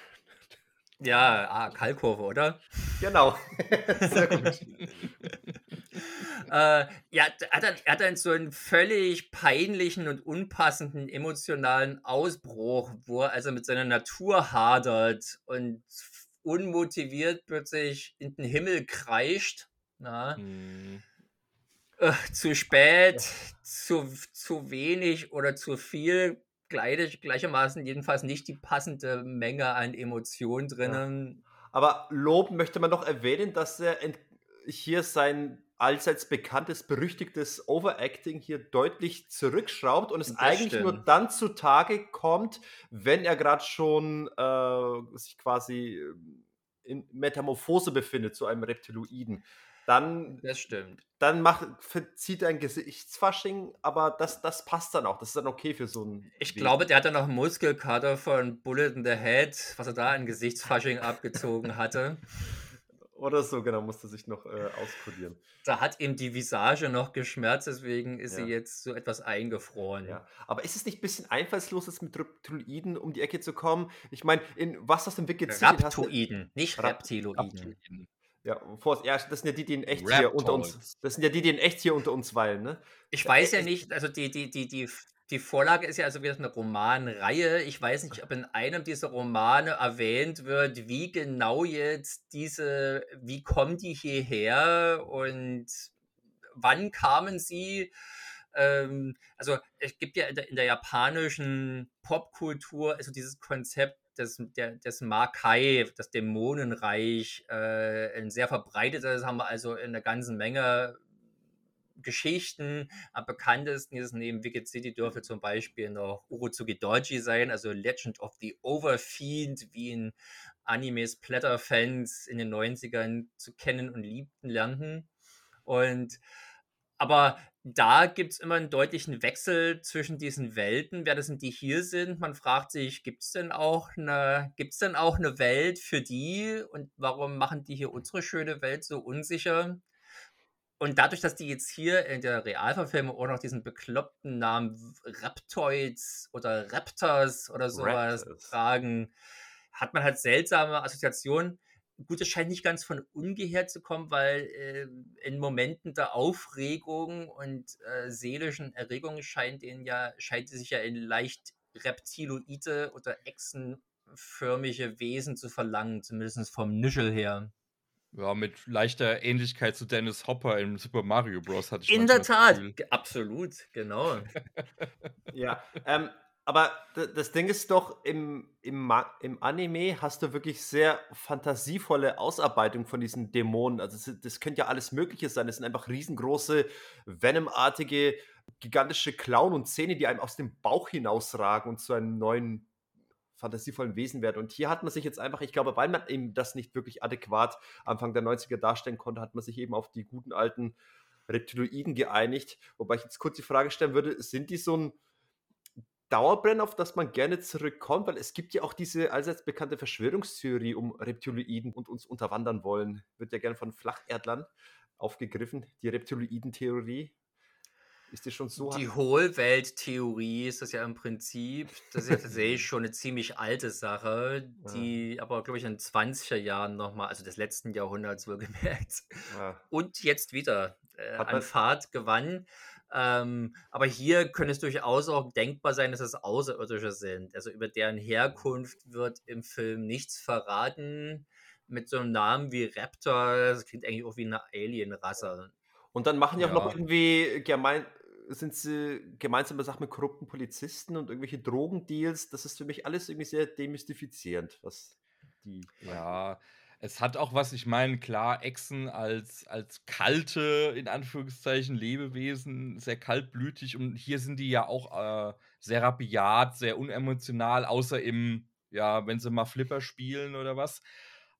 S3: Ja, ah, Kalkurve, oder?
S2: Genau. Sehr gut.
S3: äh, ja, er hat, dann, hat dann so einen völlig peinlichen und unpassenden emotionalen Ausbruch, wo er also mit seiner Natur hadert und unmotiviert plötzlich in den Himmel kreischt. Na?
S4: Hm.
S3: Äh, zu spät, zu, zu wenig oder zu viel. Gleich, gleichermaßen jedenfalls nicht die passende Menge an Emotionen drinnen.
S2: Aber loben möchte man noch erwähnen, dass er hier sein allseits bekanntes, berüchtigtes Overacting hier deutlich zurückschraubt und es
S3: Das
S2: eigentlich nur
S3: stimmt.
S2: dann zutage kommt, wenn er gerade schon äh, sich quasi ähm, in Metamorphose befindet zu einem Reptiloiden. Dann,
S3: Das stimmt.
S2: dann macht, verzieht er ein Gesichtsfasching, aber das, das passt dann auch. Das ist dann okay für so ein.
S3: Ich
S2: Wesen.
S3: glaube, der hat dann noch einen Muskelkater von Bullet in the Head, was er da an Gesichtsfasching abgezogen hatte.
S2: Oder so, genau, musste sich noch äh, auskodieren.
S3: Da hat ihm die Visage noch geschmerzt, deswegen ist
S2: Ja.
S3: sie jetzt so etwas eingefroren.
S2: Ja, aber ist es nicht ein bisschen einfallslos, jetzt mit Reptiloiden um die Ecke zu kommen? Ich meine, in was aus dem hast du-
S3: Raptoiden, nicht
S2: Rap-
S3: Reptiloiden.
S2: Ja, vor, ja, das sind ja die, die in echt hier unter uns. Das sind ja die, die in echt hier unter uns weilen, ne?
S3: Ich
S2: Ja,
S3: weiß ja
S2: es-
S3: nicht, also die, die, die, die, die Vorlage ist ja also wieder eine Romanreihe. Ich weiß nicht, ob in einem dieser Romane erwähnt wird, wie genau jetzt diese, wie kommen die hierher und wann kamen sie? Ähm, also es gibt ja in der, in der japanischen Popkultur also dieses Konzept des, der, des Makai, das Dämonenreich, äh, ein sehr verbreitetes, haben wir also in einer ganzen Menge Geschichten. Am bekanntesten ist neben Wicked City dürfte zum Beispiel noch Urozuki Doji sein, also Legend of the Overfiend, wie ihn Anime-Splatter-Fans in den 90ern zu kennen und liebten lernten. Und aber da gibt es immer einen deutlichen Wechsel zwischen diesen Welten. Wer das sind, die hier sind? Man fragt sich, gibt es denn auch eine, gibt's denn auch eine Welt für die? Und warum machen die hier unsere schöne Welt so unsicher? Und dadurch, dass die jetzt hier in der Realverfilmung auch noch diesen bekloppten Namen Raptoids oder Raptors oder sowas
S2: Raptors.
S3: tragen, hat man halt seltsame Assoziationen. Gut, es scheint nicht ganz von ungefähr zu kommen, weil äh, in Momenten der Aufregung und äh, seelischen Erregung scheint ihnen ja, scheint sie sich ja in leicht reptiloide oder echsenförmige Wesen zu verlangen, zumindest vom Nischel her.
S4: Ja, mit leichter Ähnlichkeit zu Dennis Hopper im Super Mario Bros. hatte ich
S3: In der Tat, absolut, genau.
S2: Ja, ähm, aber das Ding ist doch, im, im, im Anime hast du wirklich sehr fantasievolle Ausarbeitung von diesen Dämonen. Also das, das könnte ja alles Mögliche sein. Das sind einfach riesengroße, Venom-artige, gigantische Klauen und Zähne, die einem aus dem Bauch hinausragen und zu einem neuen fantasievollen Wesen werden. Und hier hat man sich jetzt einfach, ich glaube, weil man eben das nicht wirklich adäquat Anfang der 90er darstellen konnte, hat man sich eben auf die guten alten Reptiloiden geeinigt. Wobei ich jetzt kurz die Frage stellen würde, sind die so ein Dauerbrenner, auf das man gerne zurückkommt? Weil es gibt ja auch diese allseits bekannte Verschwörungstheorie um Reptiloiden und uns unterwandern wollen. Wird ja gerne von Flacherdlern aufgegriffen, die Reptiloiden-Theorie. Ist die schon so?
S3: Die Hohlwelt-Theorie ist das ja im Prinzip, das ist ja tatsächlich schon eine ziemlich alte Sache, die ja. aber, glaube ich, in 20er Jahren nochmal, also des letzten Jahrhunderts wohlgemerkt, ja. und jetzt wieder äh, an Fahrt gewann. Ähm, aber hier könnte es durchaus auch denkbar sein, dass es Außerirdische sind. Also über deren Herkunft wird im Film nichts verraten. Mit so einem Namen wie Raptor, das klingt eigentlich auch wie eine Alien-Rasse.
S2: Und dann machen die ja. auch noch irgendwie gemein, sind sie gemeinsame Sachen mit korrupten Polizisten und irgendwelche Drogendeals. Das ist für mich alles irgendwie sehr demystifizierend, was die.
S4: Ja, es hat auch was, ich meine, klar, Echsen als, als kalte, in Anführungszeichen, Lebewesen, sehr kaltblütig und hier sind die ja auch äh, sehr rabiat, sehr unemotional, außer im, ja, wenn sie mal Flipper spielen oder was.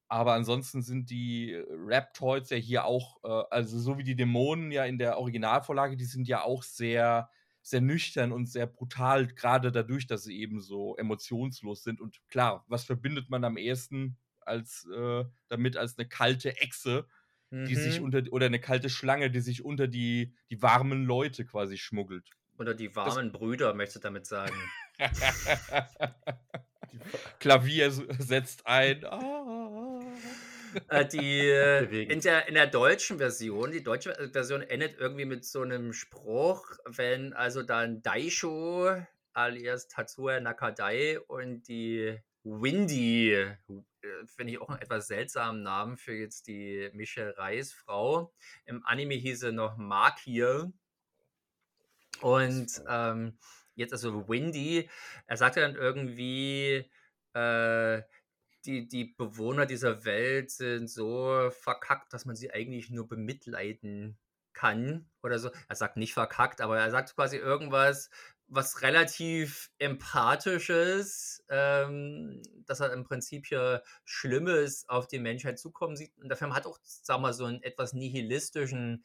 S4: Aber ansonsten sind die äh, Raptoids ja hier auch, äh, also so wie die Dämonen ja in der Originalvorlage, die sind ja auch sehr, sehr nüchtern und sehr brutal, gerade dadurch, dass sie eben so emotionslos sind. Und klar, was verbindet man am ehesten als äh, damit als eine kalte Echse, mhm. die sich unter oder eine kalte Schlange, die sich unter die, die warmen Leute quasi schmuggelt.
S3: Oder die warmen das Brüder, möchtest du damit sagen.
S4: Klavier setzt ein. Ah.
S3: Äh, die, äh, in, der, in der deutschen Version, die deutsche Version endet irgendwie mit so einem Spruch, wenn also dann Daisho alias Tatsuya Nakadai und die Windy, äh, finde ich auch einen etwas seltsamen Namen für jetzt die Michelle Reis Frau. Im Anime hieß sie noch Makir. Und ähm, jetzt also Windy, er sagte dann irgendwie, äh, die, die Bewohner dieser Welt sind so verkackt, dass man sie eigentlich nur bemitleiden kann oder so. Er sagt nicht verkackt, aber er sagt quasi irgendwas, was relativ empathisches, ähm, dass er im Prinzip hier Schlimmes auf die Menschheit zukommen sieht. Und der Film hat auch, sag mal, so einen etwas nihilistischen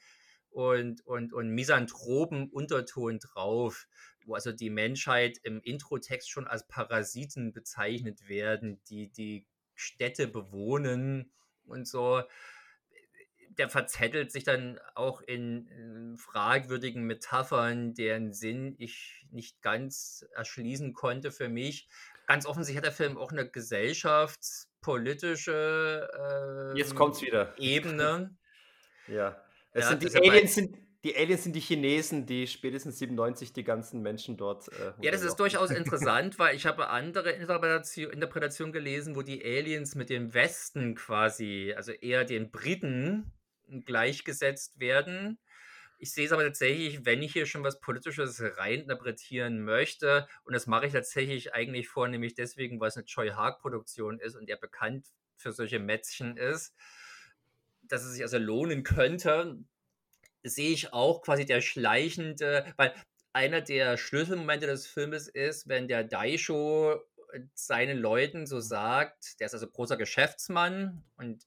S3: und, und, und misanthropen Unterton drauf, wo also die Menschheit im Introtext schon als Parasiten bezeichnet werden, die die Städte bewohnen und so. Der verzettelt sich dann auch in, in fragwürdigen Metaphern, deren Sinn ich nicht ganz erschließen konnte für mich. Ganz offensichtlich hat der Film auch eine gesellschaftspolitische
S2: äh, Jetzt kommt's wieder.
S3: Ebene.
S2: ja. Es ja, sind die, Aliens sind, die Aliens sind die Chinesen, die spätestens 97 die ganzen Menschen dort.
S3: Äh, ja, das ist durchaus interessant, weil ich habe andere Interpretation, Interpretationen gelesen, wo die Aliens mit dem Westen quasi, also eher den Briten, gleichgesetzt werden. Ich sehe es aber tatsächlich, wenn ich hier schon was Politisches reininterpretieren möchte, und das mache ich tatsächlich eigentlich vornehmlich deswegen, weil es eine Joy Hark-Produktion ist und der bekannt für solche Mätzchen ist dass es sich also lohnen könnte, sehe ich auch quasi der schleichende, weil einer der Schlüsselmomente des Filmes ist, wenn der Daisho seinen Leuten so sagt, der ist also großer Geschäftsmann und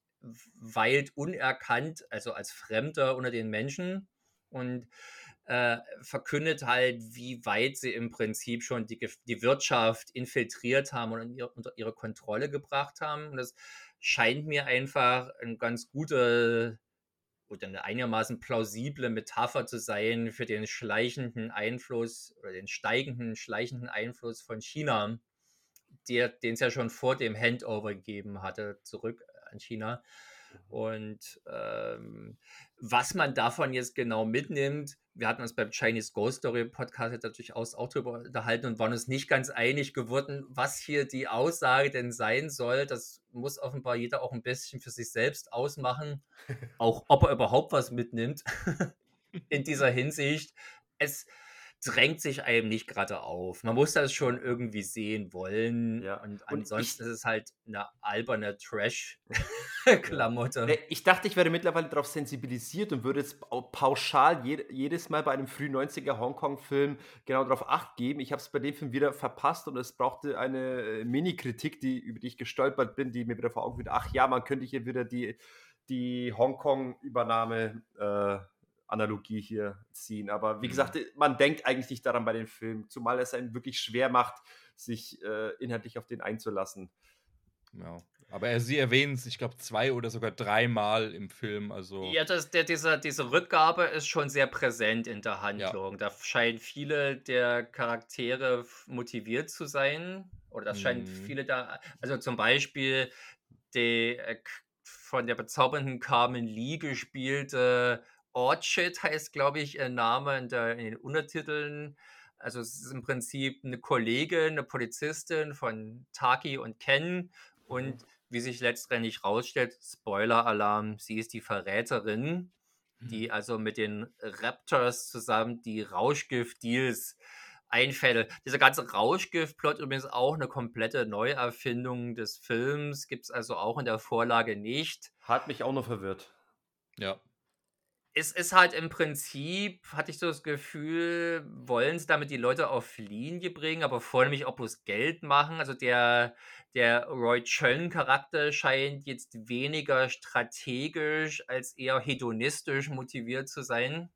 S3: weilt unerkannt, also als Fremder unter den Menschen und äh, verkündet halt, wie weit sie im Prinzip schon die, die Wirtschaft infiltriert haben und ihre, unter ihre Kontrolle gebracht haben. Und das scheint mir einfach ein ganz guter oder eine einigermaßen plausible Metapher zu sein für den schleichenden Einfluss oder den steigenden, schleichenden Einfluss von China, den es ja schon vor dem Handover gegeben hatte, zurück an China. Und ähm, was man davon jetzt genau mitnimmt, wir hatten uns beim Chinese Ghost Story Podcast jetzt natürlich auch, auch darüber unterhalten und waren uns nicht ganz einig geworden, was hier die Aussage denn sein soll. Das muss offenbar jeder auch ein bisschen für sich selbst ausmachen, auch ob er überhaupt was mitnimmt in dieser Hinsicht. Es, drängt sich einem nicht gerade auf. Man muss das schon irgendwie sehen wollen. Ja. Und ansonsten und ich, ist es halt eine alberne Trash-Klamotte.
S2: Ja. Ich dachte, ich werde mittlerweile darauf sensibilisiert und würde jetzt pauschal jedes Mal bei einem früh 90er Hongkong-Film genau darauf acht geben. Ich habe es bei dem Film wieder verpasst und es brauchte eine äh, Mini-Kritik, die, über die ich gestolpert bin, die mir wieder vor Augen wieder, ach ja, man könnte hier wieder die, die Hongkong-Übernahme äh, Analogie hier ziehen. Aber wie mhm. gesagt, man denkt eigentlich nicht daran bei den Filmen, zumal es einen wirklich schwer macht, sich äh, inhaltlich auf den einzulassen.
S4: Ja. Aber er, sie erwähnen es, ich glaube, zwei oder sogar dreimal im Film. Also
S3: Ja, das, der, dieser, diese Rückgabe ist schon sehr präsent in der Handlung. Da scheinen viele der Charaktere motiviert zu sein. Oder das scheinen
S4: Mhm.
S3: viele da. Also zum Beispiel die äh, von der bezaubernden Carmen Lee gespielte Orchid heißt, glaube ich, ihr Name in, der, in den Untertiteln. Also es ist im Prinzip eine Kollegin, eine Polizistin von Taki und Ken. Und wie sich letztendlich rausstellt, Spoiler-Alarm, sie ist die Verräterin, die also mit den Raptors zusammen die Rauschgift-Deals einfädelt. Dieser ganze Rauschgift-Plot übrigens auch eine komplette Neuerfindung des Films, gibt es also auch in der Vorlage nicht.
S2: Hat mich auch noch verwirrt.
S4: ja.
S3: Es ist halt im Prinzip, hatte ich so das Gefühl, wollen sie damit die Leute auf Linie bringen, aber vornehmlich auch bloß Geld machen. Also der, der Roy Chön-Charakter scheint jetzt weniger strategisch als eher hedonistisch motiviert zu sein.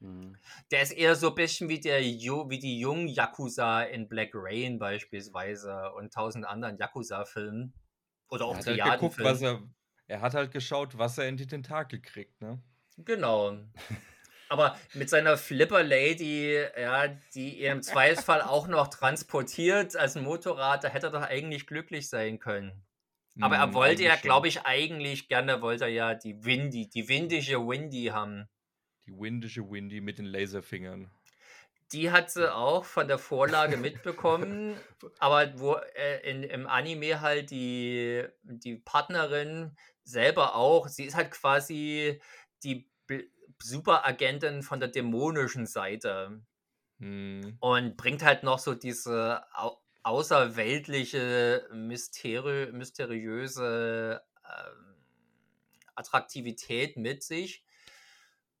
S2: Mhm.
S3: Der ist eher so ein bisschen wie, der, wie die jungen Yakuza in Black Rain beispielsweise und tausend anderen Yakuza-Filmen. Oder
S4: Er
S3: auch
S4: hat halt
S3: Triadenfilmen.
S4: er. Er hat halt geschaut, was er in die Tentakel kriegt, ne?
S3: Genau. Aber mit seiner Flipper Lady, ja, die er im Zweifelsfall auch noch transportiert als Motorrad, da hätte er doch eigentlich glücklich sein können. Aber er
S4: Hm,
S3: wollte ja, glaube ich, eigentlich gerne wollte er ja die Windy, die windige Windy haben.
S4: Die windische Windy mit den Laserfingern.
S3: Die hat sie auch von der Vorlage mitbekommen, aber wo äh, in, im Anime halt die, die Partnerin selber auch, sie ist halt quasi die Superagentin von der dämonischen Seite
S4: Hm.
S3: und bringt halt noch so diese au außerweltliche, mysteri mysteriöse ähm, Attraktivität mit sich.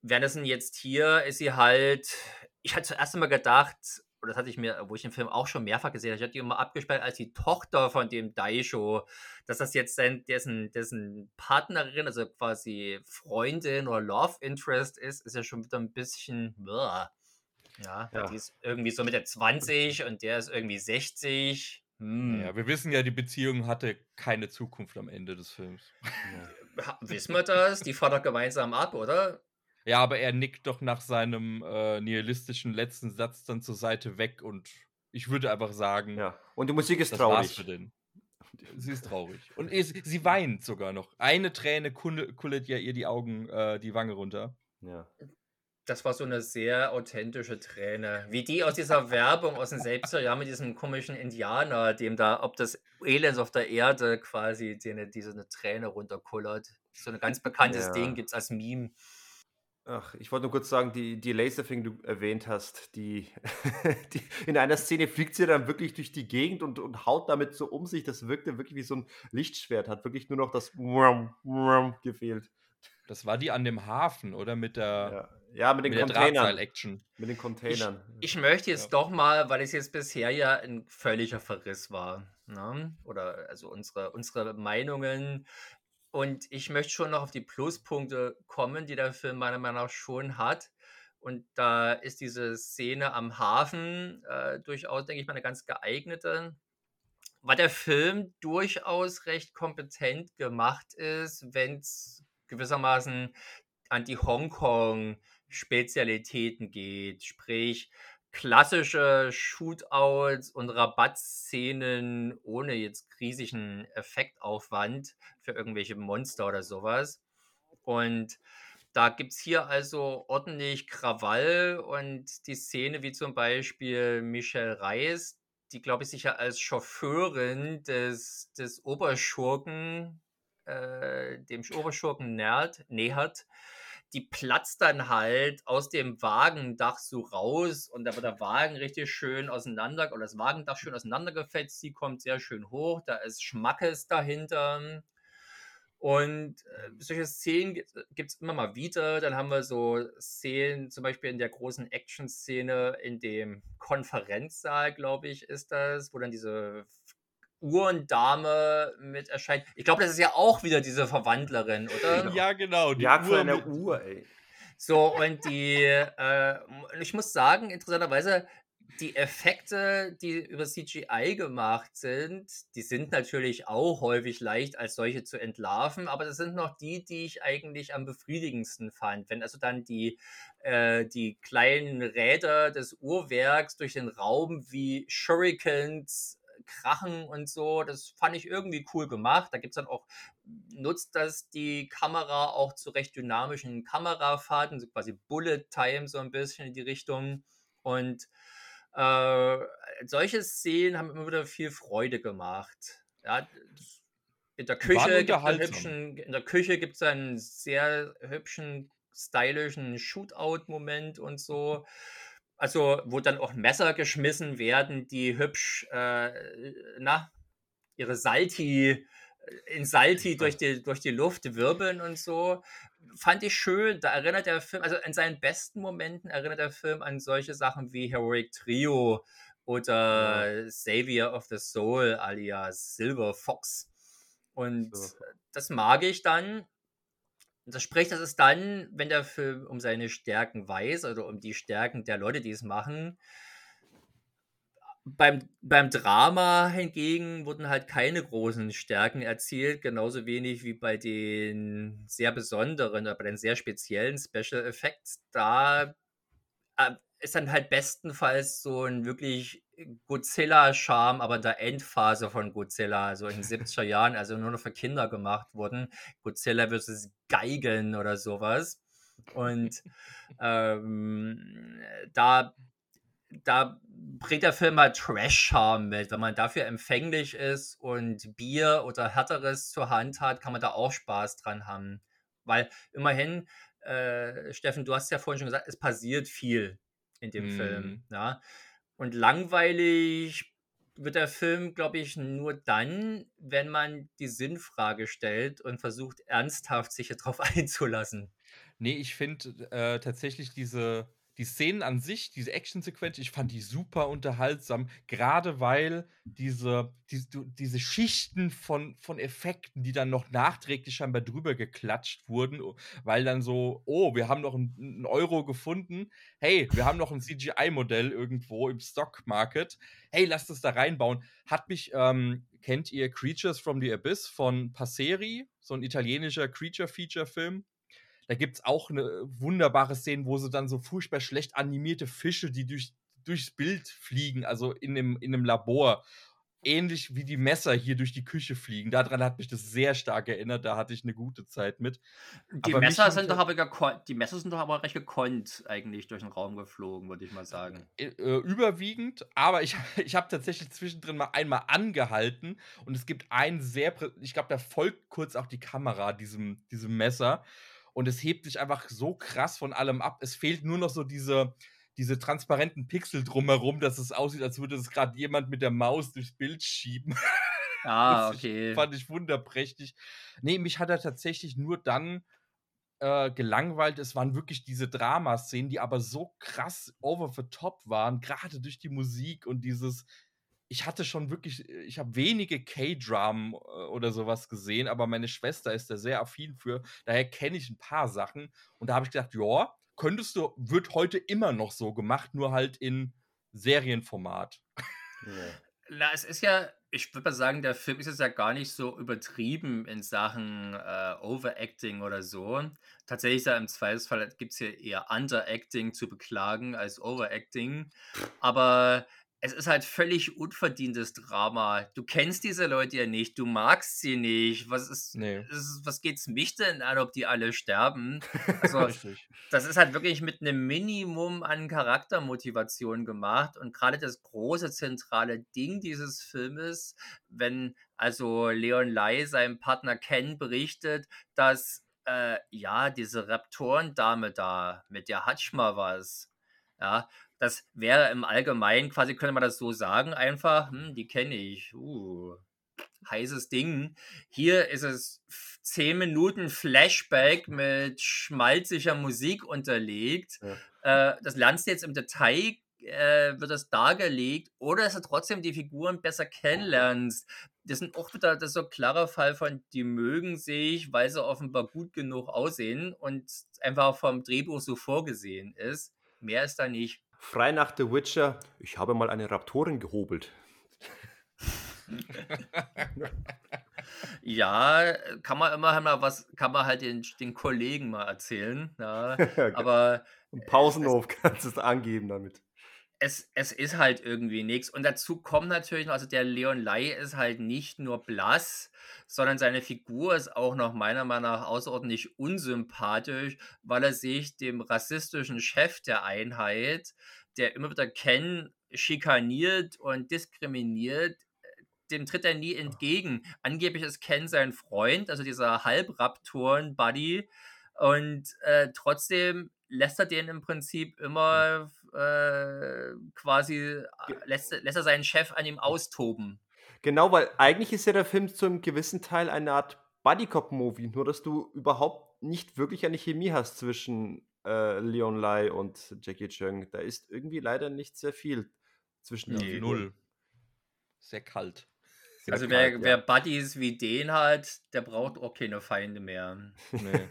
S3: Währenddessen jetzt hier ist sie halt, ich hatte zuerst immer gedacht, oder das hatte ich mir, wo ich den Film auch schon mehrfach gesehen habe, ich hatte die immer abgesperrt als die Tochter von dem Daisho, dass das jetzt sein, dessen, dessen Partnerin, also quasi Freundin oder Love Interest ist, ist ja schon wieder ein bisschen, ja,
S2: Ja.
S3: die ist irgendwie so mit der 20 und der ist irgendwie 60. Hm.
S4: Ja, wir wissen ja, die Beziehung hatte keine Zukunft am Ende des Films.
S3: Ha- Wissen wir das? Die fahren doch gemeinsam ab, oder?
S4: Ja, aber er nickt doch nach seinem äh, nihilistischen letzten Satz dann zur Seite weg und ich würde einfach sagen,
S2: Ja. Und die Musik ist
S4: das war's
S2: traurig.
S4: für den. Sie ist traurig. Und es, sie weint sogar noch. Eine Träne kulle- kullert ja ihr die Augen, äh, die Wange runter.
S2: Ja.
S3: Das war so eine sehr authentische Träne. Wie die aus dieser Werbung aus dem Selbstjahr mit diesem komischen Indianer, dem da, ob das Elends auf der Erde quasi den, diese eine Träne runterkullert. So ein ganz bekanntes
S2: Ja.
S3: Ding gibt es als Meme.
S2: Ach, ich wollte nur kurz sagen, die, die Laserfing, die du erwähnt hast, die, die in einer Szene fliegt sie dann wirklich durch die Gegend und, und haut damit so um sich. Das wirkte wirklich wie so ein Lichtschwert, hat wirklich nur noch das Wurm, Wurm gefehlt.
S4: Das war die an dem Hafen, oder? Mit der,
S2: Ja, ja mit den
S4: mit der
S2: Containern.
S4: Drahtseil-Action.
S2: Mit den Containern.
S3: Ich möchte jetzt
S4: Ja.
S3: doch mal, weil es jetzt bisher ja ein völliger Verriss war, ne? oder also unsere, unsere Meinungen. Und ich möchte schon noch auf die Pluspunkte kommen, die der Film meiner Meinung nach schon hat. Und da ist diese Szene am Hafen äh, durchaus, denke ich mal, eine ganz geeignete. Weil der Film durchaus recht kompetent gemacht ist, wenn es gewissermaßen an die Hongkong-Spezialitäten geht. Sprich, klassische Shootouts und Rabattszenen ohne jetzt riesigen Effektaufwand für irgendwelche Monster oder sowas. Und da gibt es hier also ordentlich Krawall und die Szene wie zum Beispiel Michelle Reis, die glaube ich sich ja als Chauffeurin des, des Oberschurken, äh, dem Oberschurken nähert, nähert, die platzt dann halt aus dem Wagendach so raus und da wird der Wagen richtig schön auseinander oder das Wagendach schön auseinandergefetzt, sie kommt sehr schön hoch, da ist Schmackes dahinter. Und äh, solche Szenen gibt es immer mal wieder. Dann haben wir so Szenen, zum Beispiel in der großen Action-Szene in dem Konferenzsaal, glaube ich, ist das, wo dann diese Uhrendame mit erscheint. Ich glaube, das ist ja auch wieder diese Verwandlerin, oder?
S4: Ja, genau. Die
S2: Jagd von
S4: Uhr
S2: einer Uhr, ey.
S3: So, und die, äh, ich muss sagen, interessanterweise, die Effekte, die über CGI gemacht sind, die sind natürlich auch häufig leicht als solche zu entlarven, aber das sind noch die, die ich eigentlich am befriedigendsten fand. Wenn also dann die, äh, die kleinen Räder des Uhrwerks durch den Raum wie Shurikens krachen und so, das fand ich irgendwie cool gemacht. Da gibt es dann auch, nutzt das die Kamera auch zu recht dynamischen Kamerafahrten, so quasi Bullet Time so ein bisschen in die Richtung. Und äh, solche Szenen haben immer wieder viel Freude gemacht. Ja, in der Küche gibt es einen sehr hübschen, stylischen Shootout-Moment und so. Also, wo dann auch Messer geschmissen werden, die hübsch, äh, na, ihre Salti, in Salti durch die, durch die Luft wirbeln und so fand ich schön. Da erinnert der Film, also in seinen besten Momenten erinnert der Film an solche Sachen wie Heroic Trio oder ja. Savior of the Soul alias Silver Fox. Und so. das mag ich dann. Das spricht, das ist dann, wenn der Film um seine Stärken weiß oder um die Stärken der Leute, die es machen, beim, beim Drama hingegen wurden halt keine großen Stärken erzielt, genauso wenig wie bei den sehr besonderen oder bei den sehr speziellen Special Effects. Da äh, ist dann halt bestenfalls so ein wirklich Godzilla-Charme, aber in der Endphase von Godzilla, so in den 70er Jahren, also nur noch für Kinder gemacht wurden. Godzilla versus Geigen oder sowas. Und ähm, da da bringt der Film halt Trash-Charme mit. Wenn man dafür empfänglich ist und Bier oder Härteres zur Hand hat, kann man da auch Spaß dran haben. Weil immerhin, äh, Steffen, du hast ja vorhin schon gesagt, es passiert viel in dem mm. Film. Mhm. Ja? Und langweilig wird der Film, glaube ich, nur dann, wenn man die Sinnfrage stellt und versucht, ernsthaft sich darauf einzulassen.
S4: Nee, ich finde äh, tatsächlich diese die Szenen an sich, diese Actionsequenz, ich fand die super unterhaltsam, gerade weil diese, die, diese Schichten von, von Effekten, die dann noch nachträglich scheinbar drüber geklatscht wurden, weil dann so, oh, wir haben noch einen Euro gefunden, hey, wir haben noch ein CGI-Modell irgendwo im Stock-Market, hey, lasst es da reinbauen, hat mich, ähm, kennt ihr Creatures from the Abyss von Passeri, so ein italienischer Creature-Feature-Film? Da gibt es auch eine wunderbare Szene, wo sie dann so furchtbar schlecht animierte Fische, die durch, durchs Bild fliegen, also in einem, in einem Labor. Ähnlich wie die Messer hier durch die Küche fliegen. Daran hat mich das sehr stark erinnert. Da hatte ich eine gute Zeit mit.
S3: Die, Messer sind, doch aber die Messer sind doch aber recht gekonnt eigentlich durch den Raum geflogen, würde ich mal sagen.
S4: Äh, äh, überwiegend, aber ich, ich habe tatsächlich zwischendrin mal einmal angehalten und es gibt einen sehr, ich glaube, da folgt kurz auch die Kamera diesem, diesem Messer und es hebt sich einfach so krass von allem ab. Es fehlt nur noch so diese, diese transparenten Pixel drumherum, dass es aussieht, als würde es gerade jemand mit der Maus durchs Bild schieben.
S3: Ah, okay.
S4: Ich, fand ich wunderprächtig. Nee, mich hat er tatsächlich nur dann äh, gelangweilt. Es waren wirklich diese Dramaszenen, die aber so krass over the top waren, gerade durch die Musik und dieses ich hatte schon wirklich, äh, ich habe wenige K-Dramen äh, oder sowas gesehen, aber meine Schwester ist da sehr affin für. Daher kenne ich ein paar Sachen. Und da habe ich gedacht, ja, könntest du, wird heute immer noch so gemacht, nur halt in Serienformat.
S3: Ja. Na, es ist ja, ich würde mal sagen, der Film ist jetzt ja gar nicht so übertrieben in Sachen äh, Overacting oder so. Tatsächlich ja im Zweifelsfall gibt es hier eher Underacting zu beklagen als Overacting. Aber es ist halt völlig unverdientes Drama. Du kennst diese Leute ja nicht, du magst sie nicht. Was ist, nee. ist was geht's mich denn an, ob die alle sterben? Also, das ist halt wirklich mit einem Minimum an Charaktermotivation gemacht und gerade das große zentrale Ding dieses Filmes, wenn also Leon Lai seinem Partner Ken berichtet, dass äh, ja diese Raptorendame da mit der hat mal was. Ja, das wäre im Allgemeinen quasi, könnte man das so sagen, einfach, hm, die kenne ich. Uh, heißes Ding. Hier ist es 10 Minuten Flashback mit schmalziger Musik unterlegt. Ja. Äh, das lernst du jetzt im Detail, äh, wird das dargelegt, oder dass du trotzdem die Figuren besser kennenlernst. Das sind auch wieder das ist so ein klarer Fall von, die mögen sich, weil sie offenbar gut genug aussehen und einfach vom Drehbuch so vorgesehen ist. Mehr ist da nicht.
S2: Frei nach The Witcher, ich habe mal eine Raptorin gehobelt.
S3: Ja, kann man immerhin mal was, kann man halt den, den Kollegen mal erzählen. Ja, aber
S2: Im Pausenhof kannst du es angeben damit.
S3: Es, es ist halt irgendwie nichts. Und dazu kommt natürlich noch, also der Leon Lai ist halt nicht nur blass, sondern seine Figur ist auch noch meiner Meinung nach außerordentlich unsympathisch, weil er sich dem rassistischen Chef der Einheit, der immer wieder Ken schikaniert und diskriminiert, dem tritt er nie entgegen. Angeblich ist Ken sein Freund, also dieser Halbraptoren-Buddy. Und äh, trotzdem lässt er den im Prinzip immer äh, quasi, lässt, lässt er seinen Chef an ihm austoben.
S2: Genau, weil eigentlich ist ja der Film zu einem gewissen Teil eine Art Buddy-Cop-Movie, nur dass du überhaupt nicht wirklich eine Chemie hast zwischen äh, Leon Lai und Jackie Chung. Da ist irgendwie leider nicht sehr viel zwischen
S3: Nee.
S4: Null. Sehr kalt.
S2: Sehr
S3: Also
S2: kalt,
S3: wer,
S2: ja.
S3: wer Buddies wie den hat, der braucht auch keine Feinde mehr.
S4: Nee.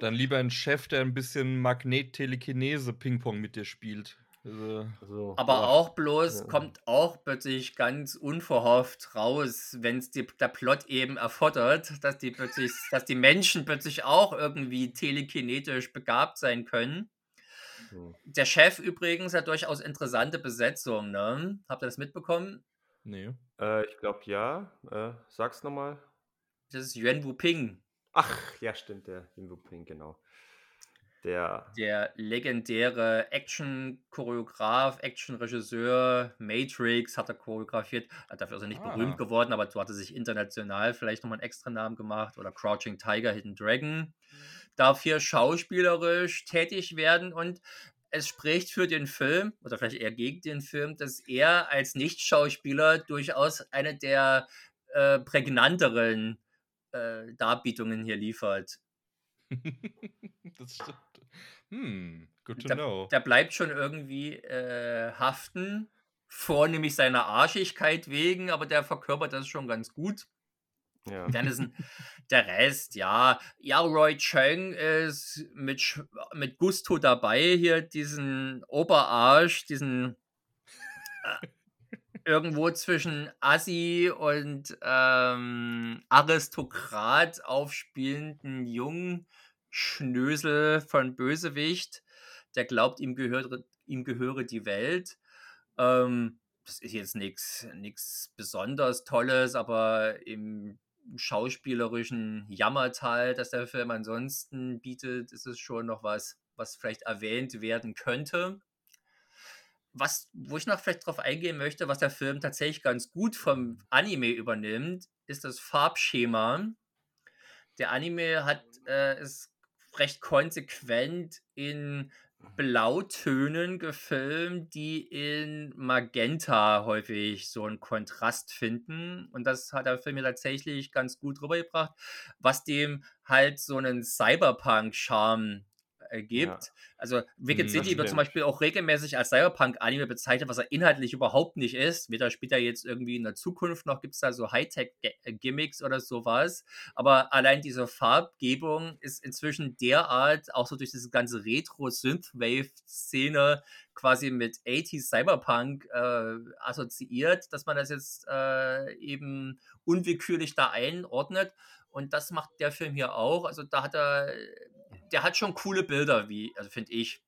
S4: Dann lieber ein Chef, der ein bisschen Magnet-Telekinese-Ping-Pong mit dir spielt. Also,
S2: Also,
S3: Aber
S2: ja.
S3: auch bloß
S2: Ja.
S3: kommt auch plötzlich ganz unverhofft raus, wenn es der Plot eben erfordert, dass die plötzlich, dass die Menschen plötzlich auch irgendwie telekinetisch begabt sein können.
S2: Hm.
S3: Der Chef übrigens hat durchaus interessante Besetzung, ne? Habt ihr das mitbekommen?
S4: nee.
S2: Äh, ich glaube ja. Äh, sag's nochmal.
S3: Das ist Yuan Wuping,
S2: Ach, ja, stimmt, der Jimbo Ping, genau. Der.
S3: der legendäre Action-Choreograf, Action-Regisseur, Matrix hat er choreografiert, hat dafür also nicht
S4: Ah.
S3: berühmt geworden, aber so hat er sich international vielleicht nochmal einen extra Namen gemacht oder Crouching Tiger, Hidden Dragon. Darf hier schauspielerisch tätig werden und es spricht für den Film oder vielleicht eher gegen den Film, dass er als Nicht-Schauspieler durchaus eine der äh, prägnanteren äh, Darbietungen hier liefert.
S4: das stimmt. Hm, good to
S3: Der,
S4: know.
S3: der bleibt schon irgendwie äh, haften, vornehmlich seiner Arschigkeit wegen, aber der verkörpert das schon ganz gut.
S2: Ja.
S3: Dann ist ein, der Rest, ja. Ja, Roy Cheng ist mit, mit Gusto dabei, hier diesen Oberarsch, diesen äh, irgendwo zwischen Assi und ähm, Aristokrat aufspielenden jungen Schnösel von Bösewicht, der glaubt, ihm gehört, ihm gehöre die Welt. Ähm, das ist jetzt nichts besonders Tolles, aber im schauspielerischen Jammertal, das der Film ansonsten bietet, ist es schon noch was, was vielleicht erwähnt werden könnte. Was, wo ich noch vielleicht drauf eingehen möchte, was der Film tatsächlich ganz gut vom Anime übernimmt, ist das Farbschema. Der Anime hat äh, ist recht konsequent in Blautönen gefilmt, die in Magenta häufig so einen Kontrast finden. Und das hat der Film mir tatsächlich ganz gut rübergebracht, was dem halt so einen Cyberpunk-Charme äh, gibt.
S2: Ja.
S3: Also Wicked
S4: Mm,
S3: City wird zum. Beispiel auch regelmäßig als Cyberpunk-Anime bezeichnet, was er inhaltlich überhaupt nicht ist. Weder spielt er jetzt irgendwie in der Zukunft, noch gibt es da so Hightech-Gimmicks oder sowas. Aber allein diese Farbgebung ist inzwischen derart, auch so durch diese ganze Retro-Synthwave-Szene quasi mit 80s Cyberpunk äh, assoziiert, dass man das jetzt äh, eben unwillkürlich da einordnet. Und das macht der Film hier auch. Also da hat er, der hat schon coole Bilder, wie, also finde ich.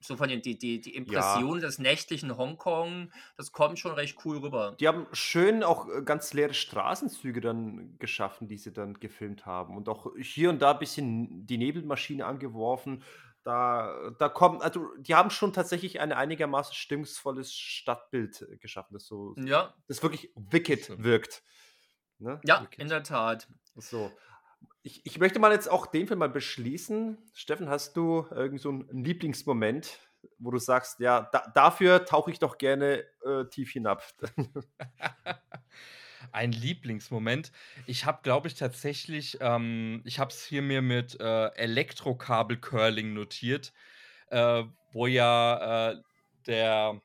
S3: So von den, die, die, die Impression des nächtlichen Hongkong, das kommt schon recht cool rüber.
S2: Die haben schön auch äh, ganz leere Straßenzüge dann geschaffen, die sie dann gefilmt haben. Und auch hier und da ein bisschen die Nebelmaschine angeworfen. Da, da kommt, also die haben schon tatsächlich ein einigermaßen stimmungsvolles Stadtbild äh, geschaffen, das so,
S3: Ja,
S2: das wirklich wicked wirkt. Ne?
S3: ja,
S4: Wicked.
S3: in der Tat.
S2: So. Ich, ich möchte mal jetzt auch den Film mal beschließen. Steffen, hast du irgend so einen Lieblingsmoment, wo du sagst, ja, da, dafür tauche ich doch gerne äh, tief hinab?
S4: Ein Lieblingsmoment. Ich habe, glaube ich, tatsächlich, ähm, ich habe es hier mir mit äh, Elektrokabel-Curling notiert, äh, wo ja äh, der,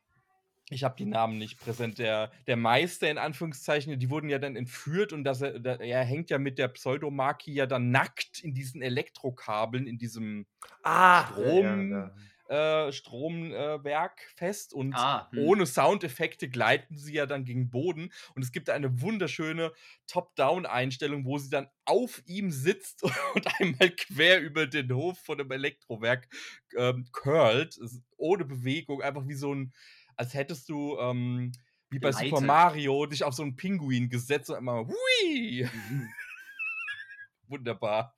S4: ich habe die Namen nicht präsent, der, der Meister in Anführungszeichen, die wurden ja dann entführt und das, er, da- er hängt ja mit der Pseudomaki ja dann nackt in diesen Elektrokabeln, in diesem
S2: Ah,
S4: Strom- äh, Stromwerk äh, fest und
S3: Ah, hm.
S4: ohne Soundeffekte gleiten sie ja dann gegen Boden. Und es gibt eine wunderschöne Top-Down-Einstellung, wo sie dann auf ihm sitzt und einmal quer über den Hof von dem Elektrowerk ähm, curlt, ohne Bewegung, einfach wie so ein, als hättest du ähm, wie bei Super
S3: Gleitet.
S4: Mario dich auf so einen Pinguin gesetzt und einmal hui! Wunderbar.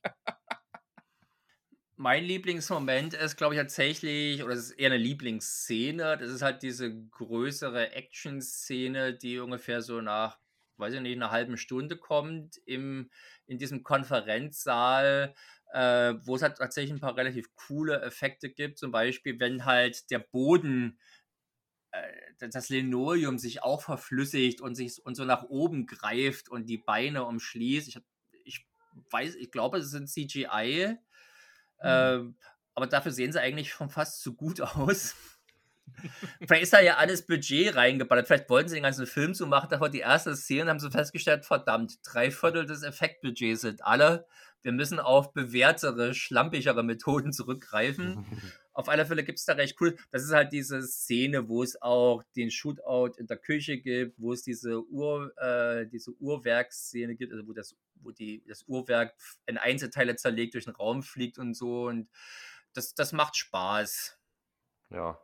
S3: Mein Lieblingsmoment ist, glaube ich, tatsächlich, oder es ist eher eine Lieblingsszene. Das ist halt diese größere Action-Szene, die ungefähr so nach, weiß ich nicht, einer halben Stunde kommt im, in diesem Konferenzsaal, äh, wo es halt tatsächlich ein paar relativ coole Effekte gibt. Zum Beispiel, wenn halt der Boden, das Linoleum sich auch verflüssigt und sich und so nach oben greift und die Beine umschließt. Ich, ich weiß, ich glaube, es sind CGI. Ähm, aber dafür sehen sie eigentlich schon fast zu gut aus. Vielleicht ist da ja alles Budget reingeballert. Vielleicht wollten sie den ganzen Film so machen, aber die erste Szene haben sie festgestellt, verdammt, drei Viertel des Effektbudgets sind alle. Wir müssen auf bewährtere, schlampigere Methoden zurückgreifen. Auf alle Fälle gibt es da recht cool. Das ist halt diese Szene, wo es auch den Shootout in der Küche gibt, wo es diese Ur, äh, diese Uhrwerksszene gibt, also wo das, wo die, das Uhrwerk in Einzelteile zerlegt durch den Raum fliegt und so. Und das, das macht Spaß.
S2: Ja,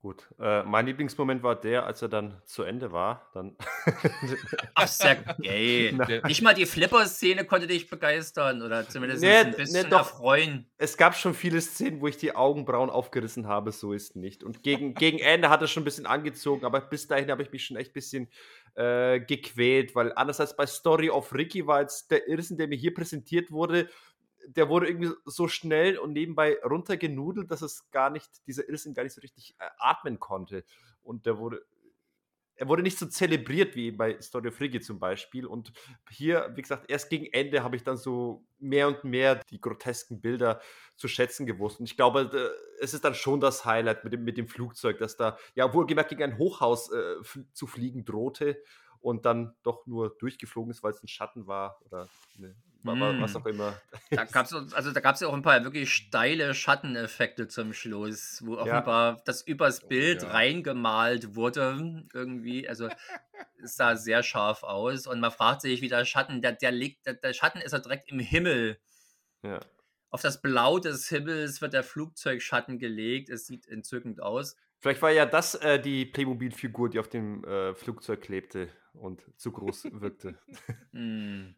S2: gut. Äh, mein Lieblingsmoment war der, als er dann zu Ende war. Dann
S3: Ach, sehr.
S4: Der-
S3: Nicht mal die Flipper-Szene konnte dich begeistern oder zumindest
S2: Nee,
S3: ein
S2: nee,
S3: bisschen
S2: doch.
S3: erfreuen.
S2: es gab schon viele Szenen, wo ich die Augenbrauen aufgerissen habe, so ist nicht. Und gegen, gegen Ende hat er schon ein bisschen angezogen, aber bis dahin habe ich mich schon echt ein bisschen äh, gequält, weil anders als bei Story of Ricky war jetzt der Irrsinn, der mir hier präsentiert wurde, der wurde irgendwie so schnell und nebenbei runtergenudelt, dass es gar nicht, dieser Irrsinn gar nicht so richtig äh, atmen konnte. Und der wurde, er wurde nicht so zelebriert wie bei Story of Ricky zum Beispiel. Und hier, wie gesagt, erst gegen Ende habe ich dann so mehr und mehr die grotesken Bilder zu schätzen gewusst. Und ich glaube, es ist dann schon das Highlight mit dem, mit dem Flugzeug, dass da, ja, wohlgemerkt gegen ein Hochhaus äh, zu fliegen drohte und dann doch nur durchgeflogen ist, weil es ein Schatten war oder ne, wa- wa- was
S3: Mm.
S2: auch immer.
S3: Da gab es also da gab's ja auch ein paar wirklich steile Schatteneffekte zum Schluss, wo offenbar das übers
S4: Oh,
S3: Bild
S4: ja.
S3: reingemalt wurde irgendwie. Also es sah sehr scharf aus und man fragt sich, wie der Schatten, der, der liegt, der, der Schatten ist ja direkt im Himmel.
S2: Ja.
S3: Auf das Blau des Himmels wird der Flugzeugschatten gelegt. Es sieht entzückend aus.
S2: Vielleicht war ja das äh, die Playmobil-Figur, die auf dem äh, Flugzeug klebte und zu groß wirkte.
S3: Hm.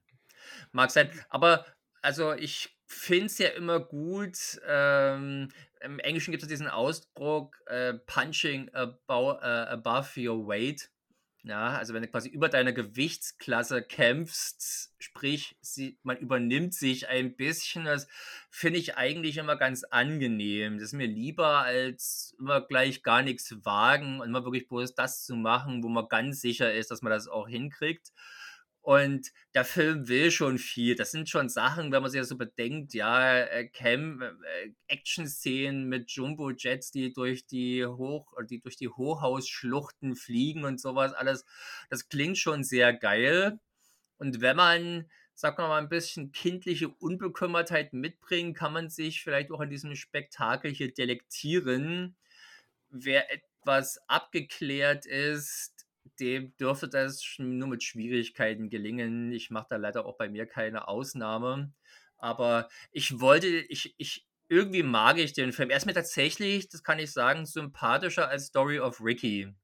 S3: Mag sein. Aber also ich finde es ja immer gut. Ähm, Im Englischen gibt es diesen Ausdruck äh, punching abou, äh, above your weight. Ja, also wenn du quasi über deine Gewichtsklasse kämpfst, sprich, sie, man übernimmt sich ein bisschen, das finde ich eigentlich immer ganz angenehm. Das ist mir lieber, als immer gleich gar nichts wagen und immer wirklich bloß das zu machen, wo man ganz sicher ist, dass man das auch hinkriegt. Und der Film will schon viel. Das sind schon Sachen, wenn man sich das so bedenkt, ja, äh, Cam, äh, Action-Szenen mit Jumbo-Jets, die durch die Hoch, oder die durch die Hochhausschluchten fliegen und sowas alles. Das klingt schon sehr geil. Und wenn man, wir mal, ein bisschen kindliche Unbekümmertheit mitbringt, kann man sich vielleicht auch an diesem Spektakel hier delektieren. Wer etwas abgeklärt ist, dem dürfte das nur mit Schwierigkeiten gelingen. Ich mache da leider auch bei mir keine Ausnahme. Aber ich wollte, ich, ich, irgendwie mag ich den Film. Er ist mir tatsächlich, das kann ich sagen, sympathischer als Story of Ricky.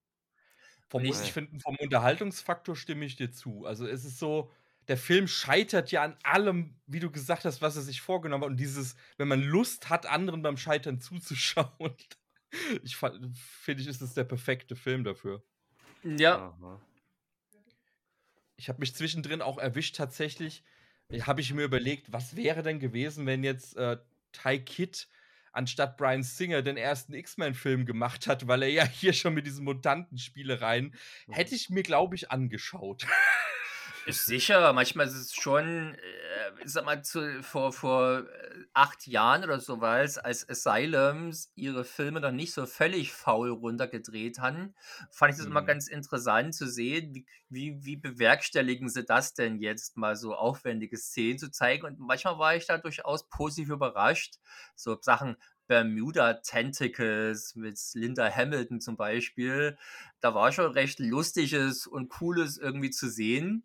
S4: Vom, ich
S3: ich-
S4: finde, vom Unterhaltungsfaktor stimme ich dir zu. Also es ist so, der Film scheitert ja an allem, wie du gesagt hast, was er sich vorgenommen hat. Und dieses, wenn man Lust hat, anderen beim Scheitern zuzuschauen, ich finde ich, ist es der perfekte Film dafür.
S3: Ja,
S2: Aha.
S4: Ich habe mich zwischendrin auch erwischt, tatsächlich. Habe ich mir überlegt, was wäre denn gewesen, wenn jetzt äh, Ty Kidd anstatt Brian Singer den ersten X-Men-Film gemacht hat, weil er ja hier schon mit diesen Mutantenspielereien, hätte ich mir, glaube ich, angeschaut.
S3: Ist sicher, manchmal ist es schon, äh, ich sag mal, zu, vor, vor äh, acht Jahren oder sowas, als Asylums ihre Filme noch nicht so völlig faul runtergedreht haben, fand ich das immer
S4: Mhm.
S3: ganz interessant zu sehen, wie, wie, wie bewerkstelligen sie das denn jetzt, mal so aufwendige Szenen zu zeigen. Und manchmal war ich da durchaus positiv überrascht. So Sachen, Bermuda Tentacles mit Linda Hamilton zum Beispiel. Da war schon recht lustiges und cooles irgendwie zu sehen.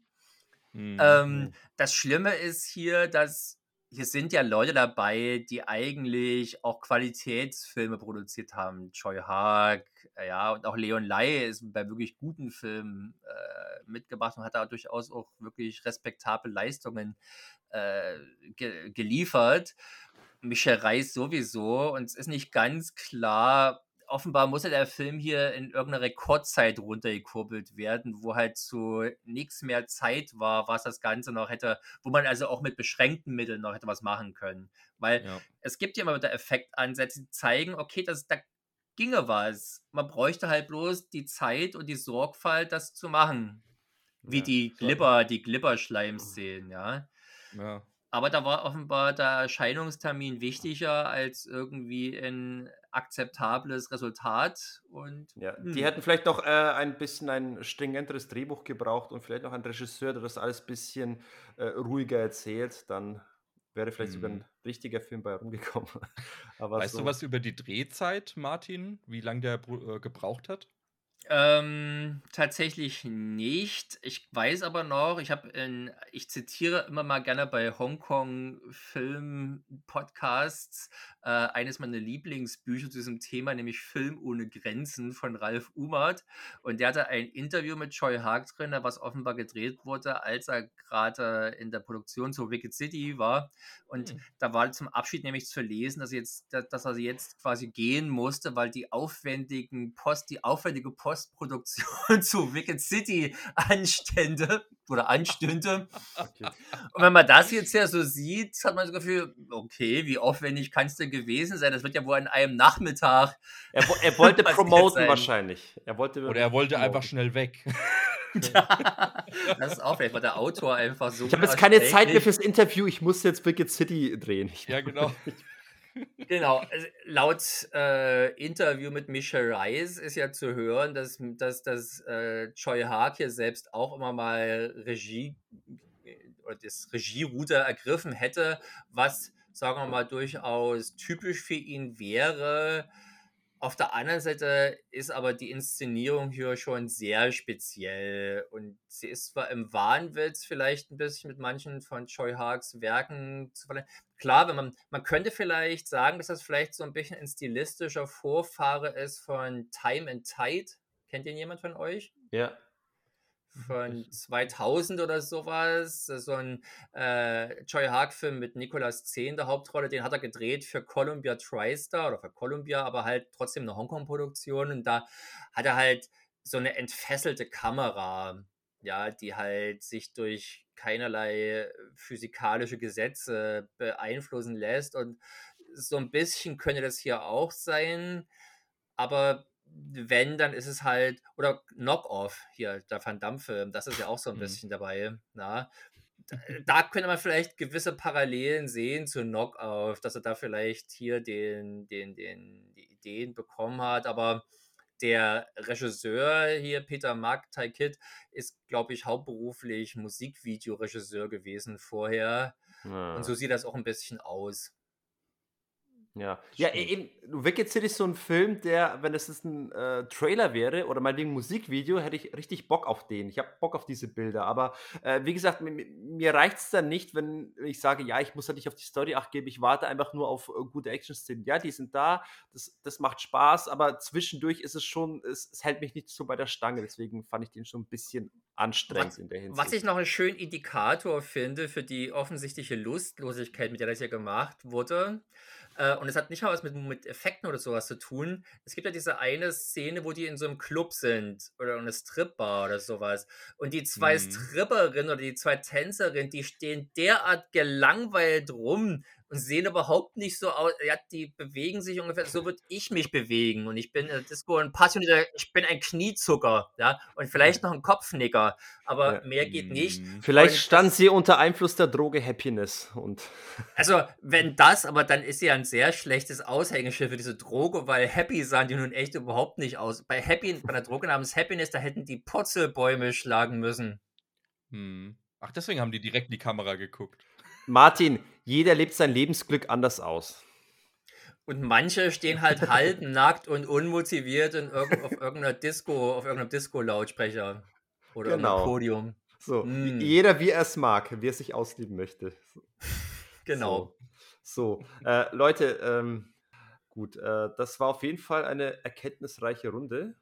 S3: Mhm. Ähm, das Schlimme ist hier, dass hier sind ja Leute dabei, die eigentlich auch Qualitätsfilme produziert haben. Choi Haag, äh, ja, und auch Leon Lai ist bei wirklich guten Filmen äh, mitgebracht und hat da durchaus auch wirklich respektable Leistungen äh, ge geliefert. Michel Reis sowieso. Und es ist nicht ganz klar, offenbar muss ja der Film hier in irgendeiner Rekordzeit runtergekurbelt werden, wo halt so nichts mehr Zeit war, was das Ganze noch hätte, wo man also auch mit beschränkten Mitteln noch hätte was machen können. Weil ja. es gibt ja immer wieder Effektansätze, die zeigen, okay, das, da ginge was. Man bräuchte halt bloß die Zeit und die Sorgfalt, das zu machen. Wie ja, die Glibber, die Glibberschleim-Szenen, ja. Ja. Aber da war offenbar der Erscheinungstermin wichtiger als irgendwie ein akzeptables Resultat. Und,
S2: ja, die hm. hätten vielleicht noch äh, ein bisschen ein stringenteres Drehbuch gebraucht und vielleicht noch einen Regisseur, der das alles ein bisschen äh, ruhiger erzählt. Dann wäre vielleicht hm. sogar ein mhm. richtiger Film bei rumgekommen.
S4: weißt so. du was über die Drehzeit, Martin? Wie lange der äh, gebraucht hat?
S3: Ähm, tatsächlich nicht. Ich weiß aber noch, ich habe ich zitiere immer mal gerne bei Hongkong-Film-Podcasts äh, eines meiner Lieblingsbücher zu diesem Thema, nämlich Film ohne Grenzen von Ralf Umert. Und der hatte ein Interview mit Choi Haag drin, was offenbar gedreht wurde, als er gerade in der Produktion zu Wicked City war. Und mhm. da war zum Abschied nämlich zu lesen, dass, jetzt, dass er jetzt quasi gehen musste, weil die aufwendigen Post, die aufwendige Postproduktion zu Wicked City anstände oder anstünde. Okay. Und wenn man das jetzt ja so sieht, hat man das Gefühl, okay, wie aufwendig kannst du gewesen sein? Das wird ja wohl an einem Nachmittag.
S2: Er, er wollte promoten wahrscheinlich. Er wollte
S4: Oder er wollte promoten. einfach schnell weg.
S3: das ist auch vielleicht war der Autor einfach so.
S2: Ich habe jetzt keine Zeit mehr fürs Interview, ich muss jetzt Wicked City drehen.
S4: Ja, genau.
S3: Genau, also laut äh, Interview mit Michelle Rice ist ja zu hören, dass, dass, dass äh, Choi Haag hier selbst auch immer mal Regie oder das Regieruder ergriffen hätte, was, sagen wir mal, durchaus typisch für ihn wäre. Auf der anderen Seite ist aber die Inszenierung hier schon sehr speziell und sie ist zwar im Wahnwitz vielleicht ein bisschen mit manchen von Choi Haags Werken zu vergleichen. Klar, wenn man, man könnte vielleicht sagen, dass das vielleicht so ein bisschen ein stilistischer Vorfahre ist von Time and Tide. Kennt ihr jemand von euch?
S2: Ja
S3: von 2000 oder sowas. So ein äh, Joy Haag-Film mit Nicolas C. in der Hauptrolle. Den hat er gedreht für Columbia TriStar oder für Columbia, aber halt trotzdem eine Hongkong-Produktion. Und da hat er halt so eine entfesselte Kamera, ja, die halt sich durch keinerlei physikalische Gesetze beeinflussen lässt. Und so ein bisschen könnte das hier auch sein. Aber wenn, dann ist es halt, oder Knock-Off hier, der Van Damme-Film, das ist ja auch so ein mhm. bisschen dabei. Na? Da könnte man vielleicht gewisse Parallelen sehen zu Knock-Off, dass er da vielleicht hier den, den, den, die Ideen bekommen hat, aber der Regisseur hier, Peter Mark Taikit, ist, glaube ich, hauptberuflich Musikvideoregisseur gewesen vorher. Ja. Und so sieht das auch ein bisschen aus.
S2: Ja, ja eben, Wicked City ist so ein Film, der, wenn es ein äh, Trailer wäre oder mal ein Musikvideo, hätte ich richtig Bock auf den. Ich habe Bock auf diese Bilder. Aber äh, wie gesagt, mir reicht es dann nicht, wenn ich sage, ja, ich muss halt nicht auf die Story acht geben, ich warte einfach nur auf äh, gute Action-Szenen. Ja, die sind da, das, das macht Spaß, aber zwischendurch ist es schon, es, es, hält mich nicht so bei der Stange. Deswegen fand ich den schon ein bisschen anstrengend
S3: was,
S2: in der Hinsicht.
S3: Was ich noch einen schönen Indikator finde für die offensichtliche Lustlosigkeit, mit der das hier gemacht wurde, äh, und es hat nicht mal was mit, mit Effekten oder sowas zu tun. Es gibt ja diese eine Szene, wo die in so einem Club sind oder eine Stripbar oder sowas. Und die zwei mhm. Stripperinnen oder die zwei Tänzerinnen, die stehen derart gelangweilt rum und sehen überhaupt nicht so aus. Ja, die bewegen sich ungefähr, so würde ich mich bewegen. Und ich bin in Disco ein passionierter, ich bin ein Kniezucker, ja, und vielleicht noch ein Kopfnicker, aber ja. mehr geht nicht.
S2: Mhm. Vielleicht und stand sie unter Einfluss der Droge Happiness und.
S3: Also, wenn das, aber dann ist sie ein sehr schlechtes Aushängeschild für diese Droge, weil Happy sahen die nun echt überhaupt nicht aus. Bei Happy, bei der Droge namens Happiness, da hätten die Purzelbäume schlagen müssen.
S4: Hm. Ach, deswegen haben die direkt in die Kamera geguckt.
S2: Martin, jeder lebt sein Lebensglück anders aus.
S3: Und manche stehen halt halbnackt und unmotiviert in irg auf irgendeiner Disco, auf irgendeinem Disco-Lautsprecher oder
S2: Genau.
S3: Podium.
S2: So,
S3: Mm.
S2: jeder wie er es mag, wie er sich auslieben möchte.
S3: Genau.
S2: So, so. Äh, Leute, ähm, gut, äh, das war auf jeden Fall eine erkenntnisreiche Runde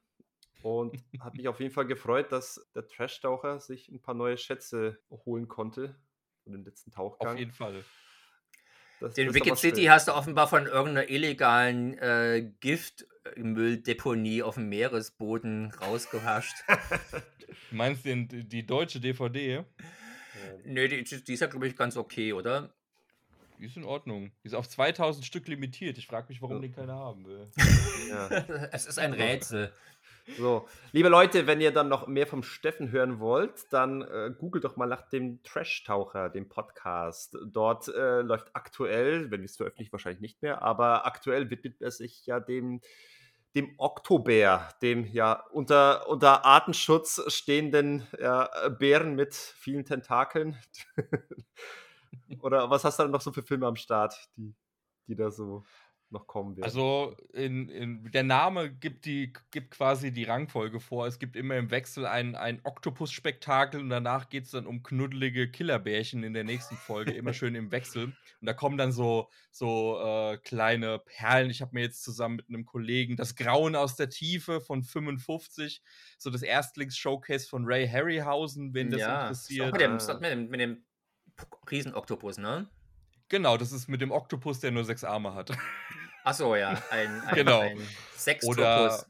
S2: und hat mich auf jeden Fall gefreut, dass der Trash-Taucher sich ein paar neue Schätze holen konnte von dem letzten Tauchgang.
S4: Auf jeden Fall.
S2: Das-
S3: Den Wicked City hast du offenbar von irgendeiner illegalen äh, Giftmülldeponie auf dem Meeresboden rausgehascht.
S4: Du meinst den, die deutsche DVD?
S3: nee, die, die ist ja, glaube ich, ganz okay, oder?
S4: Die ist in Ordnung. Die ist auf 2000 Stück limitiert. Ich frage mich, warum
S2: Ja.
S4: den keiner haben will.
S2: Ja.
S3: es ist ein Rätsel.
S2: So, liebe Leute, wenn ihr dann noch mehr vom Steffen hören wollt, dann äh, googelt doch mal nach dem Trash-Taucher, dem Podcast. Dort äh, läuft aktuell, wenn wir es veröffentlichen, wahrscheinlich nicht mehr, aber aktuell widmet er sich ja dem, dem Oktobär, dem ja unter, unter Artenschutz stehenden ja, Bären mit vielen Tentakeln. Oder was hast du dann noch so für Filme am Start, die, die da so noch kommen werden?
S4: Also in, in, der Name gibt, die, gibt quasi die Rangfolge vor. Es gibt immer im Wechsel ein, ein Oktopus-Spektakel und danach geht es dann um knuddelige Killerbärchen in der nächsten Folge, immer schön im Wechsel. Und da kommen dann so, so äh, kleine Perlen. Ich habe mir jetzt zusammen mit einem Kollegen das Grauen aus der Tiefe von 55, so das Erstlings-Showcase von Ray Harryhausen, wenn das
S3: ja,
S4: interessiert.
S3: mit dem,
S2: Ah.
S3: mit dem, mit dem Riesenoktopus, ne?
S4: Genau, das ist mit dem Oktopus, der nur sechs Arme hat.
S3: Achso, ja, ein, ein,
S4: Genau.
S3: ein Sextopus.
S4: Oder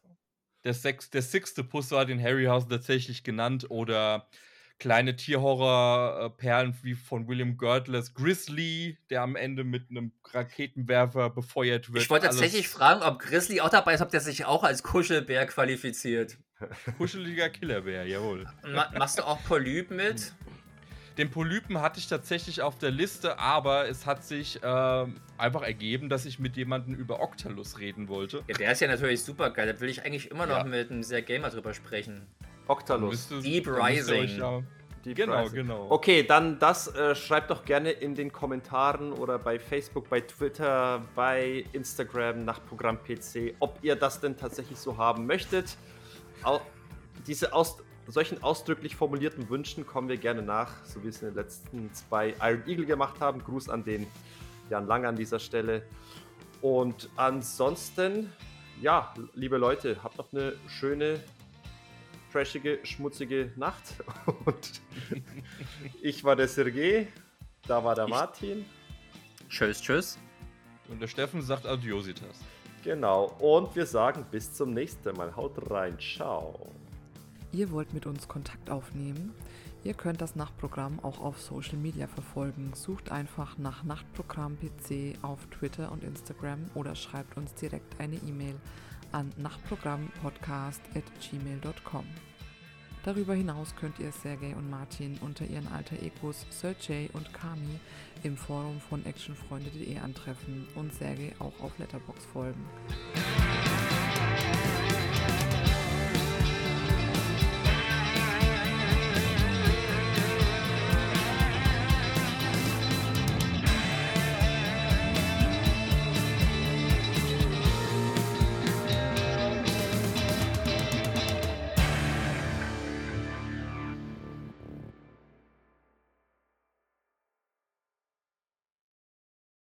S4: der, Sex, der sechste Puss so hat den Harryhausen tatsächlich genannt. Oder kleine Tierhorror-Perlen wie von William Girdlers Grizzly, der am Ende mit einem Raketenwerfer befeuert wird.
S3: Ich wollte
S4: Alles
S3: tatsächlich fragen, ob Grizzly auch dabei ist, ob der sich auch als Kuschelbär qualifiziert.
S4: Kuscheliger Killerbär, jawohl.
S3: Ma machst du auch Polyp mit?
S4: Den Polypen hatte ich tatsächlich auf der Liste, aber es hat sich ähm, einfach ergeben, dass ich mit jemandem über Octalus reden wollte.
S3: Ja, der ist ja natürlich super geil. Da will ich eigentlich immer noch
S4: Ja.
S3: mit einem sehr Gamer drüber sprechen.
S2: Octalus.
S3: Deep
S4: euch
S3: Rising.
S4: ja-
S2: Deep
S4: Genau,
S2: Rising.
S4: genau.
S2: Okay, dann das äh, schreibt doch gerne in den Kommentaren oder bei Facebook, bei Twitter, bei Instagram nach Programm PC, ob ihr das denn tatsächlich so haben möchtet. Au diese aus solchen ausdrücklich formulierten Wünschen kommen wir gerne nach, so wie wir es in den letzten zwei Iron Eagle gemacht haben. Gruß an den Jan Lang an dieser Stelle. Und ansonsten, ja, liebe Leute, habt noch eine schöne, trashige, schmutzige Nacht. Und ich war der Sergej, da war der
S3: Ich-
S2: Martin.
S3: Tschüss, tschüss.
S4: Und der Steffen sagt Adiositas.
S2: Genau. Und wir sagen bis zum nächsten Mal. Haut rein. Ciao.
S1: Ihr wollt mit uns Kontakt aufnehmen? Ihr könnt das Nachtprogramm auch auf Social Media verfolgen. Sucht einfach nach Nachtprogramm PC auf Twitter und Instagram oder schreibt uns direkt eine E-Mail an nachtprogrammpodcast.gmail.com. Darüber hinaus könnt ihr Sergej und Martin unter ihren alter Egos Sergej und Kami im Forum von actionfreunde.de antreffen und Sergej auch auf Letterbox folgen.